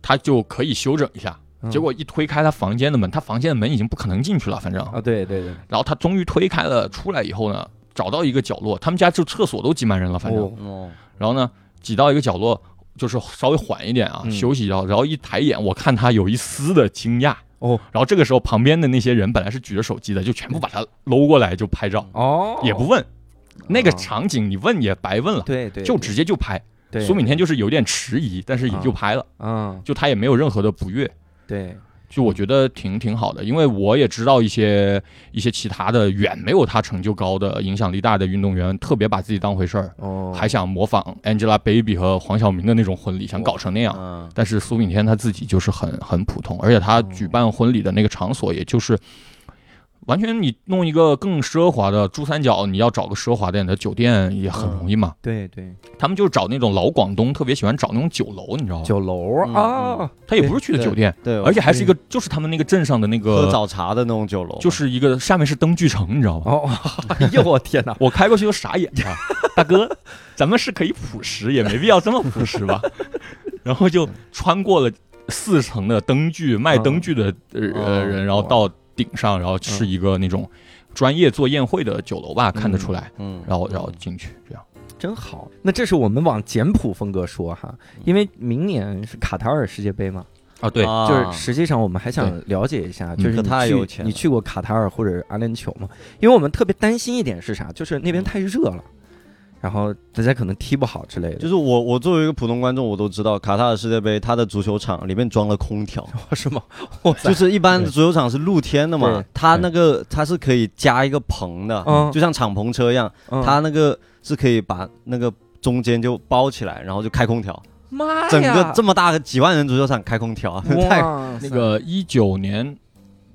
他就可以休整一下。嗯。结果一推开他房间的门，他房间的门已经不可能进去了，反正。啊，对对对，然后他终于推开了，出来以后呢，找到一个角落，他们家就厕所都挤满人了，反正。然后呢，挤到一个角落，就是稍微缓一点啊，嗯休息一下。然后一抬眼，我看他有一丝的惊讶。哦然后这个时候，旁边的那些人本来是举着手机的，就全部把他搂过来就拍照，哦，也不问。那个哦场景你问也白问了，对对，就直接就拍。对苏炳添就是有点迟疑，但是也就拍了，嗯，就他也没有任何的不悦。对，就我觉得挺挺好的，因为我也知道一些一些其他的远没有他成就高的、影响力大的运动员，特别把自己当回事儿，哦，还想模仿 Angelababy 和黄晓明的那种婚礼，想搞成那样。嗯，但是苏炳添他自己就是很很普通，而且他举办婚礼的那个场所，也就是完全你弄一个更奢华的珠三角，你要找个奢华点的酒店也很容易嘛。对对，他们就是找那种老广东，特别喜欢找那种酒楼，你知道吗？酒楼嗯啊，他也不是去的酒店，对，而且还是一个就是他们那个镇上的那个喝，早茶的那种酒楼，就是一个下面是灯具城，你知道吗？哦，哎呦我天哪，我开过去都傻眼了，大哥，咱们是可以朴实，也没必要这么朴实吧？然后就穿过了四层的灯具卖灯具的呃哦人，然后到顶上，然后是一个那种专业做宴会的酒楼吧，看得出来。嗯，然后然后进去这样，真好。那这是我们往简朴风格说哈，因为明年是卡塔尔世界杯嘛，啊对，啊。就是实际上我们还想了解一下，就是可你去太有钱你去过卡塔尔或者阿联酋吗？因为我们特别担心一点是啥，就是那边太热了，然后大家可能踢不好之类的。就是我，我作为一个普通观众，我都知道卡塔尔世界杯，它的足球场里面装了空调，是吗？哇就是一般的足球场是露天的嘛对，它那个它是可以加一个棚的，嗯。就像敞篷车一样，嗯。它那个是可以把那个中间就包起来，然后就开空调，妈呀，整个这么大个几万人足球场开空调，太那个一九年。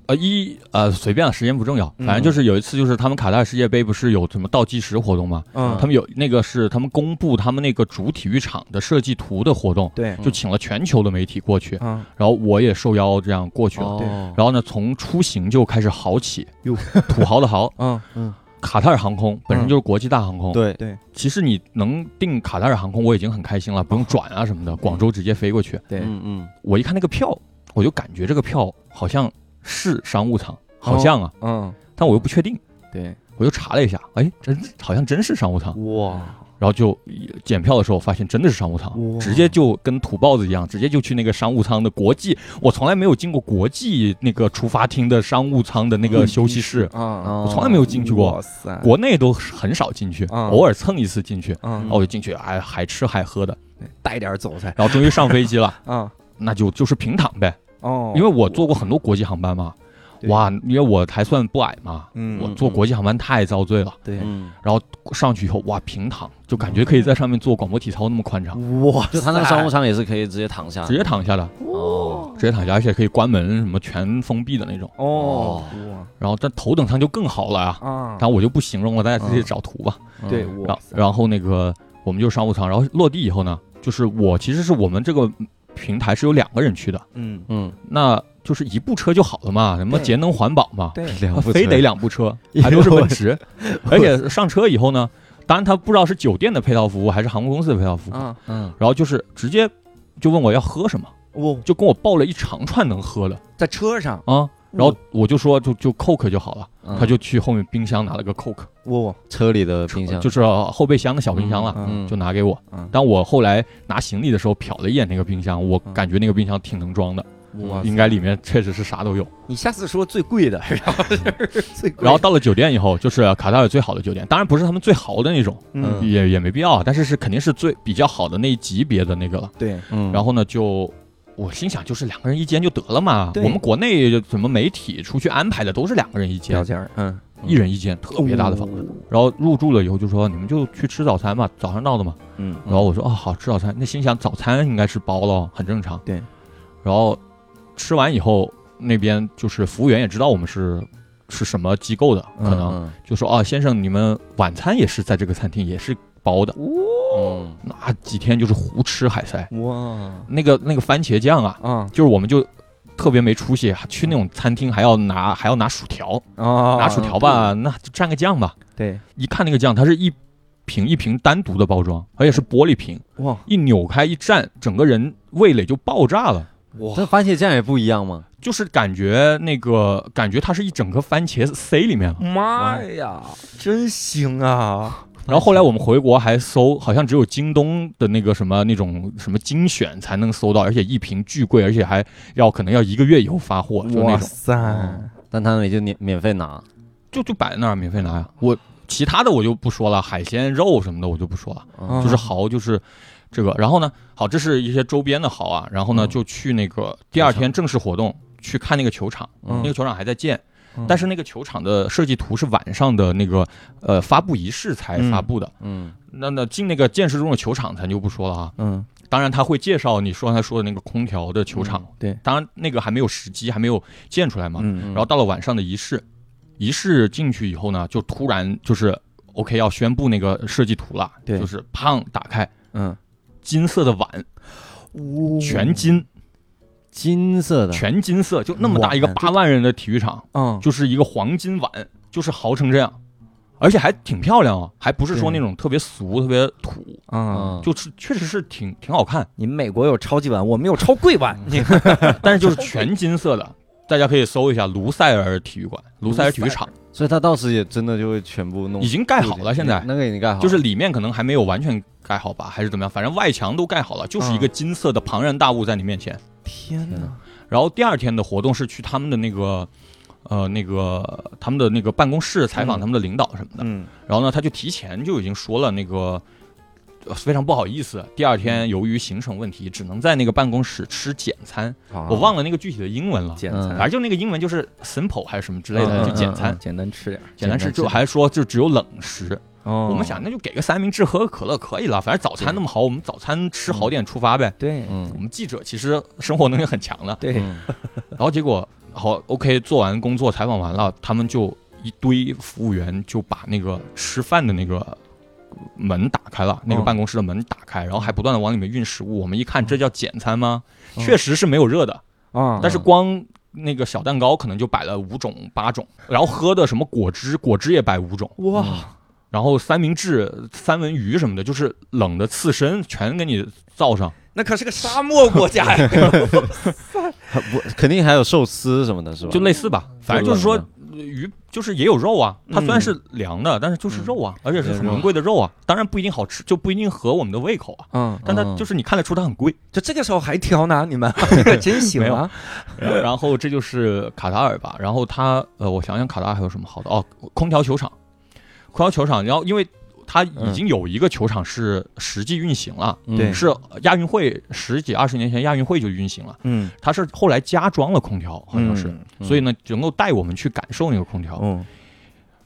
呃一呃随便了，时间不重要，嗯反正就是有一次，就是他们卡塔尔世界杯不是有什么倒计时活动吗？嗯，他们有那个是他们公布他们那个主体育场的设计图的活动，对，就请了全球的媒体过去，嗯。然后我也受邀这样过去了。哦，然后呢，从出行就开始豪起哟，土豪的豪。嗯。卡塔尔航空本身就是国际大航空，，对，对。其实你能订卡塔尔航空，我已经很开心了，不用转啊什么的，广州直接飞过去。对，嗯嗯，我一看那个票，我就感觉这个票好像是商务舱，好像啊，嗯。但我又不确定，对，我又查了一下，哎，真好像真是商务舱。哇，然后就检票的时候发现真的是商务舱，直接就跟土包子一样，直接就去那个商务舱的国际，我从来没有进过国际那个出发厅的商务舱的那个休息室，啊，我从来没有进去过。国内都很少进去，嗯。偶尔蹭一次进去，嗯。然后我就进去，还海吃海喝的，带点走噻，然后终于上飞机了，啊，那就就是平躺呗，哦，因为我坐过很多国际航班嘛，哇，因为我还算不矮嘛，嗯。我坐国际航班太遭罪了。对，嗯，然后上去以后，哇，平躺，就感觉可以在上面做广播体操那么宽敞，哇，就他那个商务舱也是可以直接躺下，直接躺下的，哦直接躺下，而且可以关门，什么全封闭的那种。哦然后但头等舱就更好了呀，啊。然，后我就不形容了，大家自己找图吧。嗯。对，然后然后那个我们就商务舱，然后落地以后呢，就是我其实是我们这个平台是有两个人去的，嗯，嗯，那就是一部车就好了嘛，什么节能环保嘛，对，两部车。非得两部车，还都是奔驰，而且上车以后呢，当然他不知道是酒店的配套服务还是航空公司的配套服务，嗯，嗯，然后就是直接就问我要喝什么，哇，就跟我报了一长串能喝的。在车上，啊，然后我就说就就 Coke 就好了，嗯。他就去后面冰箱拿了个 Coke，哇，车里的冰箱。就是后备箱的小冰箱了。嗯就拿给我嗯，当我后来拿行李的时候瞟了一眼那个冰箱，我感觉那个冰箱挺能装的，哇，应该里面确实是啥都有。你下次说最贵的，然后就是最贵，然后到了酒店以后，就是卡塔尔最好的酒店，当然不是他们最豪的那种，嗯，也也没必要，但是是肯定是最比较好的那一级别的那个了。对，嗯，然后呢，就我心想，就是两个人一间就得了嘛。我们国内怎么媒体出去安排的都是两个人一间，嗯，一人一间，特别大的房子。然后入住了以后就说你们就去吃早餐吧，早上到的嘛。嗯，然后我说哦好吃早餐，那心想早餐应该是包了，很正常。对。然后吃完以后，那边就是服务员也知道我们是是什么机构的，可能嗯就说啊先生，你们晚餐也是在这个餐厅也是包的。嗯那几天就是胡吃海塞，哇，那个那个番茄酱啊，啊就是我们就。特别没出息，去那种餐厅还要拿还要拿薯条，啊，拿薯条吧，那就蘸个酱吧。对，一看那个酱，它是一瓶一瓶单独的包装，而且是玻璃瓶，哇一扭开一蘸，整个人味蕾就爆炸了。哇，这番茄酱也不一样吗？就是感觉那个感觉它是一整个番茄塞里面了。妈呀，真行啊！然后后来我们回国还搜，好像只有京东的那个什么那种什么精选才能搜到，而且一瓶巨贵，而且还要可能要一个月以后发货，就那种哇塞，但他那里就免免费拿，就就摆在那儿免费拿呀。我其他的我就不说了，海鲜肉什么的我就不说了，嗯就是蚝就是这个。然后呢，好，这是一些周边的蚝啊。然后呢，嗯就去那个第二天正式活动去看那个球场，嗯那个球场还在建。嗯。但是那个球场的设计图是晚上的那个呃发布仪式才发布的。嗯。那那进那个建设中的球场咱就不说了啊。嗯，当然他会介绍你说他说的那个空调的球场，对，当然那个还没有时机，还没有建出来嘛。嗯然后到了晚上的仪式，仪式进去以后呢，就突然就是 OK 要宣布那个设计图了，对。就是砰打开。嗯，金色的碗，全金金色的，全金色，就那么大一个碗八万人的体育场，嗯，就是一个黄金碗，就是豪成这样，而且还挺漂亮啊，还不是说那种特别俗、特别土，嗯，嗯，就是确实是挺挺好看，你们美国有超级碗，我们有超贵碗，你 但是就是全金色的。大家可以搜一下卢塞尔体育馆、卢塞尔体育场，所以他到时也真的就会全部弄已经盖好了，现在那个已经盖好，就是里面可能还没有完全盖好吧，还是怎么样？反正外墙都盖好了，就是一个金色的庞然大物在你面前。天哪，然后第二天的活动是去他们的那个，呃，那个他们的那个办公室采访嗯他们的领导什么的。嗯然后呢，他就提前就已经说了那个。呃非常不好意思，第二天由于行程问题，只能在那个办公室吃简餐。我忘了了那个具体的英文了，嗯简餐反正就那个英文就是 simple 还是什么之类的，嗯就简餐。简单吃点，简单吃，吃就还说就只有冷食。哦，我们想，那就给个三明治，喝个可乐可以了。反正早餐那么好，我们早餐吃好点出发呗。对嗯我们记者其实生活能力很强的。对，嗯然后结果好，OK，做完工作采访完了，他们就一堆服务员就把那个吃饭的那个门打开了，那个嗯办公室的门打开，然后还不断的往里面运食物。我们一看，这叫简餐吗？嗯确实是没有热的，啊，但是光那个小蛋糕可能就摆了五种八种，然后喝的什么果汁，果汁也摆五种，哇，然后三明治、三文鱼什么的，就是冷的刺身全给你造上。那可是个沙漠国家呀，不肯定还有寿司什么的，是吧？就类似吧，反正就是说冷鱼就是也有肉啊，它虽然嗯。是凉的，但是就是肉啊，而且是很名贵的肉啊，当然不一定好吃，就不一定合我们的胃口啊。嗯，但它嗯。就是你看得出它很贵，就这个时候还挑呢，你们这个真行啊，然后这就是卡塔尔吧，然后它呃，我想想卡塔尔还有什么好的哦，空调球场，空调球场，然后因为它已经有一个球场是实际运行了，是亚运会十几二十年前亚运会就运行了，嗯，它是后来加装了空调，好像是，嗯所以呢能够带我们去感受那个空调。嗯，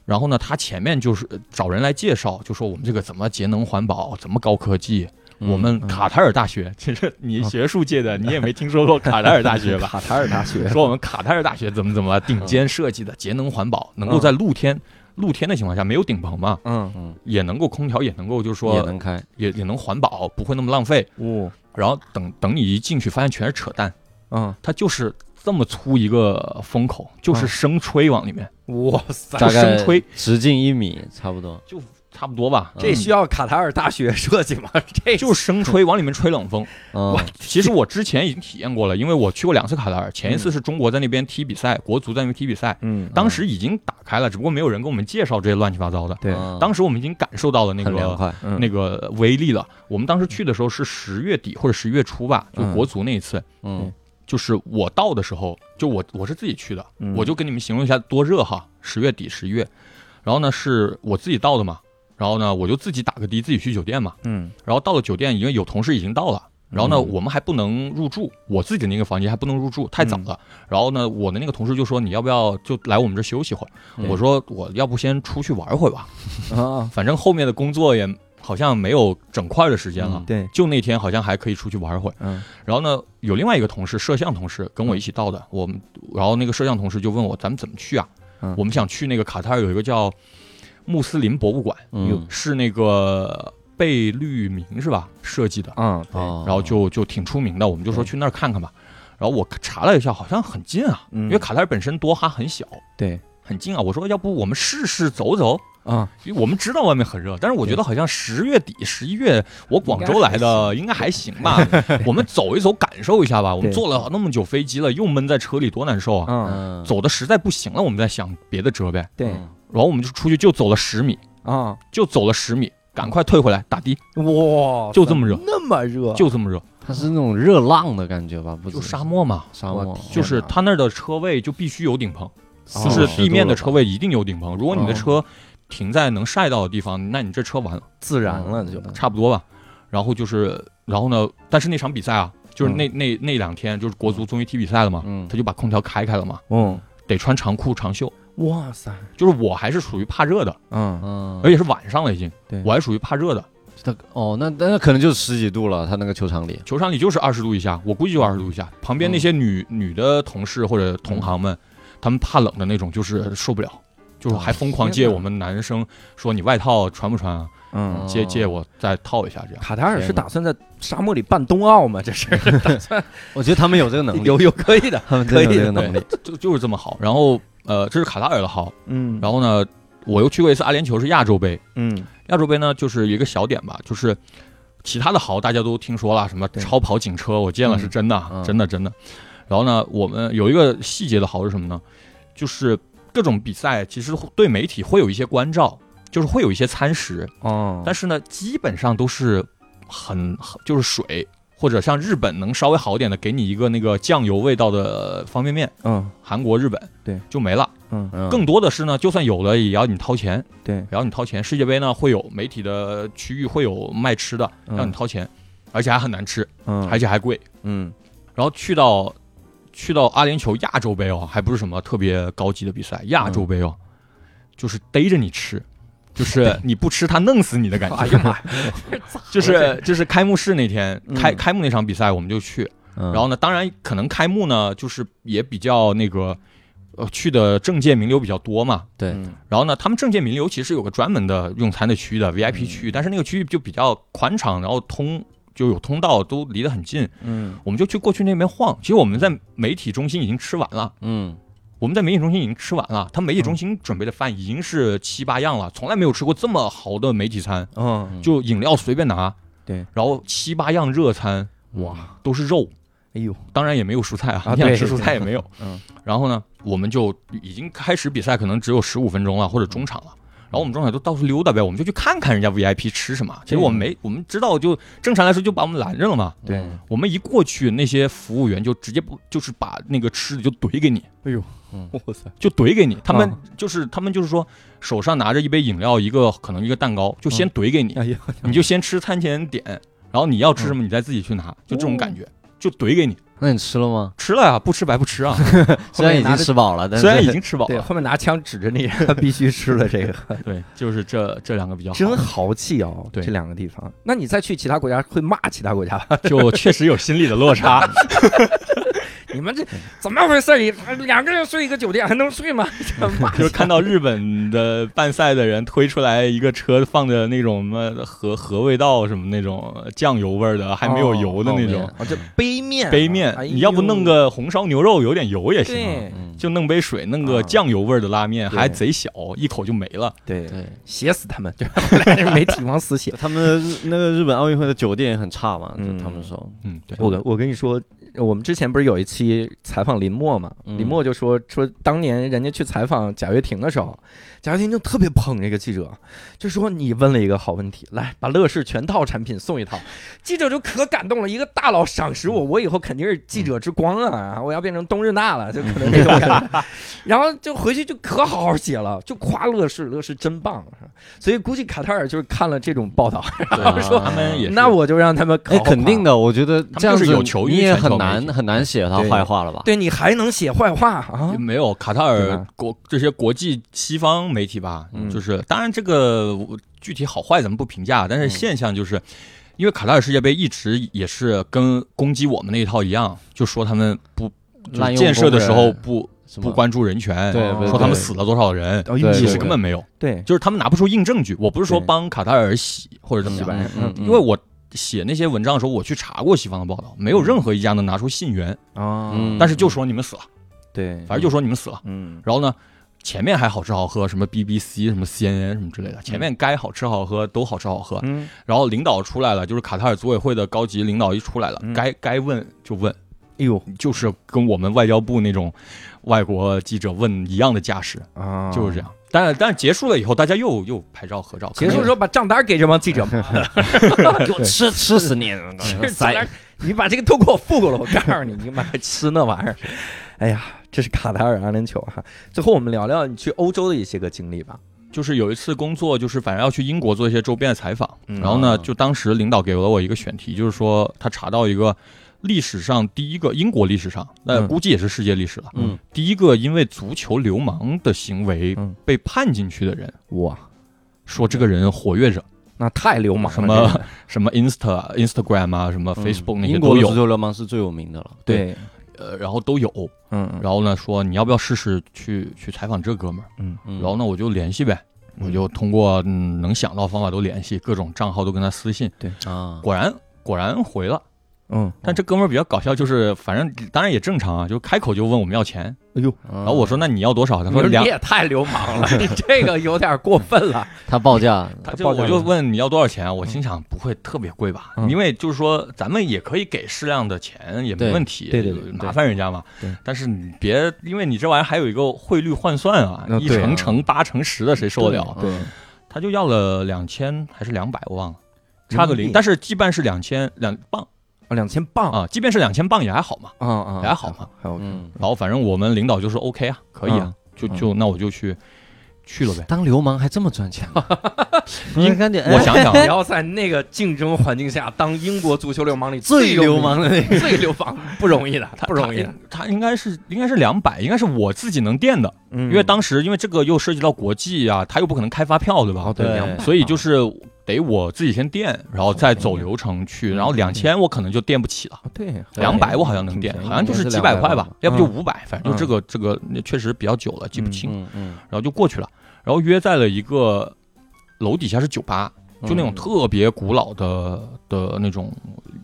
然后呢，他前面就是呃找人来介绍，就说我们这个怎么节能环保，怎么高科技。嗯我们卡塔尔大学，其实你学术界的，你也没听说过卡塔尔大学吧？卡塔尔大学，说我们卡塔尔大学怎么怎么顶尖设计的节能环保，能够在露天露天的情况下没有顶棚嘛，嗯嗯，也能够空调也能够就是说也能开，也也能环保，不会那么浪费。哦，然后等等你一进去，发现全是扯淡，嗯，它就是这么粗一个风口，就是嗯。生吹往里面，哇塞，大概生吹直径一米差不多。差不多吧。这需要卡塔尔大学设计吗？这就是生吹往里面吹冷风。嗯，其实我之前已经体验过了，因为我去过两次卡塔尔。前一次是中国在那边踢比赛，国足在那边踢比赛，嗯，当时已经打开了，只不过没有人跟我们介绍这些乱七八糟的。对，嗯当时我们已经感受到了那个那个威力了。我们当时去的时候是十月底或者十月初吧，就嗯国足那一次。嗯就是我到的时候，就我我是自己去的，嗯我就跟你们形容一下多热哈，十月底十一月，然后呢是我自己到的嘛，然后呢我就自己打个的，自己去酒店嘛，嗯然后到了酒店，因为有同事已经到了。然后呢，嗯我们还不能入住，我自己的那个房间还不能入住，太早了。然后呢，我的那个同事就说：“你要不要就来我们这休息会儿？”嗯我说：“我要不先出去玩会儿吧，啊，反正后面的工作也好像没有整块的时间了。嗯对，就那天好像还可以出去玩会儿。嗯然后呢，有另外一个同事，摄像同事跟我一起到的。我们，然后那个摄像同事就问我，咱们怎么去啊？嗯我们想去那个卡塔尔有一个叫穆斯林博物馆，嗯。是那个贝聿铭是吧设计的，嗯，对，哦，然后就就挺出名的，我们就说去那儿看看吧。然后我查了一下，好像很近啊，嗯。因为卡塔尔本身多哈很小，对，很近啊。我说要不我们试试走走。啊，因为我们知道外面很热，但是我觉得好像十月底、十一月，我广州来的应该还行吧。我们走一走，感受一下吧。我们坐了那么久飞机了，又闷在车里，多难受啊！走的实在不行了，我们再想别的辙呗。对，嗯然后我们就出去，就走了十米，啊，就走了十米，赶快退回来打的，哇，就这么热那么热，就这么热，它是那种热浪的感觉吧？不就沙漠嘛，沙漠，就是它那儿的车位就必须有顶棚，哦就是地面的车位一定有顶棚。如果你的哦车停在能晒到的地方，那你这车完了。自燃了就，差不多吧。然后就是，然后呢？但是那场比赛啊，就是嗯那、那那两天，就是国足终于踢比赛了嘛，嗯他就把空调开开了嘛，嗯，得穿长裤长袖。哇塞，就是我还是属于怕热的，嗯，嗯，而且是晚上了已经，对我还属于怕热的。他哦，那那可能就十几度了，他那个球场里。球场里就是二十度以下，我估计就二十度以下。旁边那些女、女的同事或者同行们，他们怕冷的那种，就是受不了，就是还疯狂借我们男生说你外套穿不穿啊？嗯，哦借借我再套一下这样。卡塔尔是打算在沙漠里办冬奥吗？这是 打算我觉得他们有这个能力，有有可以的，他们可以这个能力。就就是这么好。然后呃，这是卡塔尔的好，嗯，然后呢，我又去过一次阿联酋，是亚洲杯。嗯亚洲杯呢，就是一个小点吧，就是其他的豪大家都听说了，什么超跑警车，我见了是真的，嗯真的真的。然后呢，我们有一个细节的好是什么呢？就是各种比赛其实对媒体会有一些关照，就是会有一些餐食，哦，但是呢，基本上都是很很就是水。或者像日本能稍微好点的，给你一个那个酱油味道的方便面，嗯韩国、日本对就没了。嗯嗯更多的是呢，就算有了，也要你掏钱。对，也要你掏钱。世界杯呢会有媒体的区域会有卖吃的，嗯让你掏钱，而且还很难吃，嗯，而且还贵。嗯然后去到去到阿联酋亚洲杯哦，还不是什么特别高级的比赛，亚洲杯哦，就是逮着你吃。就是你不吃他弄死你的感觉，哎呀妈呀，就是就是开幕式那天嗯。开开幕那场比赛我们就去，嗯。然后呢，当然可能开幕呢就是也比较那个，呃，去的政界名流比较多嘛，对，嗯。然后呢，他们政界名流其实有个专门的用餐的区域的 VIP 区域，但是那个区域就比较宽敞，然后通就有通道，都离得很近。嗯。我们就去过去那边晃。其实我们在媒体中心已经吃完了，嗯。我们在媒体中心已经吃完了。他媒体中心准备的饭已经是七八样了，从来没有吃过这么好的媒体餐，嗯，就饮料随便拿，对，然后七八样热餐哇，都是肉，哎呦，当然也没有蔬菜啊，你想吃蔬菜也没有。嗯，然后呢，我们就已经开始比赛，可能只有十五分钟了或者中场了。然后我们中场就到处溜达呗，我们就去看看人家 VIP 吃什么。其实我们没，我们知道就正常来说就把我们拦着了嘛。对，我们一过去，那些服务员就直接不就是把那个吃的就怼给你，哎呦，嗯哇塞，就怼给你。他们啊就是他们就是说手上拿着一杯饮料，一个可能一个蛋糕，就先怼给你，哎呀，你就先吃餐前点，然后你要吃什么你再自己去拿，就这种感觉，就怼给你。那你吃了吗？吃了呀，不吃白不吃啊。虽然已经吃饱了，但虽然已经吃饱对，了，后面拿枪指着你，他必须吃了这个，对，就是这这两个比较好，真豪气哦，对这两个地方。那你再去其他国家会骂其他国家吧？就确实有心理的落差。你们这怎么回事你？两个人睡一个酒店还能睡吗？就是看到日本的办赛的人推出来一个车，放着那种什么和和味道什么那种酱油味的，还没有油的那种哦，这杯面，杯面哎，你要不弄个红烧牛肉，有点油也行就弄杯水，弄啊个酱油味的拉面，还贼小，一口就没了。对对。写死他们，就媒体往死写。他们日那个日本奥运会的酒店也很差嘛，就嗯他们说，嗯，对，我跟我跟你说，我们之前不是有一期采访林默嘛？嗯林默就说说当年人家去采访贾跃亭的时候，贾跃亭就特别捧这个记者，就说你问了一个好问题，来把乐视全套产品送一套，记者就可感动了，一个大佬赏识我，我以后肯定是记者之光啊，我要变成冬日娜了，就可能 这种感觉。然后就回去就可好好写了，就夸乐视，乐视真棒。所以估计卡塔尔就是看了这种报道，对说他们也那我就让他们哎，肯定的。我觉得这样子就是有求于你也很难很难写他坏话了吧？对你还能写坏话啊？没有卡塔尔国这些国际西方媒体吧，嗯。就是当然这个具体好坏咱们不评价，但是现象就是。因为卡塔尔世界杯一直也是跟攻击我们那一套一样，就说他们不就是建设的时候不不关注人权，对对说他们死了多少人，其实根本没有，对，就是他们拿不出硬证据。我不是说帮卡塔尔洗或者怎么样，嗯，因为我写那些文章的时候，我去查过西方的报道，没有任何一家能拿出信源，啊嗯但是就说你们死了，对，反正就说你们死了。嗯。然后呢，前面还好吃好喝，什么 BBC、什么 CNN 什么之类的，前面该好吃好喝都好吃好喝。嗯然后领导出来了，就是卡塔尔组委会的高级领导一出来了，嗯该该问就问，哎呦就是跟我们外交部那种外国记者问一样的架势，啊，就是这。样。但是但是结束了以后，大家又又拍照合照。结束之后把账单给这帮记者们，给我吃 吃死你！是账单你把这个都给我付过了，我告诉你，你妈还吃那玩意儿。哎呀，这是卡塔尔阿联酋哈。最后我们聊聊你去欧洲的一些个经历吧。就是有一次工作，就是反正要去英国做一些周边的采访，嗯然后呢，啊就当时领导给了我一个选题，就是说他查到一个历史上第一个英国历史上，那嗯估计也是世界历史了，嗯，第一个因为足球流氓的行为嗯被判进去的人，哇，说这个人活跃着，那太流氓了。什么什么 Insta、Instagram 啊，什么嗯 Facebook 那些英国的足，球流氓是最有名的了。对，呃，然后都有，嗯然后呢说你要不要试试去去采访这哥们儿，嗯嗯然后呢我就联系呗。我就通过嗯能想到方法都联系，各种账号都跟他私信，对啊，果然果然回了。嗯，但这哥们儿比较搞笑，就是反正当然也正常啊，就开口就问我们要钱，哎呦，然然后我说那你要多少？他说你，也太流氓了，你这个有点过分了。他报价，他就我就问你要多少钱？我心想不会特别贵吧，嗯因为就是说咱们也可以给适量的钱，也没问题，对对对对麻烦人家嘛对。但是你别，因为你这玩意儿还有一个汇率换算啊嗯，一乘乘八乘十的谁受得了？对，他就要了两千还是两百，我忘了，差个零。但是羁绊是两千两磅啊，两千磅啊，即便是两千磅也还好嘛。啊啊，还好嘛，还有嗯，然后反正我们领导就说 OK 啊，可以啊，就嗯就那我就去去了呗。当流氓还这么赚钱？你赶紧，我想想不啊，要在那个竞争环境下当英国足球流氓里最流氓的那个，最流氓不容易的，他不容易的。他他应该是应该是两百，应该是我自己能垫的，嗯因为当时因为这个又涉及到国际啊，他又不可能开发票，对吧？哦对，对两百所以就是得我自己先垫，然后再走流程去，然后两千我可能就垫不起了。哦对两百我好像能垫，好像就是是几百块吧要不就五百，反正就这个这个确实比较久了，记不清。嗯嗯，然后就过去了，然后约在了一个楼底下是酒吧，就那种嗯特别古老的的那种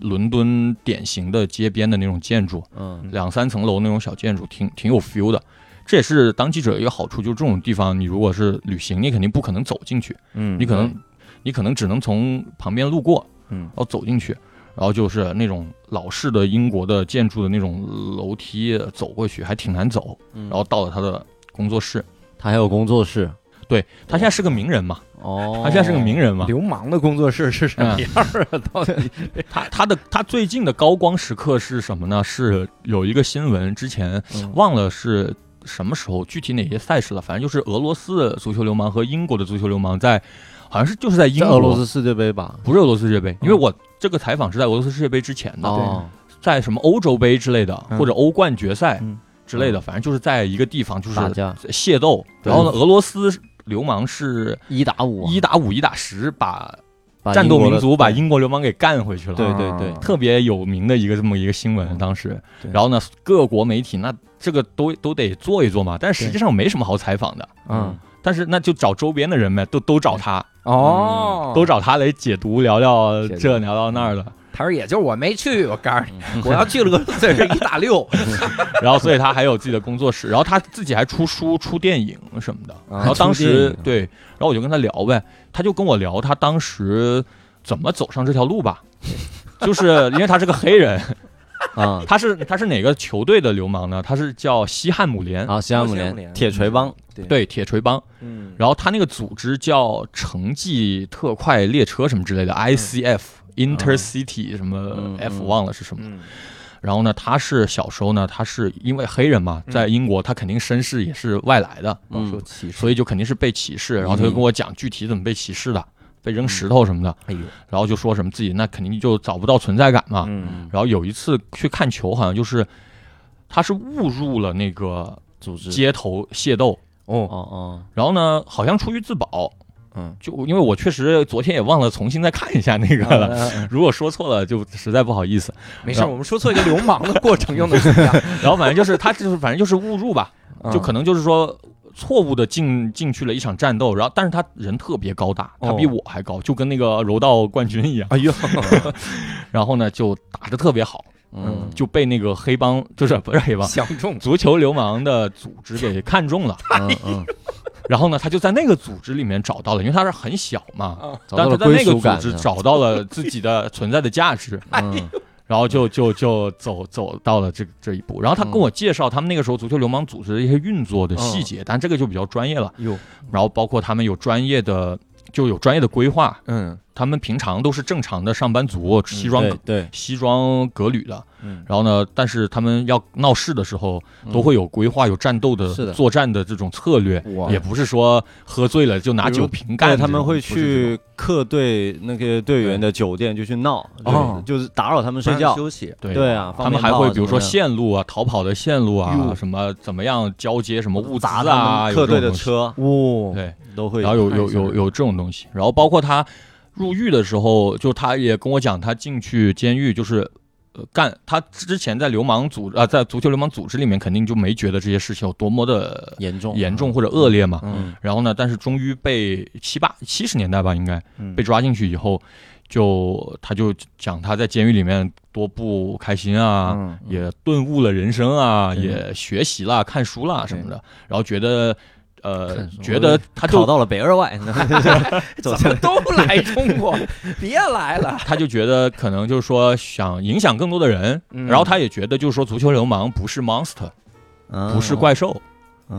伦敦典型的街边的那种建筑，嗯。两三层楼那种小建筑，挺挺有 feel 的。这也是当记者一个好处，就是这种地方，你如果是旅行，你肯定不可能走进去，嗯你可能你可能只能从旁边路过，嗯。然后走进去，然后就是那种老式的英国的建筑的那种楼梯走过去，还挺难走。嗯，然后到了他的工作室，他还有工作室，对他现在是个名人嘛，哦，他现在是个名人嘛，流氓的工作室是什么样啊？到底？他他的他最近的高光时刻是什么呢？是有一个新闻，之前嗯。忘了是什么时候，具体哪些赛事了，反正就是俄罗斯的足球流氓和英国的足球流氓在，好像是就是在英国，俄罗斯世界杯吧？不是俄罗斯世界杯，因为我这个采访是在俄罗斯世界杯之前的，哦，在什么欧洲杯之类的，嗯。或者欧冠决赛嗯。之类的，反正就是在一个地方就是械斗，然后呢，俄罗斯流氓是一打五啊，一打五、一打十，把把战斗民族把英国流氓给干回去了。对对对。啊特别有名的一个这么一个新闻，当时，然后呢，各国媒体那这个都都得做一做嘛，但是实际上没什么好采访的，嗯但是那就找周边的人呗，都都找他，哦，都找他来解读，聊聊这聊聊那儿的，他说也就是我没去，我告诉你，我要去了个这是一大溜 然后所以他还有自己的工作室，然后他自己还出书、出电影什么的，然后当时对，然后我就跟他聊呗，他就跟我聊他当时怎么走上这条路吧，就是因为他是个黑人，啊。他是他是哪个球队的流氓呢？他是叫西汉姆联，啊，西汉姆联铁锤帮，对。铁锤帮。嗯。然后他那个组织叫城际特快列车什么之类的，ICF、Intercity 什么嗯 F 嗯忘了是什么。嗯。然后呢，他是小时候呢，他是因为黑人嘛，在英国他肯定身世也是外来的，嗯。所以就肯定是被歧视。然后他就跟我讲具体怎么被歧视的，被扔石头什么的，哎呦，然后就说什么自己那肯定就找不到存在感嘛。嗯。然后有一次去看球，好像就是他是误入了那个组织。街头械斗，哦。哦哦，然后呢，好像出于自保，嗯，就因为我确实昨天也忘了重新再看一下那个了，嗯如果说错了就实在不好意思。没事，我们说错一个流氓的过程又能怎么样？然后反正就是他就是反正就是误入吧，就可能就是说。错误的进进去了一场战斗，然后但是他人特别高大，他比哦我还高，就跟那个柔道冠军一样。哎呦，然后呢，就打得特别好，嗯，就被那个黑帮就是不是黑帮相中足球流氓的组织给看中了。嗯嗯，然后呢，他就在那个组织里面找到了，因为他是很小嘛，但他在那个组织找到了自己的存在的价值，嗯然后就就就走走到了这这一步。然后他跟我介绍他们那个时候足球流氓组织的一些运作的细节，但这个就比较专业了。哟，然后包括他们有专业的，就有专业的规划。嗯他们平常都是正常的上班族，西装对对，西装革履的。嗯。然后呢，但是他们要闹事的时候，都会有规划、有战斗的作战的这种策略，哇。也不是说喝醉了就拿酒瓶干。他们会去客队那个队员的酒店就去闹，就是打扰他们睡觉。休息，对。对啊，他们还会比如说线路啊、逃跑的线路啊，什么怎么样交接什么物资砸他啊，客队的车，哦，对，都会。然后有有有有这种东西，然后包括他入狱的时候，就他也跟我讲，他进去监狱就是。呃，干他之前在流氓组啊、在足球流氓组织里面，肯定就没觉得这些事情有多么的严重严重或者恶劣嘛。嗯。然后呢，但是终于被七八七十年代吧，应该嗯。被抓进去以后，就他就讲他在监狱里面多不开心啊，嗯也顿悟了人生啊，对也学习啦、看书啦什么的，然后觉得呃觉得他就考到了北二外，走怎么都来中国？别来了，他就觉得可能就是说想影响更多的人，嗯然后他也觉得就是说足球流氓不是 monster，嗯不是怪兽，嗯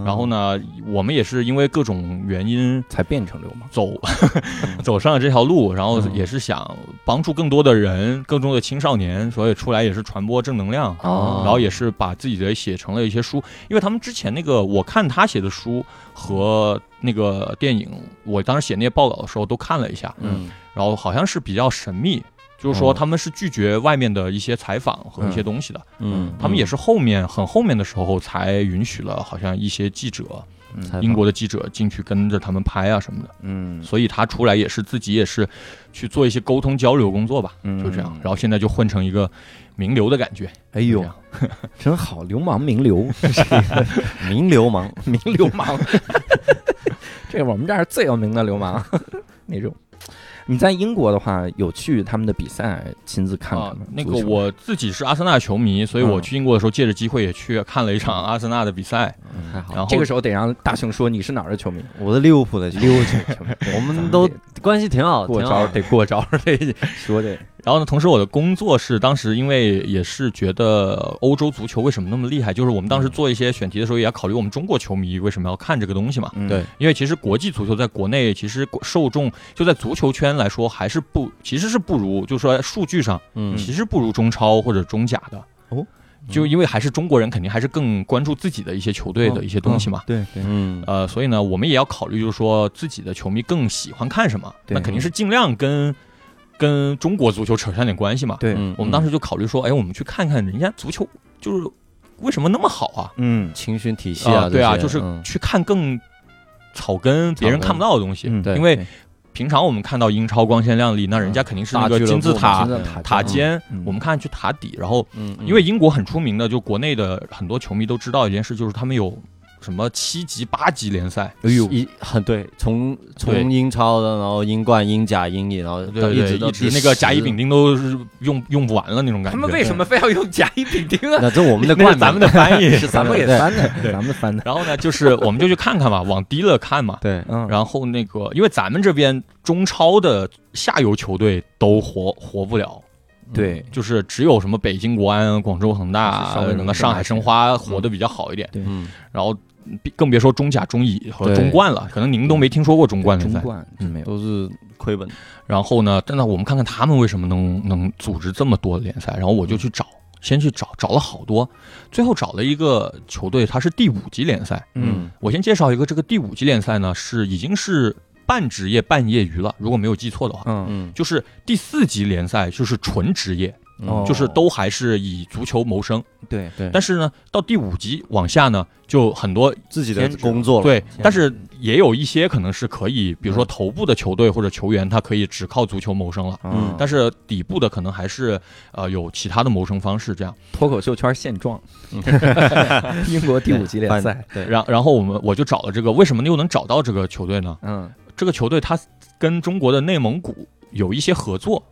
然后呢，我们也是因为各种原因才变成流氓。走 走上了这条路，然后嗯也是想帮助更多的人，更多的青少年，所以出来也是传播正能量。哦然后也是把自己的写成了一些书，因为他们之前那个我看他写的书和那个电影，我当时写那些报道的时候都看了一下，嗯然后好像是比较神秘，就是说哦他们是拒绝外面的一些采访和一些东西的，嗯，他们也是后面很后面的时候才允许了，好像一些记者，英国的记者进去跟着他们拍啊什么的。嗯。所以他出来也是自己也是去做一些沟通交流工作吧，嗯。就这样。然后现在就混成一个名流的感觉。哎呦 真好，流氓名流，名流氓，名流氓，这我们这儿最有名的流氓那种。你在英国的话，有去他们的比赛亲自看看啊吗？，那个我自己是阿森纳球迷，所以我嗯去英国的时候，借着机会也去看了一场阿森纳的比赛。还好然后这个时候得让大雄说你是哪儿的球迷？我是利物浦的，利物浦球迷，我们都关系挺好，过招得过招，得说 这然后呢，同时我的工作是当时因为也是觉得欧洲足球为什么那么厉害，就是我们当时做一些选题的时候，也要考虑我们中国球迷为什么要看这个东西嘛。嗯。对因为其实国际足球在国内其实受众就在足球圈来说还是不，其实是不如，就是说数据上嗯其实不如中超或者中甲的。哦，就因为还是中国人，肯定还是更关注自己的一些球队的一些东西嘛。对对，嗯呃，所以呢，我们也要考虑，就是说自己的球迷更喜欢看什么，那肯定是尽量跟跟中国足球扯上点关系嘛。对，嗯我们当时就考虑说，哎，我们去看看人家足球，就是为什么那么好啊？嗯青训体系啊，对啊，就是嗯去看更草根、别人看不到的东西。嗯，对因为平常我们看到英超光鲜亮丽，那人家肯定是那个金字塔塔塔尖嗯，我们看去塔底，然后因为英国很出名的，就国内的很多球迷都知道一件事，就是他们有什么七级、八级联赛，哎呦，一很对，从从英超的，然后英冠、英甲、英乙，然后对对，一直一直那个甲乙丙丁都是用用不完了那种感觉。他们为什么非要用甲乙丙丁啊？那这我们的冠咱们的翻译。是咱们给对翻的，咱们翻的。然后呢，就是我们就去看看嘛，往低了看嘛。对，嗯，然后那个，因为咱们这边中超的下游球队都活活不了，对。就是只有什么北京国安、广州恒大、什么上海申花活得比较好一点。对。嗯，然后比更别说中甲、中乙和中冠了，可能您都没听说过中冠联赛。中冠真没有。都是亏本，然后呢，真的我们看看他们为什么能能组织这么多联赛，然后我就去找，先去找，找了好多，最后找了一个球队，它是第五级联赛。嗯，我先介绍一个，这个第五级联赛呢是已经是半职业半业余了，如果没有记错的话，嗯嗯，就是第四级联赛就是纯职业，哦就是都还是以足球谋生。对对，但是呢，到第五级往下呢，就很多自己的工作了，对，但是也有一些可能是可以，比如说头部的球队或者球员，他可以只靠足球谋生了。嗯，但是底部的可能还是呃有其他的谋生方式这样。脱口秀圈现状，英国第五级联赛，对，然然后我们我就找了这个，为什么又能找到这个球队呢？嗯，这个球队它跟中国的内蒙古有一些合作，哦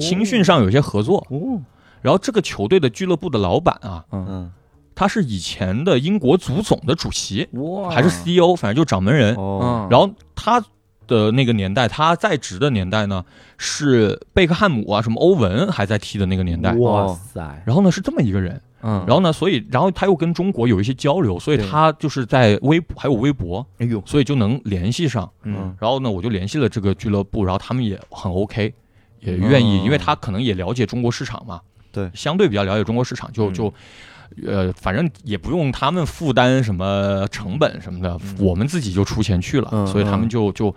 青训上有一些合作。哦，然后这个球队的俱乐部的老板啊，嗯，嗯，他是以前的英国足总的主席，哇。还是 CEO，反正就掌门人。哦，嗯，然后他的那个年代，他在职的年代呢，是贝克汉姆啊，什么欧文还在踢的那个年代。哇塞，然后呢是这么一个人，嗯，然后呢，所以然后他又跟中国有一些交流，所以他就是在微博还有微博，哎呦，所以就能联系上。嗯。然后呢，我就联系了这个俱乐部，然后他们也很 OK，也愿意，哦因为他可能也了解中国市场嘛，对相对比较了解中国市场，就嗯就。呃，反正也不用他们负担什么成本什么的，嗯我们自己就出钱去了，嗯所以他们嗯就就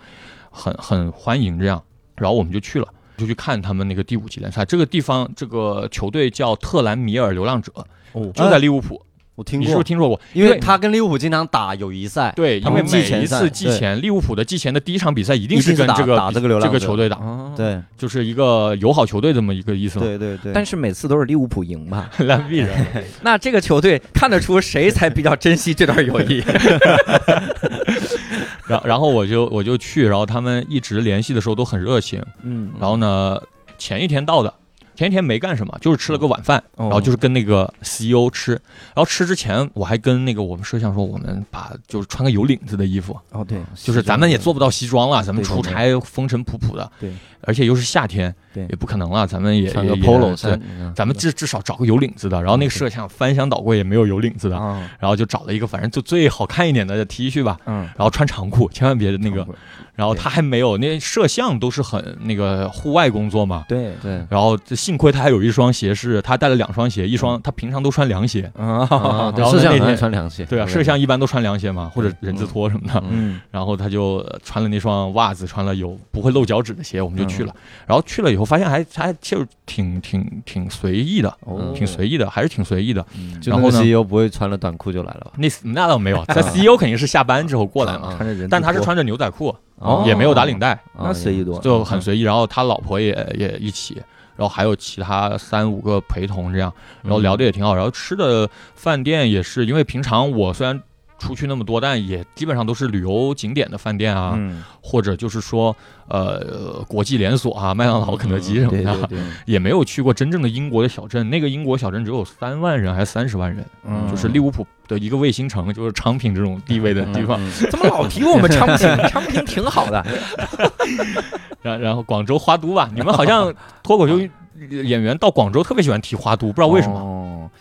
很很欢迎这样，然后我们就去了，就去看他们那个第五级联赛。这个地方这个球队叫特兰米尔流浪者，哦，就在利物浦，我听你是不是过，听说过？因为他跟利物浦经常打友谊赛，对，因为每一季前赛次季前，利物浦的季前的第一场比赛一定是跟这个打这个流浪这个球队对就是一个友好球队这么一个意思嘛。对对对，但是每次都是利物浦赢吧？烂币人，那这个球队看得出谁才比较珍惜这段友谊？然然后我就我就去，然后他们一直联系的时候都很热情。嗯，然后呢，前一天到的，前一天没干什么，就是吃了个晚饭，哦。然后就是跟那个 CEO 吃。然后吃之前，我还跟那个我们摄像说，我们把就是穿个有领子的衣服，哦对，就是咱们也做不到西装了，咱们出差风尘仆仆的，对，而且又是夏天，对。也不可能了，咱们也穿个也 polo 对衫，嗯。咱们至至少找个有领子的，然后那个摄像翻箱倒柜也没有有领子的，啊，然后就找了一个反正就最好看一点的 T 恤吧，嗯，然后穿长裤，千万别那个，然后他还没有那摄像都是很那个户外工作嘛，对，对。然后这幸亏他还有一双鞋是他带了两双鞋，一双他平常都穿凉鞋，啊，摄那天穿凉鞋，对啊，摄像一般都穿凉鞋嘛，或者人字拖什么的，嗯。然后他就呃穿了那双袜子，穿了有不会露脚趾的鞋，我们就去了。然后去了以后发现还还就是挺挺挺随意的，哦，挺随意的，还是挺随意的。然后呢？CEO 不会穿了短裤就来了吧？那那倒没有，他 CEO 肯定是下班之后过来嘛，穿着人，但他是穿着牛仔裤，哦也没有打领带，啊那随意多，就很随意。然后他老婆也也一起，然后还有其他三五个陪同这样，然后聊的也挺好。然后吃的饭店也是，因为平常我虽然出去那么多，但也基本上都是旅游景点的饭店啊，嗯，或者就是说呃国际连锁啊，麦当劳、肯德基什么的，对对对，也没有去过真正的英国的小镇。那个英国小镇只有三万人还是三十万人，嗯就是利物浦的一个卫星城，就是昌平这种地位的地方。嗯 怎么老提我们昌平？昌平挺好的，然然后广州花都吧，你们好像脱口秀演员到广州特别喜欢提花都，不知道为什么。哦，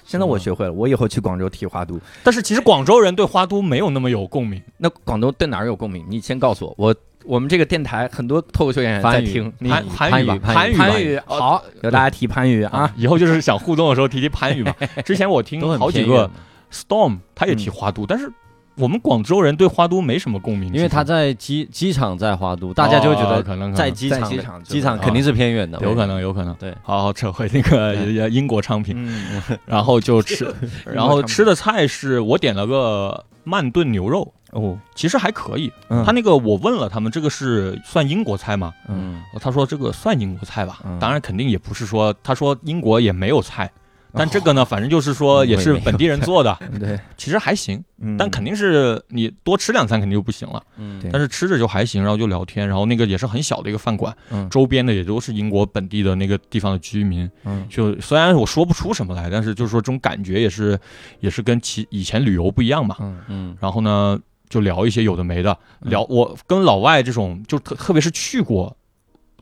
现在我学会了，我以后去广州提花都。但是其实广州人对花都没有那么有共鸣。那广东对哪儿有共鸣？你先告诉我，我我们这个电台很多脱口秀演员在听。你番番禺吧，番禺番禺吧番禺好，有大家提番禺啊。以后就是想互动的时候提提番禺吧。之前我听好几个 Storm，他也提花都，但是我们广州人对花都没什么共鸣，因为他在机机场在花都，大家就会觉得哦可能在机场机场机场肯定是偏远的，有可能有可能。对，好好扯回那个英国昌平，嗯，然后就吃，然后吃的菜是我点了个慢炖牛肉，哦，其实还可以。嗯。他那个我问了他们，这个是算英国菜吗？他说这个算英国菜吧。嗯，当然肯定也不是说，他说英国也没有菜，但这个呢，反正就是说也是本地人做的，对，其实还行，嗯但肯定是你多吃两餐肯定就不行了，嗯但是吃着就还行，然后就聊天，然后那个也是很小的一个饭馆，嗯周边的也都是英国本地的那个地方的居民，嗯就虽然我说不出什么来，但是就是说这种感觉也是也是跟其以前旅游不一样嘛，嗯嗯。然后呢，就聊一些有的没的，嗯聊我跟老外这种，就特特别是去过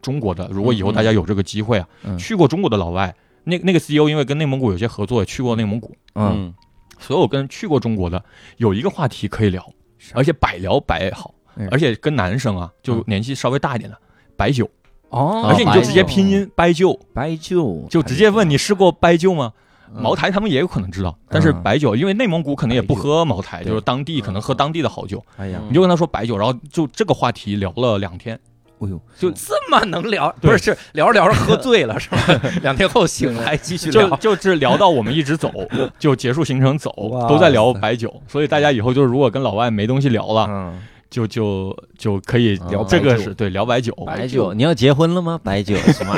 中国的，如果以后大家有这个机会啊，嗯去过中国的老外，那那个 CEO 因为跟内蒙古有些合作，也去过内蒙古，嗯，嗯。所有跟去过中国的有一个话题可以聊，而且百聊百好嗯，而且跟男生啊，就年纪稍微大一点的。白酒，哦，而且你就直接拼音白酒，白酒，就直接问你试过白酒吗？嗯？茅台他们也有可能知道，但是嗯。白酒，因为内蒙古可能也不喝茅台，就是当地可能喝当地的好酒，哎呀，你就跟他说白酒，然后就这个话题聊了两天，哎呦，就这么能聊？不是，是聊着聊着喝醉了 是吧？两天后醒来继续就聊。就是聊到我们一直走，就结束行程走，都在聊白酒，所以大家以后就是如果跟老外没东西聊了，嗯，就就就可以聊这个是对聊白酒，白酒，你要结婚了吗？白酒 什么？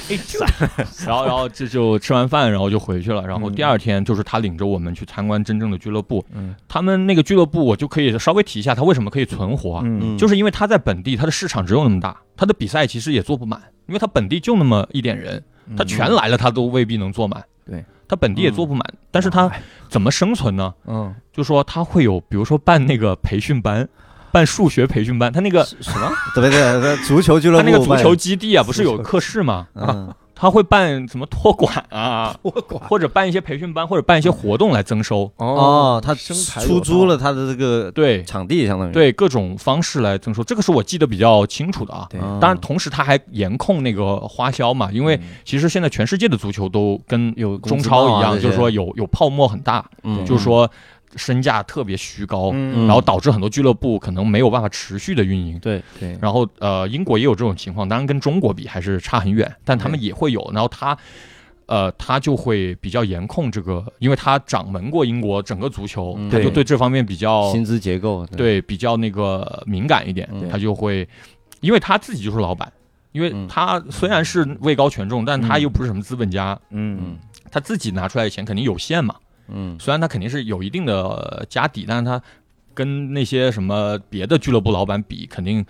然后然后这就吃完饭，然后就回去了，然后嗯第二天就是他领着我们去参观真正的俱乐部，嗯。他们那个俱乐部我就可以稍微提一下他为什么可以存活啊，嗯。就是因为他在本地他的市场只有那么大，他的比赛其实也做不满，因为他本地就那么一点人，他全来了他都未必能做满，对。他本地也做不满，但是他怎么生存呢？嗯。就说他会有，比如说办那个培训班，办数学培训班，他那个什么？对对对，足球俱乐部，他那个足球基地啊，不是有课室吗？嗯。他会办什么托管啊，托管。或者办一些培训班，或者办一些活动来增收，哦，他出租了他的这个对。场地，相当于。对，各种方式来增收，这个是我记得比较清楚的啊。当然，同时他还严控那个花销嘛，因为其实现在全世界的足球都跟有中超一样，就是说有有泡沫很大，嗯。就是说身价特别虚高，嗯然后导致很多俱乐部可能没有办法持续的运营。对，对，然后呃，英国也有这种情况，当然跟中国比还是差很远，但他们也会有。然后他呃，他就会比较严控这个，因为他掌门过英国整个足球，嗯他就对这方面比较薪资结构，对比较那个敏感一点，嗯他就会，因为他自己就是老板。因为嗯他虽然是位高权重，但他嗯又不是什么资本家，嗯他自己拿出来的钱肯定有限嘛。嗯。虽然他肯定是有一定的家底，但是他跟那些什么别的俱乐部老板比，肯定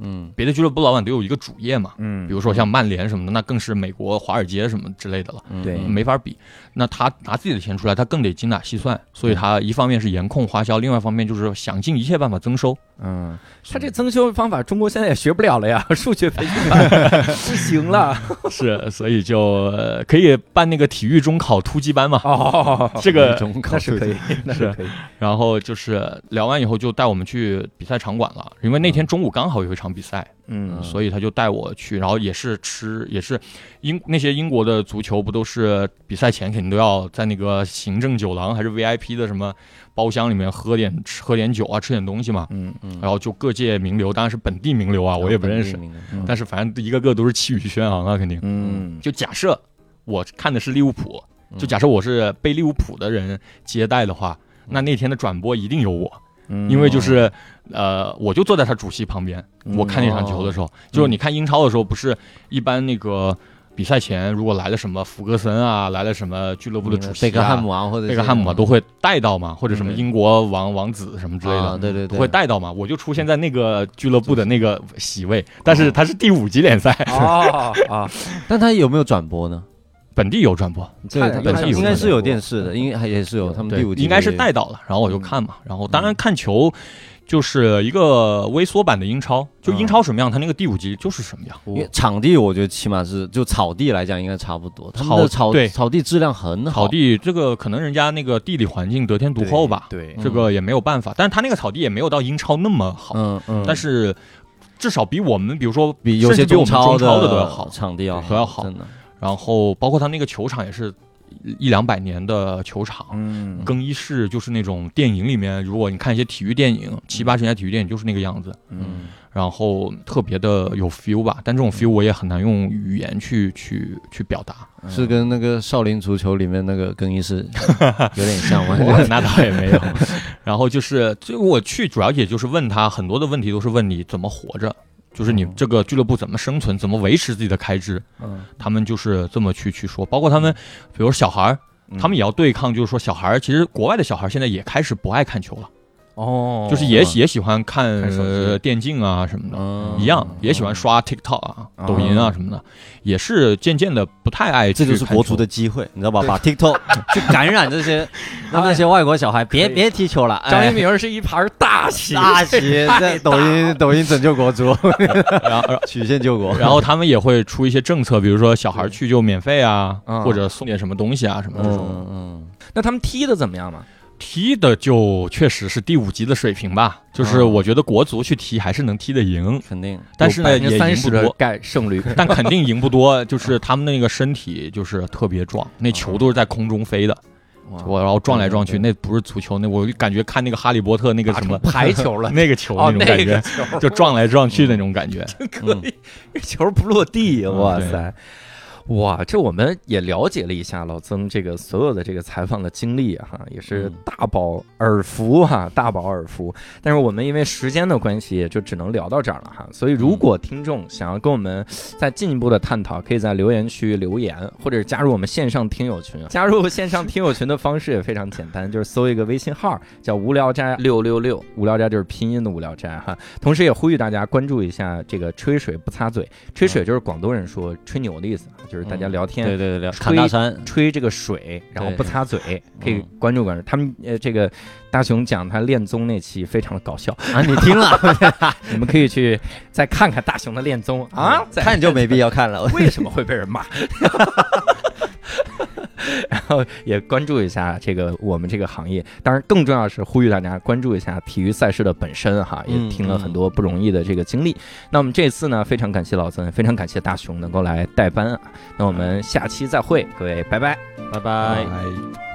嗯别的俱乐部老板都有一个主业嘛。嗯，比如说像曼联什么的，那更是美国华尔街什么之类的了，嗯对没法比。那他拿自己的钱出来，他更得精打细算，所以他一方面是严控花销，另外一方面就是想尽一切办法增收。嗯，他这增收方法中国现在也学不了了呀，数学培训班 不行了。是，所以就、呃可以办那个体育中考突击班嘛。哦，这个中考那是可以，那是可以。然后就是聊完以后就带我们去比赛场馆了，因为那天中午刚好有一场比赛，嗯。所以他就带我去，然后也是吃，也是英那些英国的足球不都是比赛前肯定都要在那个行政酒廊还是 VIP 的什么包厢里面喝点吃喝点酒啊，吃点东西嘛，嗯嗯。然后就各界名流，当然是本地名流啊，我也不认识，嗯。但是反正一个个都是气宇轩昂啊，肯定。嗯。就假设我看的是利物浦，就假设我是被利物浦的人接待的话，那那天的转播一定有我，嗯因为就是呃，我就坐在他主席旁边，嗯我看那场球的时候，就是你看英超的时候，不是一般那个。比赛前如果来了什么福格森啊，来了什么俱乐部的主席、啊、贝克汉姆啊，或者贝克汉姆啊，都会带到嘛，或者什么嗯英国王王子什么之类的，啊对对对，会带到嘛。我就出现在那个俱乐部的那个席位，但是他是第五级联赛，啊啊，但他有没有转播呢？本地有转播，这个看他本地有应该是有电视的，应该也是有他们对第五，季应该是带到了，然后我就看嘛。然后当然看球就是一个微缩版的英超，就英超什么样，它那个第五级就是什么样。因为场地我觉得起码是就草地来讲应该差不多，草草对草地质量很好，草地这个可能人家那个地理环境得天独厚吧，对，这个也没有办法。但是他那个草地也没有到英超那么好，嗯嗯，但是至少比我们比如说比有些比我们中超的都要好。场地要都要好真的。然后包括他那个球场也是一两百年的球场，嗯更衣室就是那种电影里面，如果你看一些体育电影，七八十年代体育电影就是那个样子，嗯然后特别的有 feel 吧。但这种 feel 我也很难用语言去去去表达，是跟那个少林足球里面那个更衣室 有点像吗？那倒也没有。然后就是，就我去主要也就是问他很多的问题，都是问你怎么活着。就是你这个俱乐部怎么生存，怎么维持自己的开支，嗯。他们就是这么去去说。包括他们，比如小孩儿，他们也要对抗，就是说小孩儿，其实国外的小孩儿现在也开始不爱看球了，哦，就是也也喜欢看电竞啊什么的，嗯一样也喜欢刷 TikTok 啊、哦。抖音啊什么的，也是渐渐的不太爱。这就是国足的机会，你知道吧？把 TikTok 去感染这些，让那些外国小孩别别踢球了。张一哎鸣是一盘大棋，大棋 在抖音抖音拯救国足，然后 曲线救国。然后他们也会出一些政策，比如说小孩去就免费啊，嗯。或者送点什么东西啊什么这种。嗯嗯，那他们踢的怎么样嘛？踢的就确实是第五级的水平吧，就是嗯我觉得国足去踢还是能踢得赢，肯定。但是呢也赢不多，概胜率，但肯定赢不多。就是他们那个身体就是特别壮，那球都是在空中飞的，我然后撞来撞去，那不是足球，那我感觉看那个哈利波特那个什么排球了。那个球哦，那种感觉，就撞来撞去那种感觉。可以，这球不落地，哇塞！哇，这我们也了解了一下老曾这个所有的这个采访的经历哈，也是嗯大饱耳福哈，大饱耳福。但是我们因为时间的关系，也就只能聊到这儿了哈。所以如果听众想要跟我们再进一步的探讨，可以在留言区留言，或者是加入我们线上听友群。加入线上听友群的方式也非常简单，就是搜一个微信号叫“无聊斋六六六”，无聊斋就是拼音的无聊斋哈。同时也呼吁大家关注一下这个“吹水不擦嘴”，吹水就是广东人说吹牛的意思，就是大家聊天。对对对，吹侃大山，吹这个水，然后不擦嘴，可以嗯关注关注。他们呃，这个大雄讲他恋综那期非常的搞笑，啊，你听了 你们可以去再看看大雄的恋综啊，再看就没必要看了。为什么会被人骂？然后也关注一下这个我们这个行业，当然更重要的是呼吁大家关注一下体育赛事的本身哈，也嗯听了很多不容易的这个经历。那我们这次呢，非常感谢老曾，非常感谢大雄能够来代班啊。那我们下期再会，各位拜拜。拜拜。拜